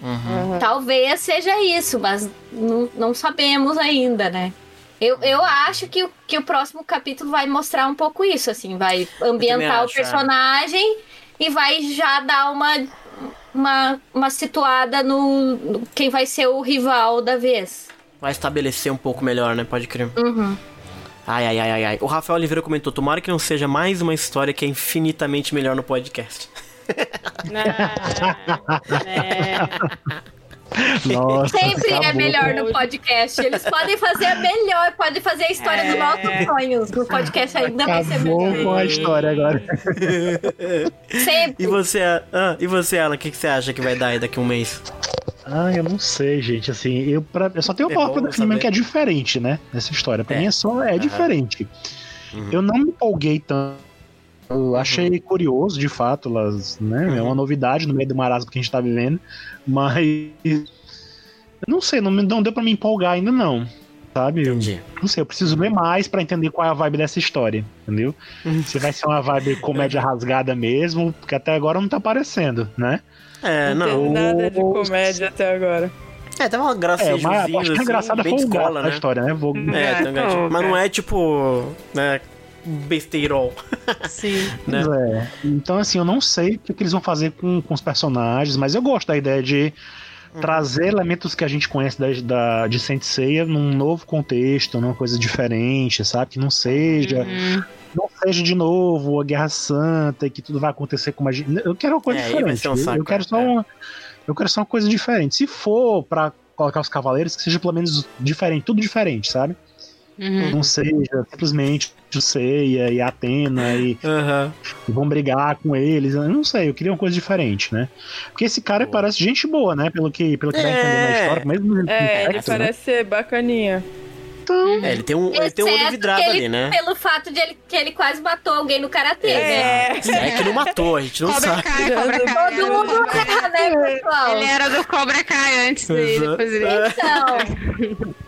Uhum. Talvez seja isso, mas não, não sabemos ainda, né? Eu, eu acho que, o- que o próximo capítulo vai mostrar um pouco isso, assim, vai ambientar o acho, é. E vai já dar uma, uma, uma situada no, no quem vai ser o rival da vez. Vai estabelecer um pouco melhor, né? Pode crer. Uhum. Ai, ai, ai, ai, ai. O Rafael Oliveira comentou: tomara que não seja mais uma história que é infinitamente melhor no podcast. [laughs] Ah, é. Nossa, Sempre é acabou. melhor no podcast. Eles podem fazer a melhor, podem fazer a história dos nossos sonhos. No podcast ainda vai ser Acabou melhor. com a história agora. Sempre. E você, ah, e você, Alan, o que, que você acha que vai dar aí daqui a um mês? Ah, eu não sei, gente. Assim, eu, pra, eu só tenho É uma saber. que é diferente, né? Nessa história. Pra É. mim é só é diferente. Uhum. Eu não me empolguei tanto. Eu achei curioso, de fato, elas, né? É Uhum. uma novidade no meio do marasmo que a gente tá vivendo. Mas. Eu não sei, não, não deu pra me empolgar ainda, não. Sabe? Entendi. Não sei, eu preciso ler mais pra entender qual é a vibe dessa história, entendeu? Uhum. Se vai ser uma vibe comédia [laughs] rasgada mesmo, porque até agora não tá aparecendo, né? É, Não não. nada de comédia até agora. É, tava uma graça É, mas a assim, parte engraçada bem foi de o gato escola, da né? história, né? Vou... É, tem um gatinho. mas não é tipo, né, besteirol, Sim. [laughs] né? Pois é. Então, assim, eu não sei o que, que eles vão fazer com, com os personagens, mas eu gosto da ideia de Uhum. trazer elementos que a gente conhece da, da, de Saint Seiya num novo contexto, numa coisa diferente, sabe? Que não seja, Uhum. não seja de novo a Guerra Santa e que tudo vai acontecer como a gente. Eu quero uma coisa É, diferente. um eu- saco, eu quero só é. uma. Eu quero só uma coisa diferente. Se for pra colocar os cavaleiros, que seja pelo menos diferente, tudo diferente, sabe? Uhum. Não seja simplesmente o Seiya e a Atena e e vão brigar com eles. Eu não sei, eu queria uma coisa diferente, né? Porque esse cara Boa. parece gente boa, né? Pelo que, pelo que dá a entender na É. história, mesmo ele É, ele né? parece ser bacaninha. Então, É, ele tem um, ele tem um olho vidrado ele- ali, né? Pelo fato de ele, que ele quase matou alguém no karatê, né? É. É que não matou, a gente não Cobra sabe. Kai, Cobra Kai. Todo mundo né, pessoal? Ele era do Cobra Kai antes dele, Exato. depois ele... Então, [laughs]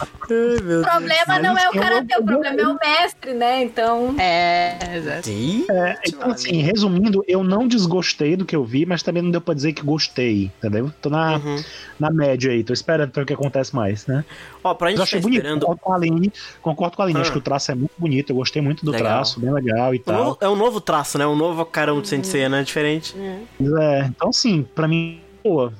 o problema não é o Mas karatê, o problema é o mestre, né? Então. É, exato. É, então, assim, resumindo, eu não desgostei do que eu vi, mas também não deu pra dizer que gostei, entendeu? Tô na, Uhum. na média aí, tô esperando pra ver o que acontece mais, né? Ó, pra Mas gente eu tá achei bonito, esperando. concordo com a Aline, concordo com a Aline, Ah. acho que o traço é muito bonito, eu gostei muito do Legal. traço, bem legal e Um tal. novo- é um novo traço, né? Um novo carão de Sensei, né? Diferente. É, então, assim, pra mim, pô,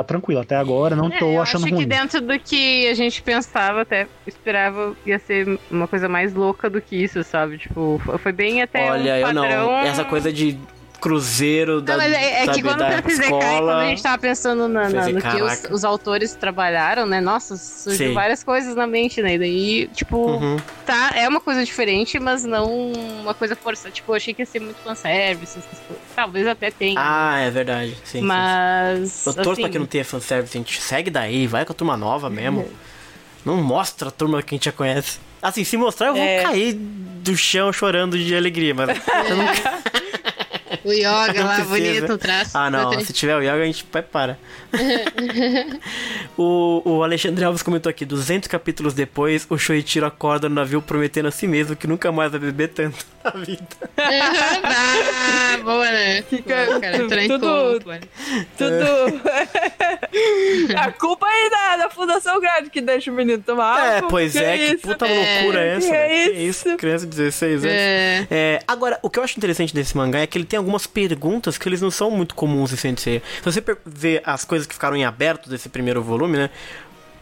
tá tranquilo até agora, não É, tô eu achando acho ruim. que dentro do que a gente pensava, até esperava, ia ser uma coisa mais louca do que isso, sabe? Tipo, foi- foi bem até Olha, um eu não. padrão... Essa coisa de cruzeiro da, Não, mas é, é que quando da pesquisei escola. quando a gente tava pensando na, na- no que os, os autores trabalharam, né? Nossa, surgiu Sim. várias coisas na mente, né? E daí, tipo, Uhum. tá, é uma coisa diferente, mas não uma coisa forçada. Tipo, eu achei que ia ser muito fanservice, essas coisas. Talvez até tenha. Ah, é verdade. Sim, mas. sim. Eu torço assim, pra que não tenha fanservice, a gente segue daí, vai com a turma nova mesmo. Não mostra a turma que a gente já conhece. Assim, se mostrar, eu vou É. cair do chão chorando de alegria, mas [laughs] eu não O yoga lá, bonito, o traço. Ah, não. Se tiver o Yoga, a gente vai para. [laughs] o, o Alexandre Alves comentou aqui: 200 capítulos depois, o Shoichiro acorda no navio prometendo a si mesmo que nunca mais vai beber tanto [laughs] na vida. [laughs] ah, boa, né? Fica Boa, cara, tudo- mano. Tudo. a culpa aí da, da Fundação Grade que deixa o menino tomar é, álcool. pois é, que isso? puta É, loucura é essa? que né? é Que isso? Criança de 16 anos. É. É, agora, o que eu acho interessante desse mangá é que ele tem algumas perguntas que eles não são muito comuns em Sensei. Se você vê as coisas que ficaram em aberto desse primeiro volume, né?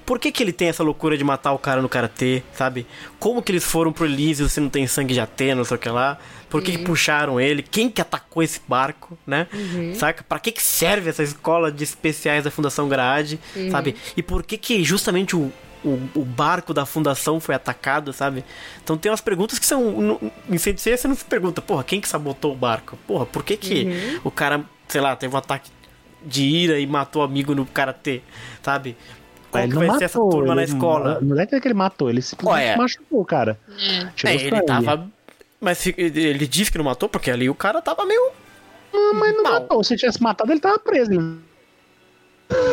Por que, que ele tem essa loucura de matar o cara no karatê, sabe? Como que eles foram pro Elísio se não tem sangue de Atena, não sei o que lá? Por que, que puxaram ele? Quem que atacou esse barco, né? Saca? Pra que, que serve essa escola de especiais da Fundação Grade, sabe? E por que que justamente o, o, o barco da fundação foi atacado, sabe? Então tem umas perguntas que são. no- Em Sensei você não se pergunta, porra, quem que sabotou o barco? Porra, por que que o cara, sei lá, teve um ataque de ira e matou o amigo no karatê, sabe? Como Ele que não vai ser essa matou, turma na ele- escola? Não é que ele matou, ele simplesmente Ué. machucou o cara. É, o ele tava. Mas se- ele ele disse que não matou porque ali o cara tava meio. Ah, mas não mal. matou. Se tivesse matado, ele tava preso. Ele-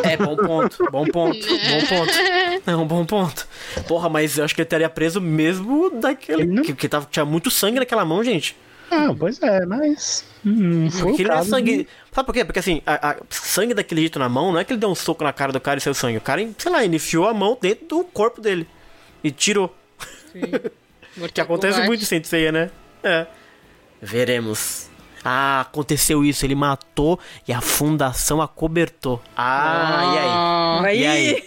É, bom ponto, bom ponto, [laughs] bom ponto. É um bom ponto. Porra, mas eu acho que ele estaria preso mesmo daquele. Ele não- Que, que tava, tinha muito sangue naquela mão, gente. Ah, pois é, mas. hum, Não foi Porque o ele não é sangue. Sabe por quê? Porque assim, a, a- sangue daquele jeito na mão, não é que ele deu um soco na cara do cara e saiu sangue. O cara, sei lá, enfiou a mão dentro do corpo dele. E tirou. [laughs] Que acontece muito em Seiya, né? É. Veremos. Ah, aconteceu isso. Ele matou e a fundação acobertou. Ah, e aí? E aí?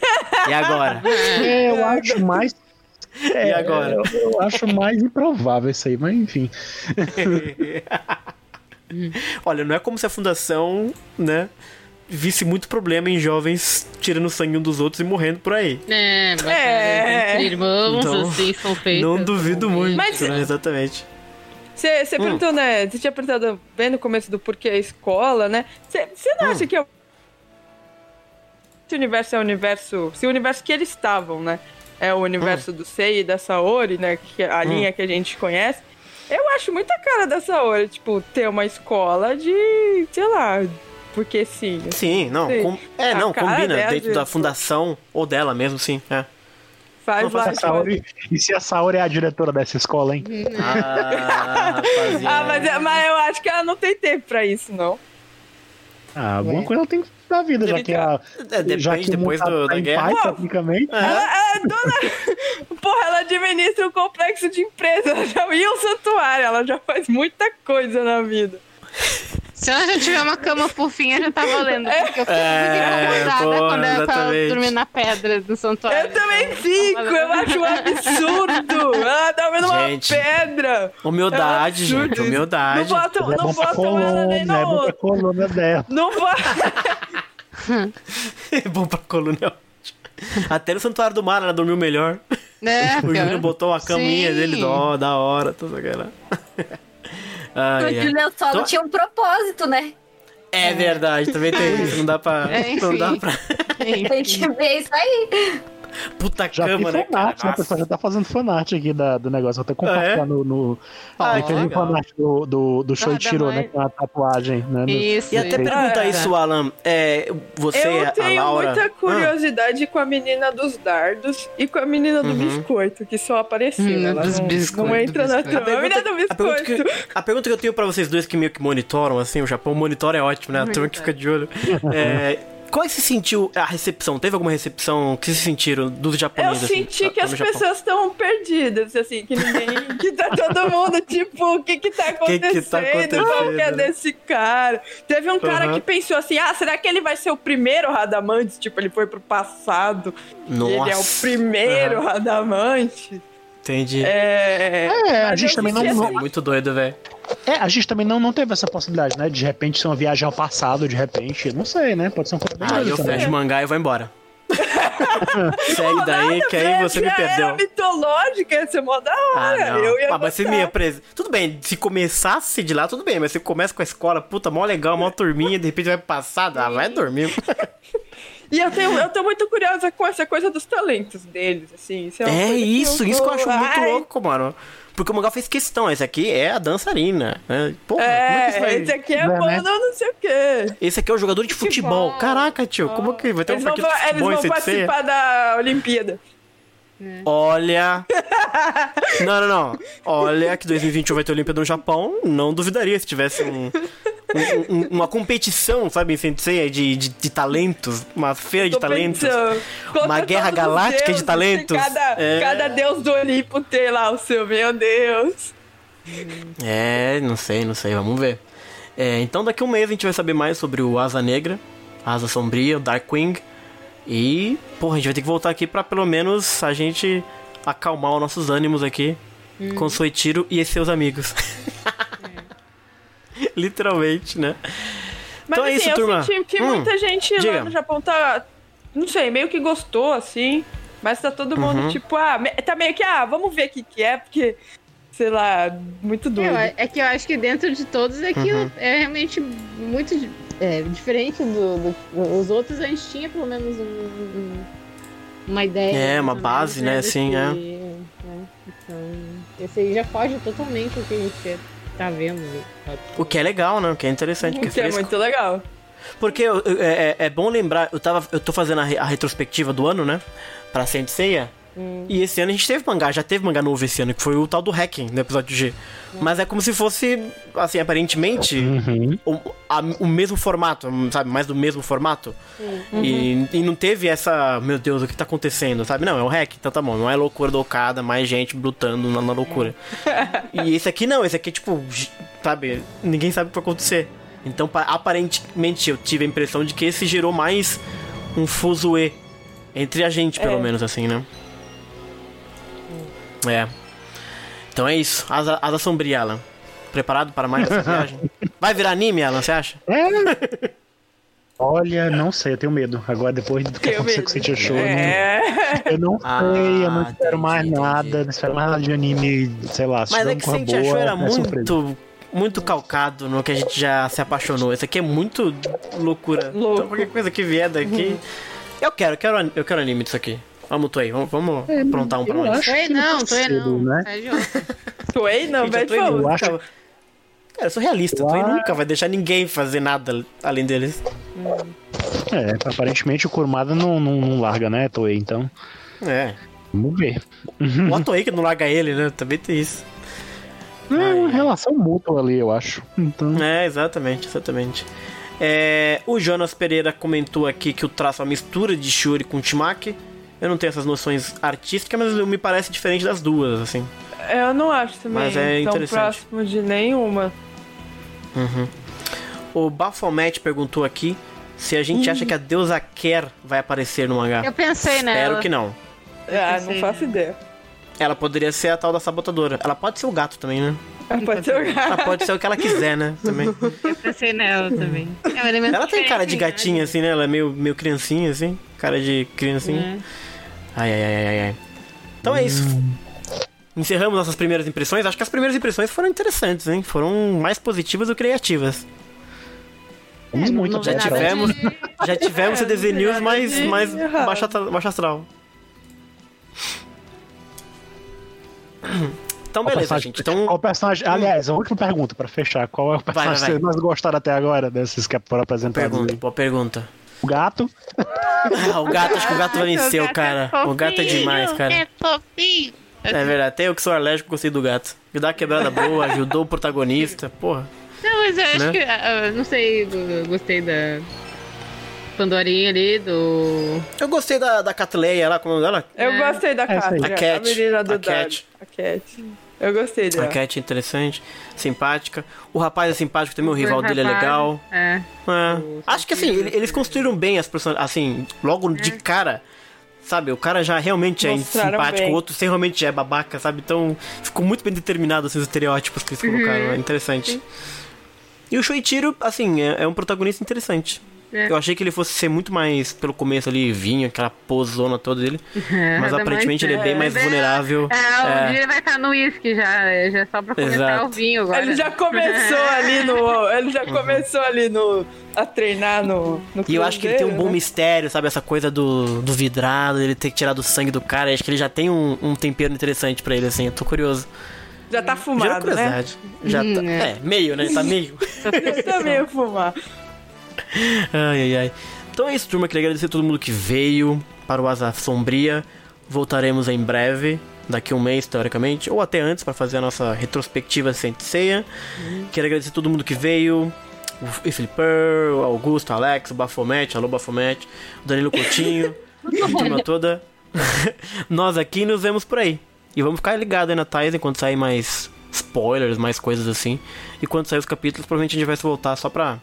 E agora? [laughs] É, eu acho mais. É, E agora? Eu, eu acho mais improvável isso aí, mas enfim. [laughs] Olha, não é como se a fundação, né, visse muito problema em jovens tirando sangue um dos outros e morrendo por aí. É, bacana. É. Entre irmãos, Então, assim, são feitos. Não duvido muito, Mas- né, exatamente. Você Hum. perguntou, né? Você tinha perguntado bem no começo do porquê a escola, né? Você não Hum. acha que é o- universo é o universo. Se o universo que eles estavam, né? É o universo do Sei e da Saori, né? Que é a Hum. linha que a gente conhece. Eu acho muita cara da Saori, tipo, ter uma escola de. sei lá. Porque sim. Sim, não, Sim. com- é, A não, combina dentro da gente. fundação ou dela mesmo, sim. É. Faz lá. Saori- e se a Saori é a diretora dessa escola, hein? Ah. Ah, mas, é- mas eu acho que ela não tem tempo pra isso, não. Ah, alguma coisa ela tem que da vida, já que a. É, já depende que o depois mundo do- tá da guerra. paz, tecnicamente. Ela é dona. [laughs] Porra, ela administra um complexo de empresa. [laughs] Ela já e um santuário. Ela já faz muita coisa na vida. Se ela já tiver uma cama fofinha, já tá valendo. Porque eu fico É, muito incomodada pô, quando ela tá exatamente. dormindo na pedra do santuário. Eu também fico. Eu acho um absurdo. [laughs] Ela tá vendo uma pedra. Humildade, É um gente, humildade. Não botam, É não pra botam ela nem coluna, é bom pra no. coluna dela. Não vai. [laughs] É bom pra coluna. é. Até no Santuário do Mar ela dormiu melhor. É, [laughs] O. Júnior botou a caminha Sim. dele, ó, da hora, tudo O Ai, ai. Julian Solo Então- tinha um propósito, né? É verdade, também tem isso. Não dá pra. É, não dá enfim. pra. Tem que ver isso aí. Puta Já cama, né? fanart, né? O pessoal já tá fazendo fanart aqui da, do negócio. Vou até Ah, é? compartilhar no. no... Ah, Tem aquele legal. fanart do, do, do Ah, da né? Com a tatuagem, né? Isso. E até isso. pergunta Ah, isso, Alan. É, você, Eu a tenho Laura. muita Ah, curiosidade com a menina dos dardos e com a menina do Uhum. biscoito, que só apareceu. Hum, ela dos não, biscoito, não entra do na biscoito. trama. A menina do a, pergunta biscoito. que, a pergunta que eu tenho pra vocês dois que meio que monitoram, assim, o Japão monitora é ótimo, né? A turma que fica de olho. [laughs] É, qual é que se sentiu a recepção? Teve alguma recepção que se sentiram dos Eu japoneses? assim, senti tá- que as pessoas estão perdidas, assim, que ninguém. que tá [laughs] todo mundo, tipo, o que que tá Que acontecendo? que tá Qual que é acontecendo? desse cara? Teve um cara Aham. que pensou assim: ah, será que ele vai ser o primeiro Radamantes? Tipo, ele foi pro passado. E ele é o Nossa. primeiro Radamante. Entendi. É, É, a gente eu também não- essa- É muito doido, velho. É, a gente também não, não teve essa possibilidade, né? De repente ser uma viagem ao passado, de repente. Não sei, né? Pode ser uma coisa bem Aí doida eu também. fecho o mangá e vou embora. [laughs] Segue daí, que aí você me Já perdeu. Era mitológica, ia ser mó da Ah, hora. não. eu ia Ah, mas você me apres... Tudo bem, se começasse de lá, tudo bem. Mas se começa com a escola, puta, mó legal, mó turminha, de repente vai passar, ah, vai dormir. [laughs] E eu, tenho, eu tô muito curiosa com essa coisa dos talentos deles, assim. Isso é, É isso, isso que eu acho vou- muito Ai, louco, mano. Porque o mangá fez questão, esse aqui é a dançarina. né? Porra, como é É, vai... esse aqui é É, bom, né? não, não sei o quê. Esse aqui é o jogador de futebol. Futebol. Caraca, tio, como que vai ter Eles um vão, de eles futebol em vão participar da Olimpíada. Olha. [laughs] Não, não, não. Olha que 2021 vai ter Olimpíada no Japão. Não duvidaria se tivesse um, um- um- uma competição, sabe, Sensei de, de, de talentos. Uma feira de talentos. contra Uma guerra galáctica de deuses, talentos. Cada, É. cada deus do Olimpo ter lá o seu, meu Deus. É, não sei, não sei, vamos ver. É, então daqui a um mês a gente vai saber mais sobre o Asa Negra, Asa Sombria, o Darkwing. E, porra, a gente vai ter que voltar aqui pra pelo menos a gente acalmar os nossos ânimos aqui com o Soichiro e seus amigos. [laughs] Literalmente, né? Mas Então é assim, isso, eu turma. senti que Hum, muita gente diga. lá no Japão tá, não sei, meio que gostou, assim. Mas tá todo mundo, Uhum. tipo, ah, tá meio que, ah, vamos ver o que que é, porque, sei lá, muito doido. Eu- é que eu acho que dentro de todos aquilo Uhum. é realmente muito é, diferente do, do- Os outros a gente tinha pelo menos um- um- uma ideia. É, mais uma base, né, do assim, que- é. né, Então, esse aí já foge totalmente do que a gente tá vendo. O que é legal, né? O que é interessante, que é que é muito legal. Porque é, é- é bom lembrar, eu, tava, eu tô fazendo a, re- a retrospectiva do ano, né? Pra Senseiya. E esse ano a gente teve mangá, já teve mangá novo esse ano, que foi o tal do Hacking, no episódio G. Mas é como se fosse, assim, aparentemente, Uhum. o, a- o mesmo formato, sabe? Mais do mesmo formato. E, e não teve essa, meu Deus, o que tá acontecendo, sabe? Não, é o hack, então tá bom. Não é loucura do Okada, mais gente lutando na, na loucura. e esse aqui não, esse aqui é tipo, sabe? Ninguém sabe o que vai acontecer. Então, pa- aparentemente, eu tive a impressão de que esse gerou mais um fuzuê entre a gente, pelo É. menos, assim, né? É. Então é isso. Asa, asa sombria, Alan. Preparado para mais essa [laughs] viagem? Vai virar anime, Alan, você acha? É. Olha, não sei, eu tenho medo. Agora, depois do que aconteceu medo. com o City Show, eu não- É. eu não Ah, sei, eu não espero entendi, mais entendi. nada, não espero mais nada de anime, sei lá. se Mas é que gente boa, achou era é surpresa. muito, muito calcado no que a gente já se apaixonou. Esse aqui é muito loucura. Louco. Então qualquer coisa que vier daqui. Eu quero, eu quero, eu quero anime disso aqui. Vamos, Toei, vamos, vamos aprontar um pra eu nós. acho que não, aí cedo, não. né? Outra. [laughs] Toei não, velho, Toei nunca- acho- Cara, eu sou realista. A Toei Eu nunca vai deixar ninguém fazer nada além deles. É, aparentemente o Kurumada não, não, não larga, né, Toei, então. É. Vamos ver. O a Toei que não larga ele, né? Também tem isso. É uma relação mútua ali, eu acho. Então. É, exatamente, exatamente. É, o Jonas Pereira comentou aqui que o traço é uma mistura de Shuri com Timaki. Eu não tenho essas noções artísticas, mas me parece diferente das duas, assim. Eu não acho também Mas é tão próximo de nenhuma. Uhum. O Baphomet perguntou aqui se a gente acha que a deusa Ker vai aparecer no mangá. Eu pensei nela. Espero que não. Ah, não faço ideia. Ela poderia ser a tal da sabotadora. Ela pode ser o gato também, né? Ah, Pode ser o Ela pode ser o que ela quiser, né? Também. [laughs] Eu pensei nela também. É um Ela tem cara de diferente, gatinha, assim, né? Ela é meio, meio criancinha, assim. Cara de criancinha. né? Ai, ai, ai, ai, ai. Então é isso. Encerramos nossas primeiras impressões. Acho que as primeiras impressões foram interessantes, hein? Foram mais positivas do que criativas. É, muito [laughs] Já tivemos, de- já tivemos CDZ News mais, de mais baixa, baixa astral. Então, Qual beleza, gente. Então, Qual personagem. Aliás, a última pergunta pra fechar. Qual é o personagem vai, que vocês mais gostaram até agora desses que foram apresentados? pergunta, aí? boa pergunta. O gato. Ah, o gato, acho que o gato vai vencer o gato cara. é O gato é demais, cara. É fofinho. É verdade, até eu que sou alérgico gostei do gato. Me dá uma quebrada boa, ajudou o protagonista, porra. Não, mas eu acho Né? que. ah, não sei, gostei da. Pandorinha ali, do. Eu gostei da, da Catleia lá, como é o nome dela? Eu É. gostei da aí. Cat, A Cat, menina do a Dado. Cat. A Cat. Eu gostei A dela. Cat é interessante, simpática. O rapaz é simpático também, o rival dele é rapaz. legal. É. É. O Acho que assim, ele- eles construíram bem as personagens. Assim, logo de cara, Sabe, o cara já realmente é Mostraram simpático, bem. o outro realmente é babaca, sabe? Então ficou muito bem determinado assim, os estereótipos que eles colocaram. É interessante. E o Shoichiro, assim, é, é um protagonista interessante. É. Eu achei que ele fosse ser muito mais pelo começo ali, vinho, aquela posona toda dele. [laughs] Mas Nada aparentemente ele é bem mais É, vulnerável. É, um É. dia ele vai estar no uísque já, é, já só pra começar Exato. o vinho agora. Ele já começou [laughs] ali no. Ele já começou ali no. a treinar no. no E eu acho que ele tem um bom né? mistério, sabe? Essa coisa do, do vidrado, ele ter que tirar do sangue do cara. Eu acho que ele já tem um, um tempero interessante pra ele, assim. Eu tô curioso. Já tá fumado, né? Já Hum, tá, é. é, meio, né? Tá meio. [laughs] Já tá meio fumado. Ai, ai, ai. Então é isso, turma. Queria agradecer a todo mundo que veio para o Asa Sombria. Voltaremos em breve, daqui a um mês, teoricamente, ou até antes, para fazer a nossa retrospectiva Saint Seiya. Quero agradecer a todo mundo que veio. O Flipper, o Augusto, o Alex, o Bafomete, alô Bafomete, o Danilo Coutinho, [laughs] a turma toda. [laughs] Nós aqui nos vemos por aí. E vamos ficar ligados aí na Thais enquanto sair mais spoilers, mais coisas assim. E quando sair os capítulos, provavelmente a gente vai se voltar só pra.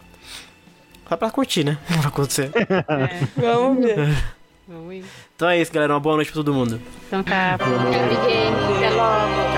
Só pra curtir, né? [laughs] Vai acontecer. Vamos ver. Vamos ir. Então é isso, galera. Uma boa noite pra todo mundo. Então tá. Até logo.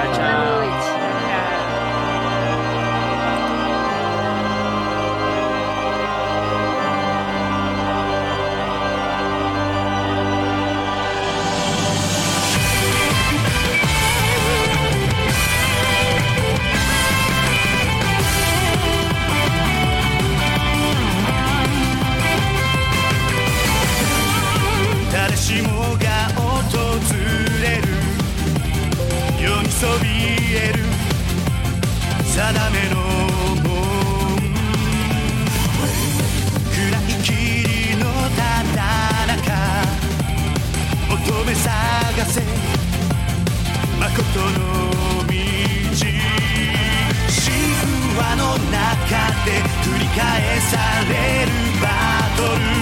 かせ。誠の道。神話の中で繰り返されるバトル。